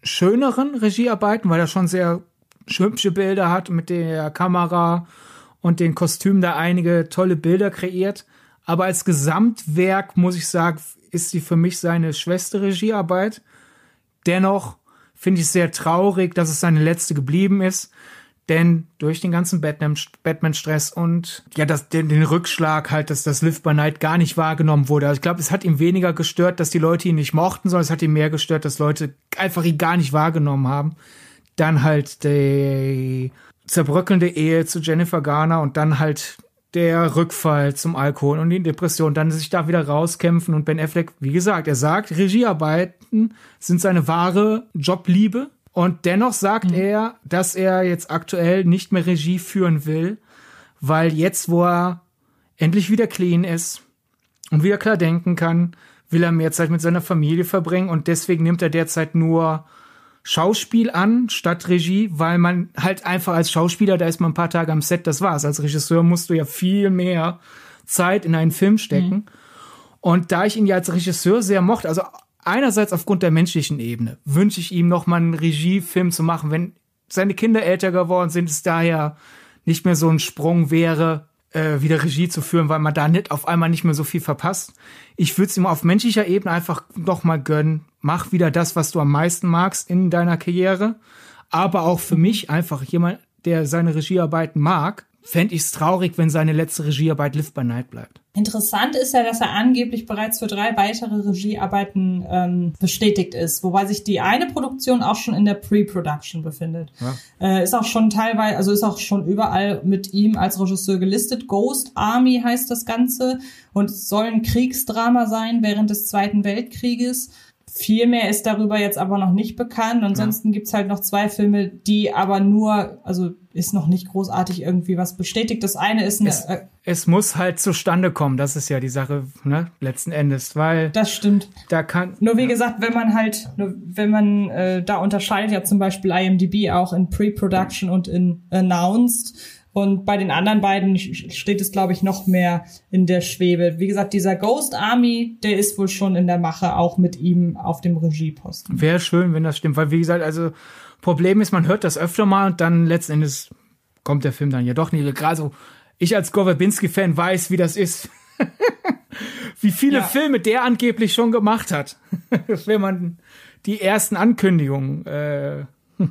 schöneren Regiearbeiten, weil er schon sehr hübsche Bilder hat mit der Kamera und den Kostümen da einige tolle Bilder kreiert. Aber als Gesamtwerk muss ich sagen, ist sie für mich seine schwester Regiearbeit. Dennoch finde ich es sehr traurig, dass es seine letzte geblieben ist. Denn durch den ganzen Batman-Stress und ja, das, den, den Rückschlag halt, dass das Live by Night gar nicht wahrgenommen wurde. Also ich glaube, es hat ihm weniger gestört, dass die Leute ihn nicht mochten, sondern es hat ihm mehr gestört, dass Leute einfach ihn gar nicht wahrgenommen haben. Dann halt die zerbröckelnde Ehe zu Jennifer Garner und dann halt der Rückfall zum Alkohol und die Depression, dann sich da wieder rauskämpfen und Ben Affleck, wie gesagt, er sagt, Regiearbeiten sind seine wahre Jobliebe und dennoch sagt mhm. er, dass er jetzt aktuell nicht mehr Regie führen will, weil jetzt, wo er endlich wieder clean ist und wieder klar denken kann, will er mehr Zeit mit seiner Familie verbringen und deswegen nimmt er derzeit nur Schauspiel an statt Regie, weil man halt einfach als Schauspieler, da ist man ein paar Tage am Set, das war's. Als Regisseur musst du ja viel mehr Zeit in einen Film stecken. Mhm. Und da ich ihn ja als Regisseur sehr mochte, also einerseits aufgrund der menschlichen Ebene, wünsche ich ihm noch mal einen Regiefilm zu machen, wenn seine Kinder älter geworden sind, es daher nicht mehr so ein Sprung wäre, äh, wieder Regie zu führen, weil man da nicht auf einmal nicht mehr so viel verpasst. Ich würde es ihm auf menschlicher Ebene einfach noch mal gönnen. Mach wieder das, was du am meisten magst in deiner Karriere. Aber auch für mich einfach jemand, der seine Regiearbeiten mag, fände ich es traurig, wenn seine letzte Regiearbeit Live by Night bleibt. Interessant ist ja, dass er angeblich bereits für drei weitere Regiearbeiten ähm, bestätigt ist, wobei sich die eine Produktion auch schon in der Pre-Production befindet. Ja. Äh, ist auch schon teilweise, also ist auch schon überall mit ihm als Regisseur gelistet. Ghost Army heißt das Ganze und soll ein Kriegsdrama sein während des Zweiten Weltkrieges. Viel mehr ist darüber jetzt aber noch nicht bekannt. Ansonsten ja. gibt's halt noch zwei Filme, die aber nur, also ist noch nicht großartig irgendwie was bestätigt. Das eine ist eine. Es, äh, es muss halt zustande kommen, das ist ja die Sache, ne, letzten Endes, weil. Das stimmt. Da kann. Nur wie ja. gesagt, wenn man halt, wenn man äh, da unterscheidet ja zum Beispiel IMDb auch in Pre-Production und in Announced und bei den anderen beiden steht es, glaube ich, noch mehr in der Schwebe. Wie gesagt, dieser Ghost Army, der ist wohl schon in der Mache, auch mit ihm auf dem Regieposten. Wäre schön, wenn das stimmt, weil wie gesagt, also Problem ist, man hört das öfter mal und dann letzten Endes kommt der Film dann ja doch nicht. Gerade so, ich als Gore-Verbinski-Fan weiß, wie das ist. wie viele ja. Filme der angeblich schon gemacht hat, wenn man die ersten Ankündigungen äh,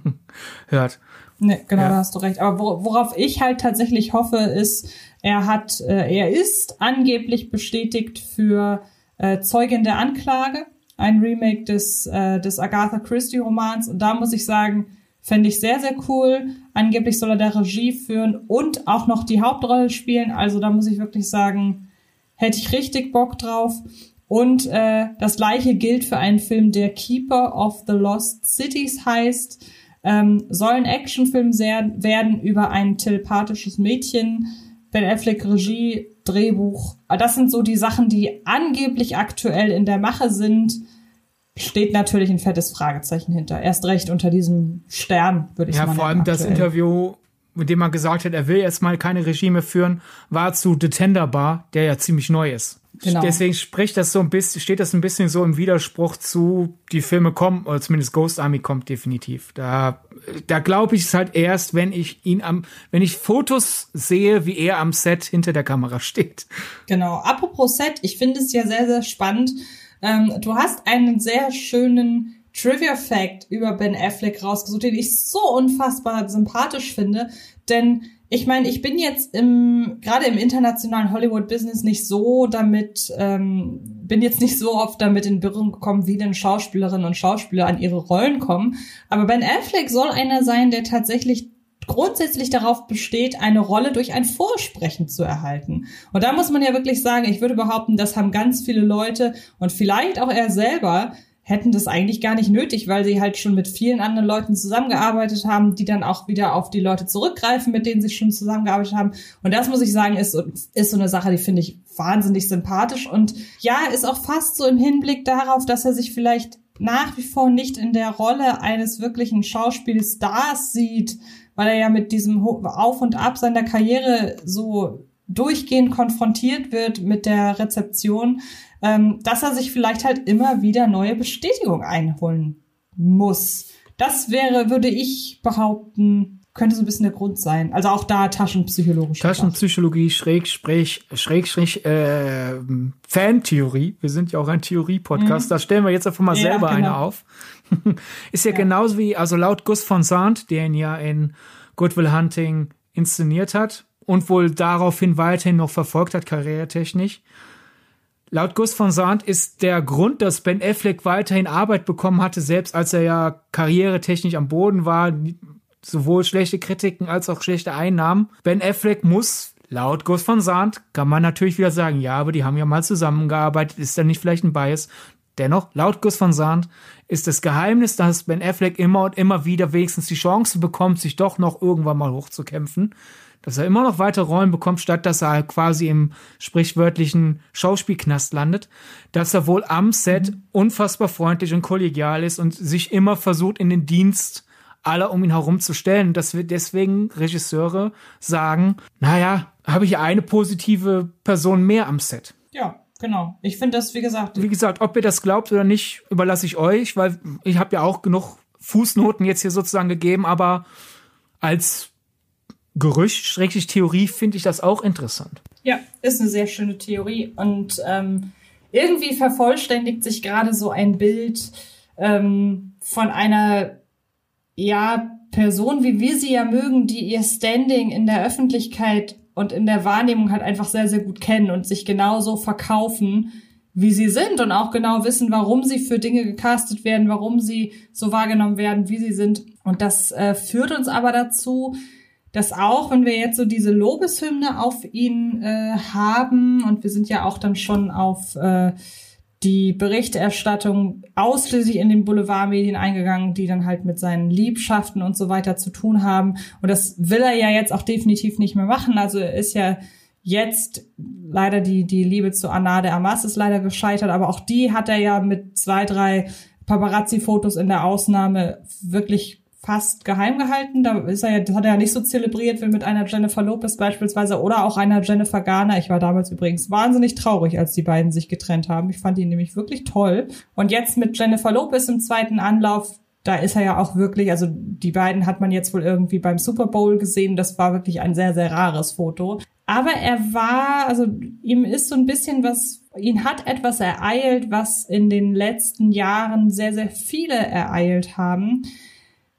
hört. Nee, genau, ja. da hast du recht. Aber worauf ich halt tatsächlich hoffe, ist, er hat, äh, er ist angeblich bestätigt für äh, Zeugin der Anklage, ein Remake des, äh, des Agatha Christie Romans. Und da muss ich sagen, fände ich sehr, sehr cool. Angeblich soll er da Regie führen und auch noch die Hauptrolle spielen. Also da muss ich wirklich sagen, hätte ich richtig Bock drauf. Und äh, das gleiche gilt für einen Film, der Keeper of the Lost Cities heißt. Ähm, soll ein Actionfilm sehr, werden über ein telepathisches Mädchen. Ben Affleck Regie, Drehbuch. Das sind so die Sachen, die angeblich aktuell in der Mache sind. Steht natürlich ein fettes Fragezeichen hinter. Erst recht unter diesem Stern, würde ich sagen. Ja, vor allem aktuell. das Interview, mit dem man gesagt hat, er will erstmal keine Regime führen, war zu The Tender Bar, der ja ziemlich neu ist. Genau. Deswegen spricht das so ein bisschen, steht das ein bisschen so im Widerspruch zu, die Filme kommen, oder zumindest Ghost Army kommt definitiv. Da, da glaube ich es halt erst, wenn ich ihn am, wenn ich Fotos sehe, wie er am Set hinter der Kamera steht. Genau. Apropos Set, ich finde es ja sehr, sehr spannend. Ähm, du hast einen sehr schönen Trivia Fact über Ben Affleck rausgesucht, den ich so unfassbar sympathisch finde, denn ich meine, ich bin jetzt im gerade im internationalen Hollywood-Business nicht so damit, ähm, bin jetzt nicht so oft damit in Berührung gekommen, wie denn Schauspielerinnen und Schauspieler an ihre Rollen kommen. Aber Ben Affleck soll einer sein, der tatsächlich grundsätzlich darauf besteht, eine Rolle durch ein Vorsprechen zu erhalten. Und da muss man ja wirklich sagen, ich würde behaupten, das haben ganz viele Leute und vielleicht auch er selber hätten das eigentlich gar nicht nötig, weil sie halt schon mit vielen anderen Leuten zusammengearbeitet haben, die dann auch wieder auf die Leute zurückgreifen, mit denen sie schon zusammengearbeitet haben. Und das muss ich sagen, ist, ist so eine Sache, die finde ich wahnsinnig sympathisch. Und ja, ist auch fast so im Hinblick darauf, dass er sich vielleicht nach wie vor nicht in der Rolle eines wirklichen Schauspielstars sieht, weil er ja mit diesem Auf und Ab seiner Karriere so durchgehend konfrontiert wird mit der Rezeption, ähm, dass er sich vielleicht halt immer wieder neue Bestätigung einholen muss. Das wäre, würde ich behaupten, könnte so ein bisschen der Grund sein. Also auch da taschenpsychologisch. Taschenpsychologie, Schrägstrich, Schrägstrich, äh, Fantheorie. Wir sind ja auch ein Theorie-Podcast. Mhm. Da stellen wir jetzt einfach mal ja, selber genau. eine auf. Ist ja, ja, genauso wie, also laut Gus von Sant, der ihn ja in Good Will Hunting inszeniert hat und wohl daraufhin weiterhin noch verfolgt hat, karrieretechnisch. Laut Gus von Sant ist der Grund, dass Ben Affleck weiterhin Arbeit bekommen hatte, selbst als er ja karrieretechnisch am Boden war, sowohl schlechte Kritiken als auch schlechte Einnahmen. Ben Affleck muss laut Gus von Sant, kann man natürlich wieder sagen, ja, aber die haben ja mal zusammengearbeitet, ist da nicht vielleicht ein Bias? Dennoch, laut Gus von Sant ist das Geheimnis, dass Ben Affleck immer und immer wieder wenigstens die Chance bekommt, sich doch noch irgendwann mal hochzukämpfen, dass er immer noch weitere Rollen bekommt, statt dass er quasi im sprichwörtlichen Schauspielknast landet, dass er wohl am Set mhm. unfassbar freundlich und kollegial ist und sich immer versucht, in den Dienst aller um ihn herum zu stellen. Dass wir deswegen Regisseure sagen, naja, habe ich eine positive Person mehr am Set. Ja, genau. Ich finde das, wie gesagt. Wie gesagt, ob ihr das glaubt oder nicht, überlasse ich euch, weil ich habe ja auch genug Fußnoten jetzt hier sozusagen gegeben, aber als Gerücht, schrecklich Theorie, finde ich das auch interessant. Ja, ist eine sehr schöne Theorie und ähm, irgendwie vervollständigt sich gerade so ein Bild ähm, von einer ja Person, wie wir sie ja mögen, die ihr Standing in der Öffentlichkeit und in der Wahrnehmung halt einfach sehr, sehr gut kennen und sich genauso verkaufen, wie sie sind und auch genau wissen, warum sie für Dinge gecastet werden, warum sie so wahrgenommen werden, wie sie sind. Und das äh, führt uns aber dazu, dass auch, wenn wir jetzt so diese Lobeshymne auf ihn äh, haben und wir sind ja auch dann schon auf äh, die Berichterstattung ausschließlich in den Boulevardmedien eingegangen, die dann halt mit seinen Liebschaften und so weiter zu tun haben. Und das will er ja jetzt auch definitiv nicht mehr machen. Also er ist ja jetzt leider die, die Liebe zu Anna de Amas ist leider gescheitert, aber auch die hat er ja mit zwei, drei Paparazzi-Fotos in der Ausnahme wirklich fast geheim gehalten. Da ist er ja, das hat er ja nicht so zelebriert wie mit einer Jennifer Lopez beispielsweise oder auch einer Jennifer Garner. Ich war damals übrigens wahnsinnig traurig, als die beiden sich getrennt haben. Ich fand ihn nämlich wirklich toll. Und jetzt mit Jennifer Lopez im zweiten Anlauf, da ist er ja auch wirklich, also die beiden hat man jetzt wohl irgendwie beim Super Bowl gesehen. Das war wirklich ein sehr, sehr rares Foto. Aber er war, also ihm ist so ein bisschen was, ihn hat etwas ereilt, was in den letzten Jahren sehr, sehr viele ereilt haben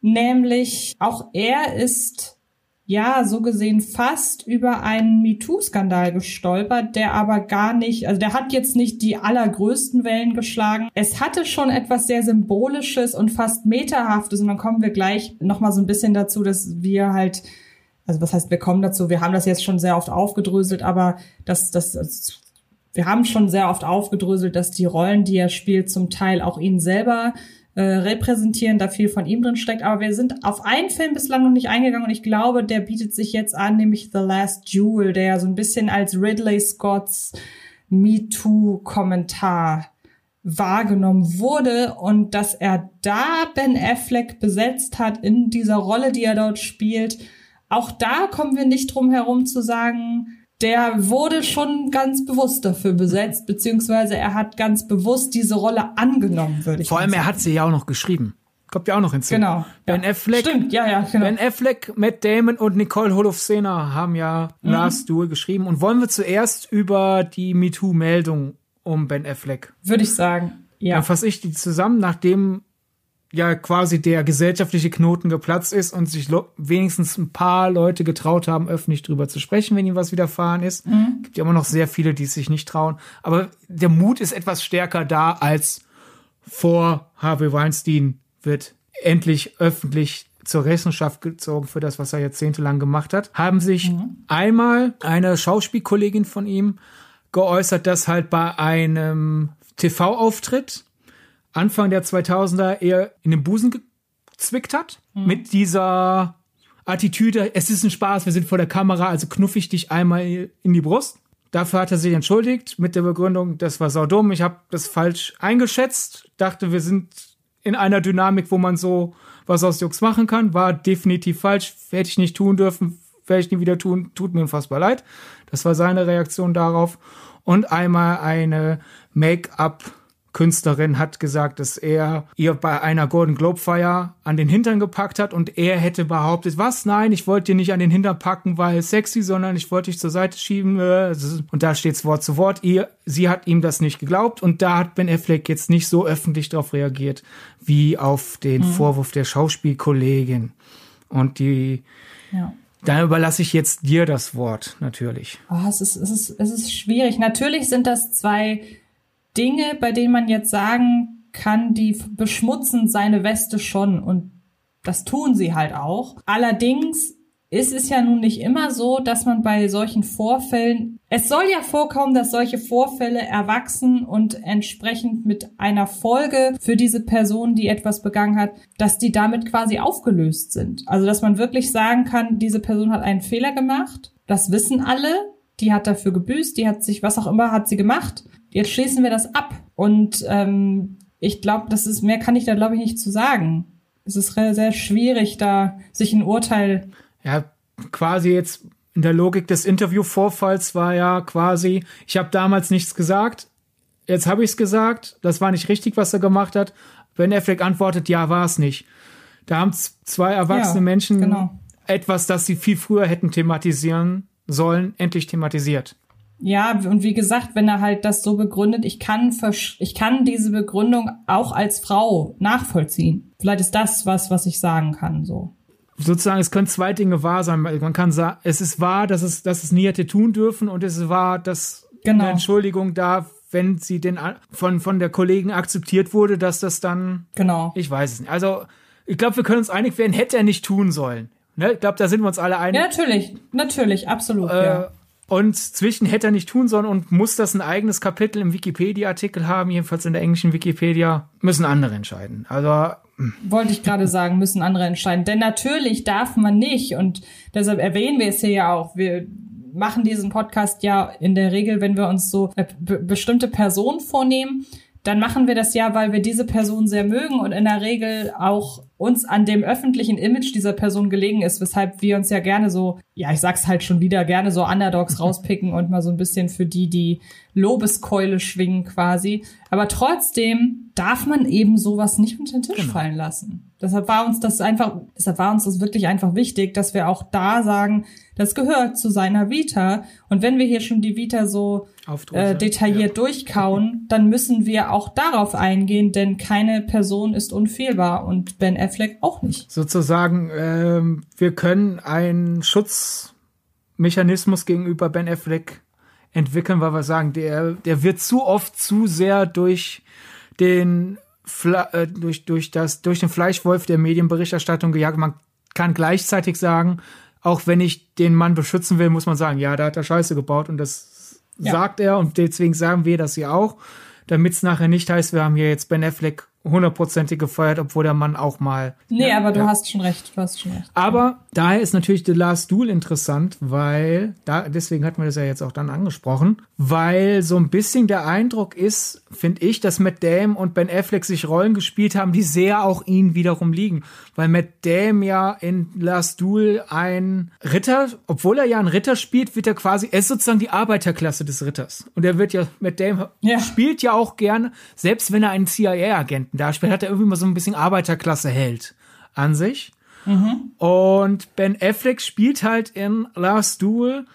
nämlich auch er ist ja so gesehen fast über einen MeToo-Skandal gestolpert, der aber gar nicht, also der hat jetzt nicht die allergrößten Wellen geschlagen. Es hatte schon etwas sehr Symbolisches und fast Meterhaftes und dann kommen wir gleich nochmal so ein bisschen dazu, dass wir halt also was heißt, wir kommen dazu, wir haben das jetzt schon sehr oft aufgedröselt, aber das, das, wir haben schon sehr oft aufgedröselt, dass die Rollen, die er spielt, zum Teil auch ihn selber äh, repräsentieren, da viel von ihm drin steckt. Aber wir sind auf einen Film bislang noch nicht eingegangen und ich glaube, der bietet sich jetzt an, nämlich The Last Jewel, der ja so ein bisschen als Ridley Scotts MeToo-Kommentar wahrgenommen wurde und dass er da Ben Affleck besetzt hat in dieser Rolle, die er dort spielt. Auch da kommen wir nicht drum herum zu sagen, der wurde schon ganz bewusst dafür besetzt, beziehungsweise er hat ganz bewusst diese Rolle angenommen, würde ich Vor allem, sagen. er hat sie ja auch noch geschrieben. Kommt ja auch noch hinzu. Genau. Ben ja. Affleck. Stimmt, ja, ja, genau. Ben Affleck, Matt Damon und Nicole Holofcener haben ja mhm. Last Duel geschrieben. Und wollen wir zuerst über die MeToo-Meldung um Ben Affleck? Würde ich sagen. Ja. Dann fasse ich die zusammen, nachdem ja quasi der gesellschaftliche Knoten geplatzt ist und sich wenigstens ein paar Leute getraut haben, öffentlich drüber zu sprechen, wenn ihnen was widerfahren ist. Mhm. Gibt ja immer noch sehr viele, die es sich nicht trauen. Aber der Mut ist etwas stärker da als vor Harvey Weinstein wird endlich öffentlich zur Rechenschaft gezogen für das, was er jahrzehntelang gemacht hat, haben sich mhm. einmal eine Schauspielkollegin von ihm geäußert, dass halt bei einem TV-Auftritt Anfang der 2000er eher in den Busen gezwickt hat. Mhm. Mit dieser Attitüde, es ist ein Spaß, wir sind vor der Kamera, also knuff ich dich einmal in die Brust. Dafür hat er sich entschuldigt mit der Begründung, das war saudumm, ich habe das falsch eingeschätzt, dachte, wir sind in einer Dynamik, wo man so was aus Jux machen kann, war definitiv falsch, hätte ich nicht tun dürfen, werde ich nie wieder tun, tut mir unfassbar leid. Das war seine Reaktion darauf. Und einmal eine Make-up Künstlerin hat gesagt, dass er ihr bei einer Golden Globe Feier an den Hintern gepackt hat und er hätte behauptet, was? Nein, ich wollte dir nicht an den Hintern packen, weil sexy, sondern ich wollte dich zur Seite schieben. Äh, und da steht's Wort zu Wort. Ihr, sie hat ihm das nicht geglaubt und da hat Ben Affleck jetzt nicht so öffentlich darauf reagiert, wie auf den mhm. Vorwurf der Schauspielkollegin. Und die, ja. Da überlasse ich jetzt dir das Wort, natürlich. Oh, es, ist, es, ist, es ist schwierig. Natürlich sind das zwei Dinge, bei denen man jetzt sagen kann, die beschmutzen seine Weste schon und das tun sie halt auch. Allerdings ist es ja nun nicht immer so, dass man bei solchen Vorfällen, es soll ja vorkommen, dass solche Vorfälle erwachsen und entsprechend mit einer Folge für diese Person, die etwas begangen hat, dass die damit quasi aufgelöst sind. Also, dass man wirklich sagen kann, diese Person hat einen Fehler gemacht, das wissen alle, die hat dafür gebüßt, die hat sich, was auch immer, hat sie gemacht jetzt schließen wir das ab. Und ähm, ich glaube, das ist, mehr kann ich da, glaube ich, nicht zu sagen. Es ist sehr, schwierig, da sich ein Urteil. Ja, quasi jetzt in der Logik des Interviewvorfalls war ja quasi, ich habe damals nichts gesagt, jetzt habe ich es gesagt, das war nicht richtig, was er gemacht hat. Wenn Affleck antwortet, ja, war es nicht. Da haben zwei erwachsene Ja, Menschen genau. etwas, das sie viel früher hätten thematisieren sollen, endlich thematisiert. Ja, und wie gesagt, wenn er halt das so begründet, ich kann, ich kann diese Begründung auch als Frau nachvollziehen. Vielleicht ist das was, was ich sagen kann, so. Sozusagen, es können zwei Dinge wahr sein. Man kann sagen, es ist wahr, dass es, dass es nie hätte tun dürfen und es ist wahr, dass Genau. eine Entschuldigung da, wenn sie den von, von der Kollegen akzeptiert wurde, dass das dann, Genau. ich weiß es nicht. Also, ich glaube, wir können uns einig werden, hätte er nicht tun sollen. Ne? Ich glaube, da sind wir uns alle einig. Ja, natürlich, natürlich, absolut, Äh, ja. Und zwischen hätte er nicht tun sollen und muss das ein eigenes Kapitel im Wikipedia-Artikel haben, jedenfalls in der englischen Wikipedia, müssen andere entscheiden. Also, Wollte ich gerade sagen, müssen andere entscheiden. Denn natürlich darf man nicht, und deshalb erwähnen wir es hier ja auch, wir machen diesen Podcast ja in der Regel, wenn wir uns so bestimmte Person vornehmen, dann machen wir das ja, weil wir diese Person sehr mögen und in der Regel auch uns an dem öffentlichen Image dieser Person gelegen ist, weshalb wir uns ja gerne so, ja, ich sag's halt schon wieder, gerne so Underdogs rauspicken und mal so ein bisschen für die, die Lobeskeule schwingen quasi. Aber trotzdem darf man eben sowas nicht unter den Tisch Genau. fallen lassen. Deshalb war uns das einfach, deshalb war uns das wirklich einfach wichtig, dass wir auch da sagen, das gehört zu seiner Vita. Und wenn wir hier schon die Vita so äh, detailliert durchkauen, dann müssen wir auch darauf eingehen, denn keine Person ist unfehlbar und Ben Affleck auch nicht. sozusagen, ähm, wir können einen Schutzmechanismus gegenüber Ben Affleck entwickeln, weil wir sagen, der, der wird zu oft zu sehr durch den Fle äh, durch, durch, das, durch den Fleischwolf der Medienberichterstattung gejagt. Man kann gleichzeitig sagen, auch wenn ich den Mann beschützen will, muss man sagen, ja, da hat er Scheiße gebaut und das Ja. sagt er und deswegen sagen wir das hier auch, damit es nachher nicht heißt, wir haben hier jetzt Ben Affleck hundertprozentig gefeuert, obwohl der Mann auch mal Nee, aber du ja. hast schon recht, du hast schon recht. aber daher ist natürlich The Last Duel interessant, weil, da, deswegen hatten wir das ja jetzt auch dann angesprochen, weil so ein bisschen der Eindruck ist, finde ich, dass Matt Damon und Ben Affleck sich Rollen gespielt haben, die sehr auch ihnen wiederum liegen. Weil Matt Damon ja in Last Duel ein Ritter, obwohl er ja ein Ritter spielt, wird er quasi, er ist sozusagen die Arbeiterklasse des Ritters. Und er wird ja, Matt Damon Ja. spielt ja auch gerne, selbst wenn er einen CIA-Agenten darstellt, hat er irgendwie mal so ein bisschen Arbeiterklasse-Held an sich. Und Ben Affleck spielt halt in Last Duel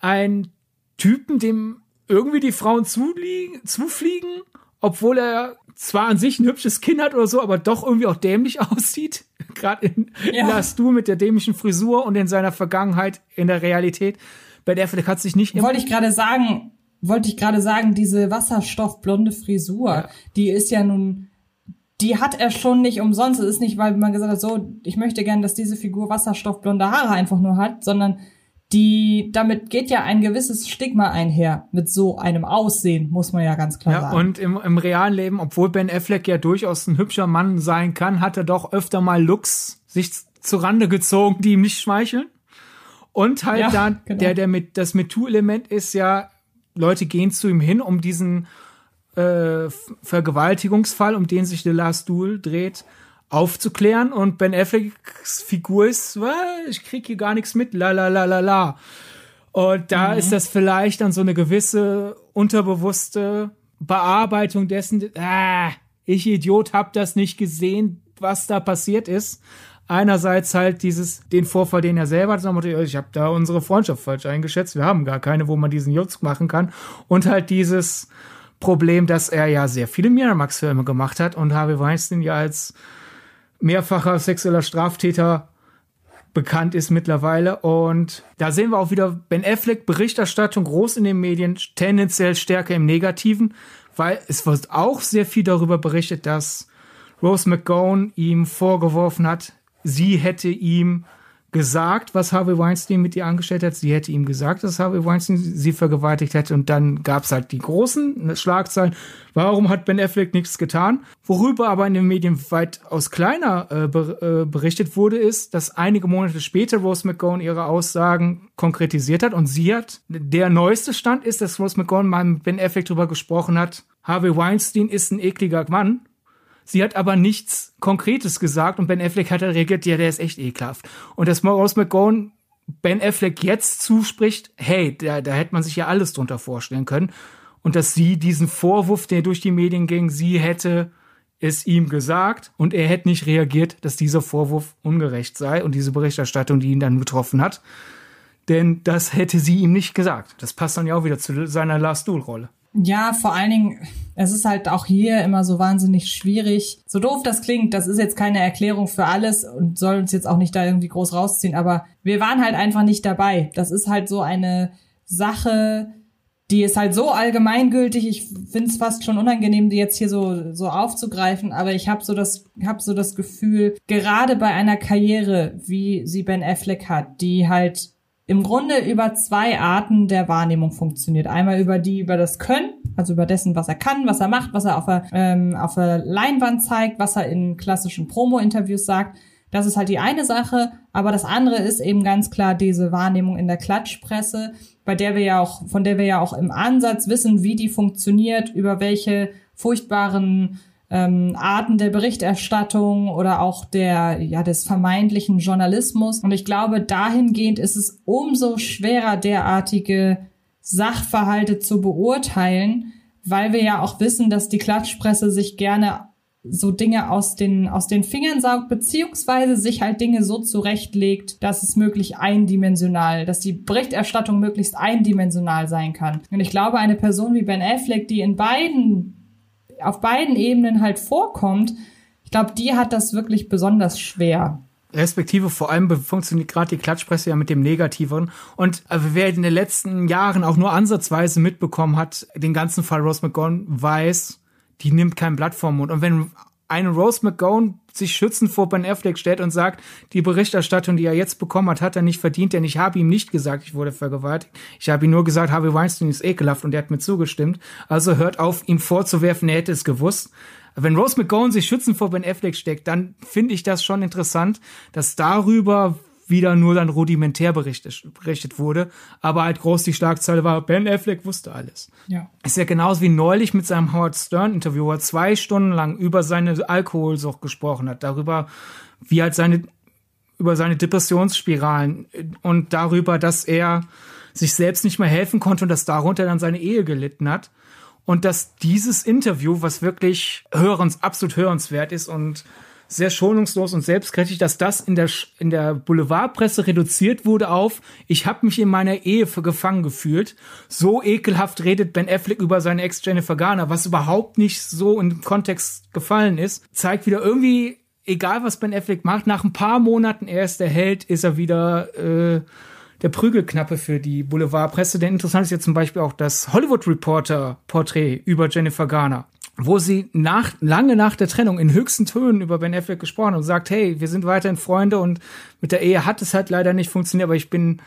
einen Typen, dem irgendwie die Frauen zufliegen, obwohl er zwar an sich ein hübsches Kinn hat oder so, aber doch irgendwie auch dämlich aussieht. Gerade in, Ja. Last Duel mit der dämlichen Frisur und in seiner Vergangenheit in der Realität. Ben Affleck hat sich nicht Wollte ich gerade sagen, wollte ich gerade sagen, diese wasserstoffblonde Frisur, Ja. die ist ja nun, die hat er schon nicht umsonst. Es ist nicht, weil man gesagt hat, so, ich möchte gern, dass diese Figur wasserstoffblonde Haare einfach nur hat, sondern die, damit geht ja ein gewisses Stigma einher mit so einem Aussehen, muss man ja ganz klar Ja, sagen. und im, im realen Leben, obwohl Ben Affleck ja durchaus ein hübscher Mann sein kann, hat er doch öfter mal Looks sich zu Rande gezogen, die ihm nicht schmeicheln. Und halt Ja, dann, genau. der, der mit, das MeToo-Element ist ja, Leute gehen zu ihm hin, um diesen äh, Vergewaltigungsfall, um den sich The Last Duel dreht, aufzuklären. Und Ben Afflecks Figur ist, "Was? ich krieg hier gar nichts mit, la la la la la. Und da Mhm. ist das vielleicht dann so eine gewisse unterbewusste Bearbeitung dessen, ah, ich Idiot hab das nicht gesehen, was da passiert ist. Einerseits halt dieses, den Vorfall, den er selber hat, ich habe da unsere Freundschaft falsch eingeschätzt, wir haben gar keine, wo man diesen Jutz machen kann. Und halt dieses Problem, dass er ja sehr viele Miramax-Filme gemacht hat und Harvey Weinstein ja als mehrfacher sexueller Straftäter bekannt ist mittlerweile. Und da sehen wir auch wieder Ben Affleck, Berichterstattung groß in den Medien, tendenziell stärker im Negativen, weil es wird auch sehr viel darüber berichtet, dass Rose McGowan ihm vorgeworfen hat, sie hätte ihm gesagt, was Harvey Weinstein mit ihr angestellt hat. Sie hätte ihm gesagt, dass Harvey Weinstein sie vergewaltigt hätte. Und dann gab es halt die großen Schlagzeilen. Warum hat Ben Affleck nichts getan? Worüber aber in den Medien weitaus kleiner äh, ber äh, berichtet wurde, ist, dass einige Monate später Rose McGowan ihre Aussagen konkretisiert hat. Und sie hat, der neueste Stand ist, dass Rose McGowan mal mit Ben Affleck darüber gesprochen hat, Harvey Weinstein ist ein ekliger Mann. Sie hat aber nichts Konkretes gesagt und Ben Affleck hat reagiert, ja, der ist echt ekelhaft. Und dass Rose McGowan Ben Affleck jetzt zuspricht, hey, da, da hätte man sich ja alles drunter vorstellen können. Und dass sie diesen Vorwurf, der durch die Medien ging, sie hätte es ihm gesagt und er hätte nicht reagiert, dass dieser Vorwurf ungerecht sei und diese Berichterstattung, die ihn dann betroffen hat. Denn das hätte sie ihm nicht gesagt. Das passt dann ja auch wieder zu seiner Last Duel-Rolle. Ja, vor allen Dingen, es ist halt auch hier immer so wahnsinnig schwierig. So doof das klingt, das ist jetzt keine Erklärung für alles und soll uns jetzt auch nicht da irgendwie groß rausziehen, aber wir waren halt einfach nicht dabei. Das ist halt so eine Sache, die ist halt so allgemeingültig. Ich finde es fast schon unangenehm, die jetzt hier so so aufzugreifen. Aber ich habe so das habe so das Gefühl, gerade bei einer Karriere, wie sie Ben Affleck hat, die halt im Grunde über zwei Arten der Wahrnehmung funktioniert. Einmal über die, über das Können, also über dessen, was er kann, was er macht, was er auf der, ähm, auf der Leinwand zeigt, was er in klassischen Promo-Interviews sagt. Das ist halt die eine Sache, aber das andere ist eben ganz klar diese Wahrnehmung in der Klatschpresse, bei der wir ja auch, von der wir ja auch im Ansatz wissen, wie die funktioniert, über welche furchtbaren ähm, Arten der Berichterstattung oder auch der ja des vermeintlichen Journalismus. Und ich glaube, dahingehend ist es umso schwerer, derartige Sachverhalte zu beurteilen, weil wir ja auch wissen, dass die Klatschpresse sich gerne so Dinge aus den, aus den Fingern saugt, beziehungsweise sich halt Dinge so zurechtlegt, dass es möglich eindimensional, dass die Berichterstattung möglichst eindimensional sein kann. Und ich glaube, eine Person wie Ben Affleck, die in beiden auf beiden Ebenen halt vorkommt, ich glaube, die hat das wirklich besonders schwer. Respektive vor allem funktioniert gerade die Klatschpresse ja mit dem Negativeren. Und äh, wer in den letzten Jahren auch nur ansatzweise mitbekommen hat, den ganzen Fall Rose McGowan weiß, die nimmt kein Blatt vom Mund. Und wenn eine Rose McGowan sich schützend vor Ben Affleck stellt und sagt, die Berichterstattung, die er jetzt bekommen hat, hat er nicht verdient, denn ich habe ihm nicht gesagt, ich wurde vergewaltigt. Ich habe ihm nur gesagt, Harvey Weinstein ist ekelhaft und er hat mir zugestimmt. Also hört auf, ihm vorzuwerfen, er hätte es gewusst. Wenn Rose McGowan sich schützend vor Ben Affleck steckt, dann finde ich das schon interessant, dass darüber wieder nur dann rudimentär berichtet, berichtet wurde, aber halt groß die Schlagzeile war, Ben Affleck wusste alles. Ja. Ist ja genauso wie neulich mit seinem Howard Stern Interview, wo er zwei Stunden lang über seine Alkoholsucht gesprochen hat, darüber, wie halt seine, über seine Depressionsspiralen und darüber, dass er sich selbst nicht mehr helfen konnte und dass darunter dann seine Ehe gelitten hat. Und dass dieses Interview, was wirklich hörens, absolut hörenswert ist und sehr schonungslos und selbstkritisch, dass das in der, in der Boulevardpresse reduziert wurde auf, ich habe mich in meiner Ehe für gefangen gefühlt. So ekelhaft redet Ben Affleck über seine Ex Jennifer Garner, was überhaupt nicht so im Kontext gefallen ist, zeigt wieder irgendwie, egal was Ben Affleck macht, nach ein paar Monaten er ist der Held, ist er wieder äh, der Prügelknappe für die Boulevardpresse. Denn interessant ist jetzt zum Beispiel auch das Hollywood Reporter Porträt über Jennifer Garner wo sie nach, lange nach der Trennung in höchsten Tönen über Ben Affleck gesprochen und sagt, hey, wir sind weiterhin Freunde und mit der Ehe hat es halt leider nicht funktioniert, aber ich bin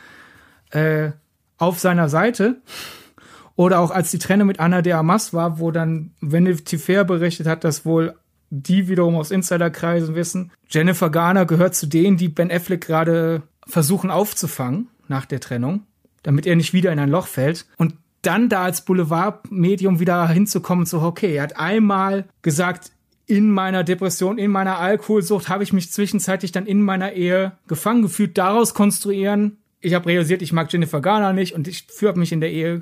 äh, auf seiner Seite. Oder auch als die Trennung mit Anna de Amas war, wo dann Vanity Fair berichtet hat, dass wohl die wiederum aus Insiderkreisen wissen, Jennifer Garner gehört zu denen, die Ben Affleck gerade versuchen aufzufangen nach der Trennung, damit er nicht wieder in ein Loch fällt. Und dann da als Boulevardmedium wieder hinzukommen, so, okay, er hat einmal gesagt, in meiner Depression, in meiner Alkoholsucht habe ich mich zwischenzeitlich dann in meiner Ehe gefangen gefühlt, daraus konstruieren. Ich habe realisiert, ich mag Jennifer Garner nicht und ich habe mich in der Ehe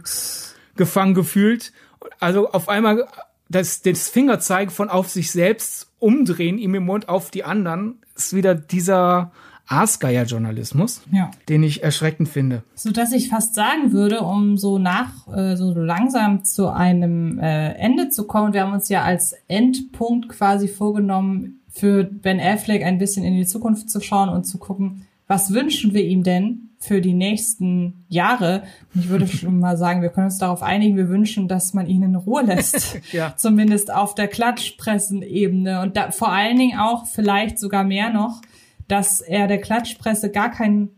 gefangen gefühlt. Also auf einmal das, das Fingerzeigen von auf sich selbst umdrehen, ihm im Mund auf die anderen, ist wieder dieser Aasgeier-Journalismus, ja. den ich erschreckend finde. So dass ich fast sagen würde, um so nach, äh, so langsam zu einem äh, Ende zu kommen, wir haben uns ja als Endpunkt quasi vorgenommen, für Ben Affleck ein bisschen in die Zukunft zu schauen und zu gucken, was wünschen wir ihm denn für die nächsten Jahre? Ich würde schon mal sagen, wir können uns darauf einigen, wir wünschen, dass man ihn in Ruhe lässt. ja. Zumindest auf der Klatschpressenebene und da, vor allen Dingen auch vielleicht sogar mehr noch, dass er der Klatschpresse gar keinen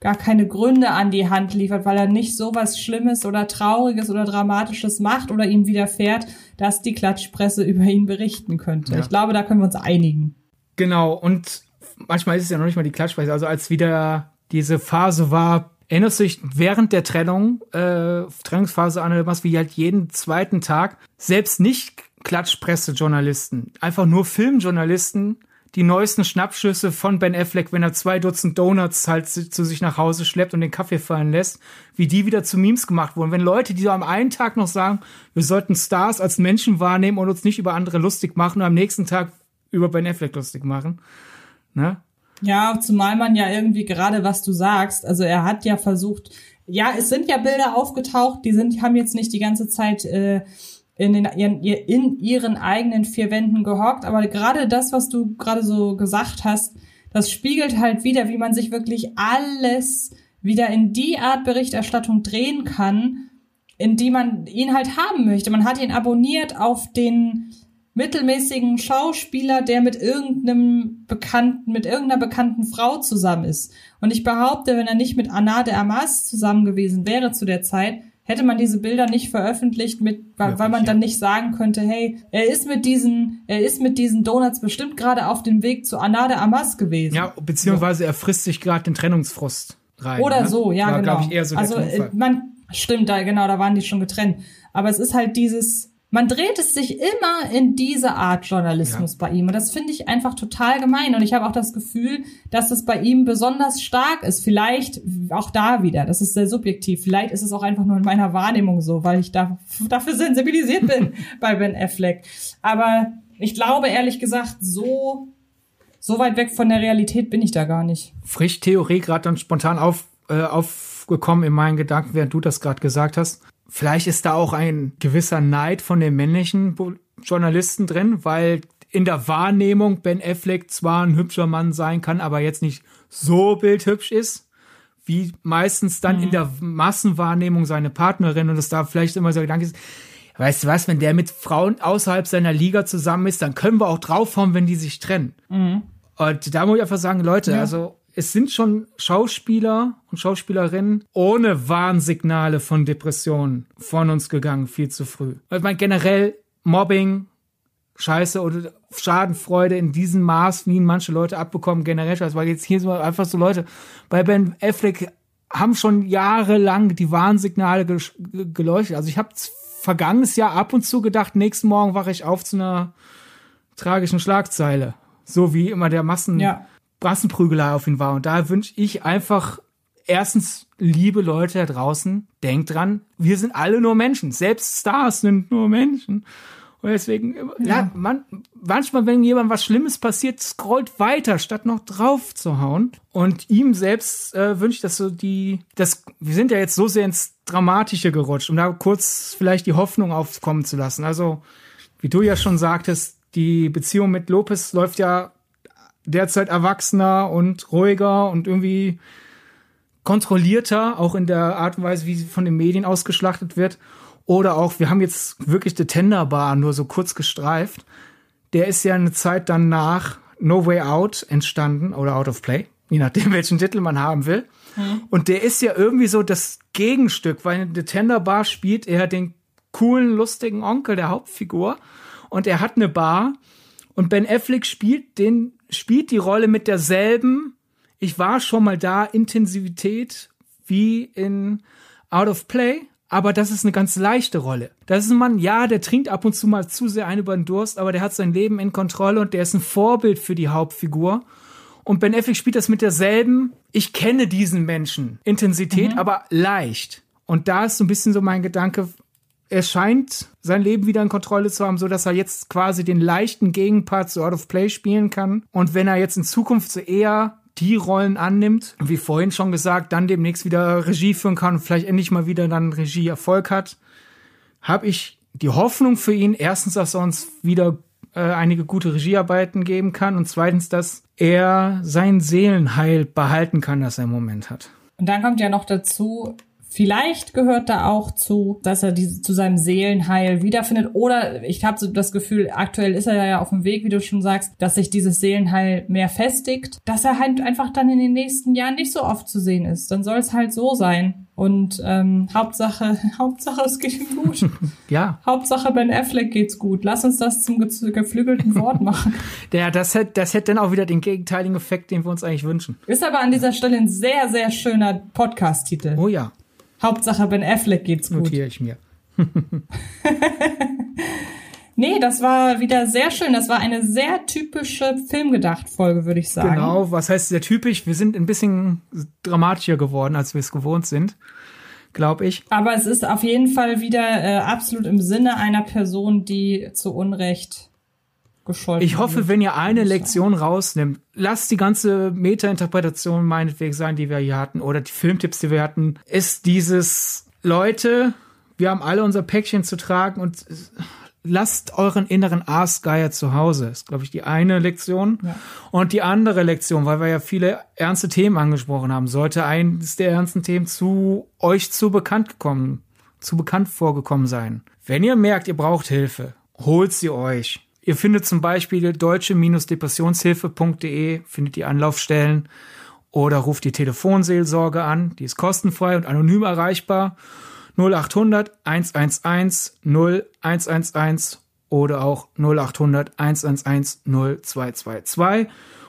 gar keine Gründe an die Hand liefert, weil er nicht so was Schlimmes oder Trauriges oder Dramatisches macht oder ihm widerfährt, dass die Klatschpresse über ihn berichten könnte. Ja. Ich glaube, da können wir uns einigen. Genau, und manchmal ist es ja noch nicht mal die Klatschpresse. Also als wieder diese Phase war, erinnerst du dich während der Trennung, äh, Trennungsphase an was wie halt jeden zweiten Tag, selbst nicht Klatschpresse-Journalisten, einfach nur Filmjournalisten die neuesten Schnappschüsse von Ben Affleck, wenn er zwei Dutzend Donuts halt zu sich nach Hause schleppt und den Kaffee fallen lässt, wie die wieder zu Memes gemacht wurden. Wenn Leute, die so am einen Tag noch sagen, wir sollten Stars als Menschen wahrnehmen und uns nicht über andere lustig machen und am nächsten Tag über Ben Affleck lustig machen. Ne? Ja, zumal man ja irgendwie gerade, was du sagst, also er hat ja versucht, ja, es sind ja Bilder aufgetaucht, die sind, haben jetzt nicht die ganze Zeit äh, in, den, in, in ihren eigenen vier Wänden gehockt, aber gerade das, was du gerade so gesagt hast, das spiegelt halt wieder, wie man sich wirklich alles wieder in die Art Berichterstattung drehen kann, in die man ihn halt haben möchte. Man hat ihn abonniert auf den mittelmäßigen Schauspieler, der mit irgendeinem bekannten, mit irgendeiner bekannten Frau zusammen ist. Und ich behaupte, wenn er nicht mit Anna de Amas zusammen gewesen wäre zu der Zeit, hätte man diese Bilder nicht veröffentlicht mit, weil, weil man dann nicht sagen könnte, hey, er ist mit diesen, er ist mit diesen Donuts bestimmt gerade auf dem Weg zu Anna de Amas gewesen. Ja, beziehungsweise er frisst sich gerade den Trennungsfrust rein. Oder ne? so, ja, War, genau. ich, eher so also Tonfall. man stimmt da genau, da waren die schon getrennt. Aber es ist halt dieses, man dreht es sich immer in diese Art Journalismus Ja. bei ihm. Und das finde ich einfach total gemein. Und ich habe auch das Gefühl, dass es bei ihm besonders stark ist. Vielleicht auch da wieder, das ist sehr subjektiv. Vielleicht ist es auch einfach nur in meiner Wahrnehmung so, weil ich da, dafür sensibilisiert bin bei Ben Affleck. Aber ich glaube ehrlich gesagt, so, so weit weg von der Realität bin ich da gar nicht. frisch Theorie gerade dann spontan auf, äh, aufgekommen in meinen Gedanken, während du das gerade gesagt hast. Vielleicht ist da auch ein gewisser Neid von den männlichen Journalisten drin, weil in der Wahrnehmung Ben Affleck zwar ein hübscher Mann sein kann, aber jetzt nicht so bildhübsch ist, wie meistens dann in der Massenwahrnehmung seine Partnerin und es da vielleicht immer so Gedanke ist, weißt du was, wenn der mit Frauen außerhalb seiner Liga zusammen ist, dann können wir auch draufhauen, wenn die sich trennen. Und da muss ich einfach sagen, Leute, Ja. also es sind schon Schauspieler und Schauspielerinnen ohne Warnsignale von Depressionen von uns gegangen, viel zu früh. Ich meine, generell Mobbing, Scheiße oder Schadenfreude in diesem Maß, wie manche Leute abbekommen, generell Scheiße. Weil jetzt hier so einfach so Leute, bei Ben Affleck haben schon jahrelang die Warnsignale ge- geleuchtet. Also ich habe vergangenes Jahr ab und zu gedacht, nächsten Morgen wache ich auf zu einer tragischen Schlagzeile. So wie immer der Massen Ja. Massenprügelei auf ihn war. Und da wünsche ich einfach erstens, liebe Leute da draußen, denkt dran, wir sind alle nur Menschen. Selbst Stars sind nur Menschen. Und deswegen, ja. man, manchmal, wenn jemand was Schlimmes passiert, scrollt weiter, statt noch drauf zu hauen. Und ihm selbst äh, wünsche ich, dass so die, das, wir sind ja jetzt so sehr ins Dramatische gerutscht, um da kurz vielleicht die Hoffnung aufkommen zu lassen. Also, wie du ja schon sagtest, die Beziehung mit Lopez läuft ja derzeit erwachsener und ruhiger und irgendwie kontrollierter, auch in der Art und Weise, wie sie von den Medien ausgeschlachtet wird. Oder auch, wir haben jetzt wirklich The Tender Bar nur so kurz gestreift. Der ist ja eine Zeit danach No Way Out entstanden oder Out of Play, je nachdem, welchen Titel man haben will. Und der ist ja irgendwie so das Gegenstück, weil in The Tender Bar spielt er den coolen, lustigen Onkel der Hauptfigur und er hat eine Bar und Ben Affleck spielt den, spielt die Rolle mit derselben, ich war schon mal da, Intensivität wie in Out of Play, aber das ist eine ganz leichte Rolle. Das ist ein Mann, ja, der trinkt ab und zu mal zu sehr ein über den Durst, aber der hat sein Leben in Kontrolle und der ist ein Vorbild für die Hauptfigur. Und Ben Affleck spielt das mit derselben, ich kenne diesen Menschen, Intensität, aber leicht. Und da ist so ein bisschen so mein Gedanke, er scheint sein Leben wieder in Kontrolle zu haben, so dass er jetzt quasi den leichten Gegenpart zu Out of Play spielen kann. Und wenn er jetzt in Zukunft so eher die Rollen annimmt, wie vorhin schon gesagt, dann demnächst wieder Regie führen kann und vielleicht endlich mal wieder dann Regieerfolg hat, habe ich die Hoffnung für ihn, erstens, dass er uns wieder äh, einige gute Regiearbeiten geben kann und zweitens, dass er sein Seelenheil behalten kann, das er im Moment hat. Und dann kommt ja noch dazu, vielleicht gehört da auch zu, dass er diese, zu seinem Seelenheil wiederfindet. Oder ich habe so das Gefühl, aktuell ist er ja auf dem Weg, wie du schon sagst, dass sich dieses Seelenheil mehr festigt, dass er halt einfach dann in den nächsten Jahren nicht so oft zu sehen ist. Dann soll es halt so sein. Und ähm, Hauptsache, Hauptsache es geht ihm gut. Ja, Hauptsache Ben Affleck geht's gut. Lass uns das zum ge geflügelten Wort machen. der, das hätte das hätte dann auch wieder den gegenteiligen Effekt, den wir uns eigentlich wünschen. Ist aber an dieser Stelle ein sehr, sehr schöner Podcast-Titel. Oh ja, Hauptsache Ben Affleck geht's gut. notiere ich mir. Nee, das war wieder sehr schön. Das war eine sehr typische Filmgedacht-Folge, würde ich sagen. Genau, was heißt sehr typisch? Wir sind ein bisschen dramatischer geworden, als wir es gewohnt sind, glaube ich. Aber es ist auf jeden Fall wieder äh, absolut im Sinne einer Person, die zu Unrecht gescholten Ich hoffe, wenn ihr eine Lektion rausnimmt, lasst die ganze Meta-Interpretation meinetwegen sein, die wir hier hatten, oder die Filmtipps, die wir hatten, ist dieses, Leute, wir haben alle unser Päckchen zu tragen und lasst euren inneren Aasgeier zu Hause. Ist, glaube ich, die eine Lektion. Ja. Und die andere Lektion, weil wir ja viele ernste Themen angesprochen haben, sollte eines der ernsten Themen zu euch zu bekannt gekommen, zu bekannt vorgekommen sein. Wenn ihr merkt, ihr braucht Hilfe, holt sie euch. Ihr findet zum Beispiel deutsche-depressionshilfe.de, findet die Anlaufstellen oder ruft die Telefonseelsorge an, die ist kostenfrei und anonym erreichbar. 0800 111 0111 oder auch 0800 111 0222.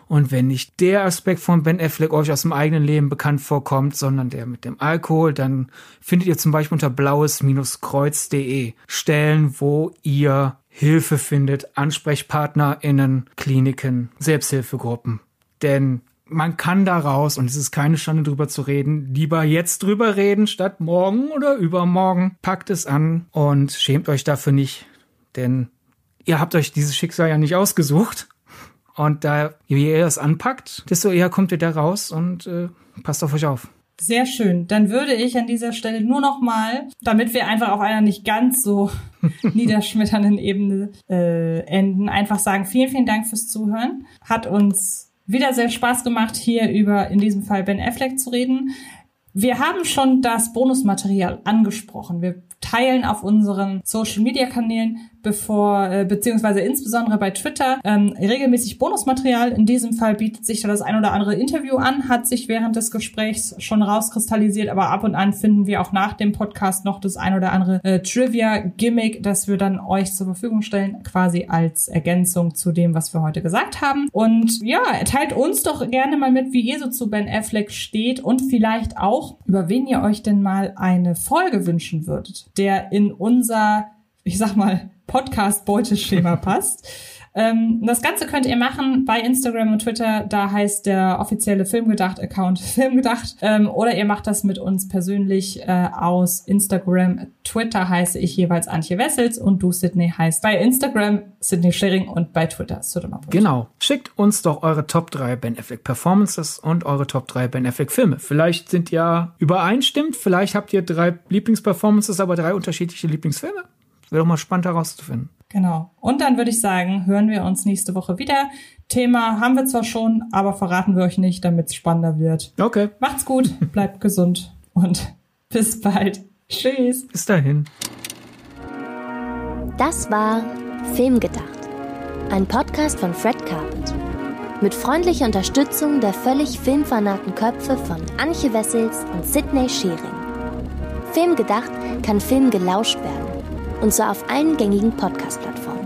Und wenn nicht der Aspekt von Ben Affleck euch aus dem eigenen Leben bekannt vorkommt, sondern der mit dem Alkohol, dann findet ihr zum Beispiel unter blaues-kreuz.de Stellen, wo ihr Hilfe findet, AnsprechpartnerInnen, Kliniken, Selbsthilfegruppen. Denn man kann da raus, und es ist keine Schande drüber zu reden, lieber jetzt drüber reden, statt morgen oder übermorgen. Packt es an und schämt euch dafür nicht, denn ihr habt euch dieses Schicksal ja nicht ausgesucht. Und da, je eher es anpackt, desto eher kommt ihr da raus und äh, passt auf euch auf. Sehr schön. Dann würde ich an dieser Stelle nur noch mal, damit wir einfach auf einer nicht ganz so niederschmetternden Ebene äh, enden, einfach sagen, vielen, vielen Dank fürs Zuhören. Hat uns wieder sehr Spaß gemacht, hier über in diesem Fall Ben Affleck zu reden. Wir haben schon das Bonusmaterial angesprochen. Wir teilen auf unseren Social Media Kanälen, bevor, äh, beziehungsweise insbesondere bei Twitter, ähm, regelmäßig Bonusmaterial. In diesem Fall bietet sich da das ein oder andere Interview an, hat sich während des Gesprächs schon rauskristallisiert, aber ab und an finden wir auch nach dem Podcast noch das ein oder andere äh, Trivia-Gimmick, das wir dann euch zur Verfügung stellen, quasi als Ergänzung zu dem, was wir heute gesagt haben. Und ja, teilt uns doch gerne mal mit, wie ihr so zu Ben Affleck steht und vielleicht auch, über wen ihr euch denn mal eine Folge wünschen würdet der in unser, ich sag mal, Podcast-Beuteschema passt. Ähm, das Ganze könnt ihr machen bei Instagram und Twitter. Da heißt der offizielle Filmgedacht-Account Filmgedacht. Ähm, oder ihr macht das mit uns persönlich äh, aus Instagram. Twitter heiße ich jeweils Antje Wessels und du, Sydney, heißt bei Instagram Sydney Schering und bei Twitter Sodoma. Genau. Schickt uns doch eure Top 3 Ben Affleck Performances und eure Top 3 Ben Affleck Filme. Vielleicht sind ja übereinstimmt. Vielleicht habt ihr drei Lieblingsperformances, aber drei unterschiedliche Lieblingsfilme. Wäre doch mal spannend herauszufinden. Genau. Und dann würde ich sagen, hören wir uns nächste Woche wieder. Thema haben wir zwar schon, aber verraten wir euch nicht, damit es spannender wird. Okay. Macht's gut, bleibt gesund und bis bald. Tschüss. Bis dahin. Das war Filmgedacht, ein Podcast von Fred Carpet. Mit freundlicher Unterstützung der völlig filmfanaten Köpfe von Anche Wessels und Sidney Schering. Filmgedacht kann Film gelauscht werden und zwar auf allen gängigen Podcast-Plattformen.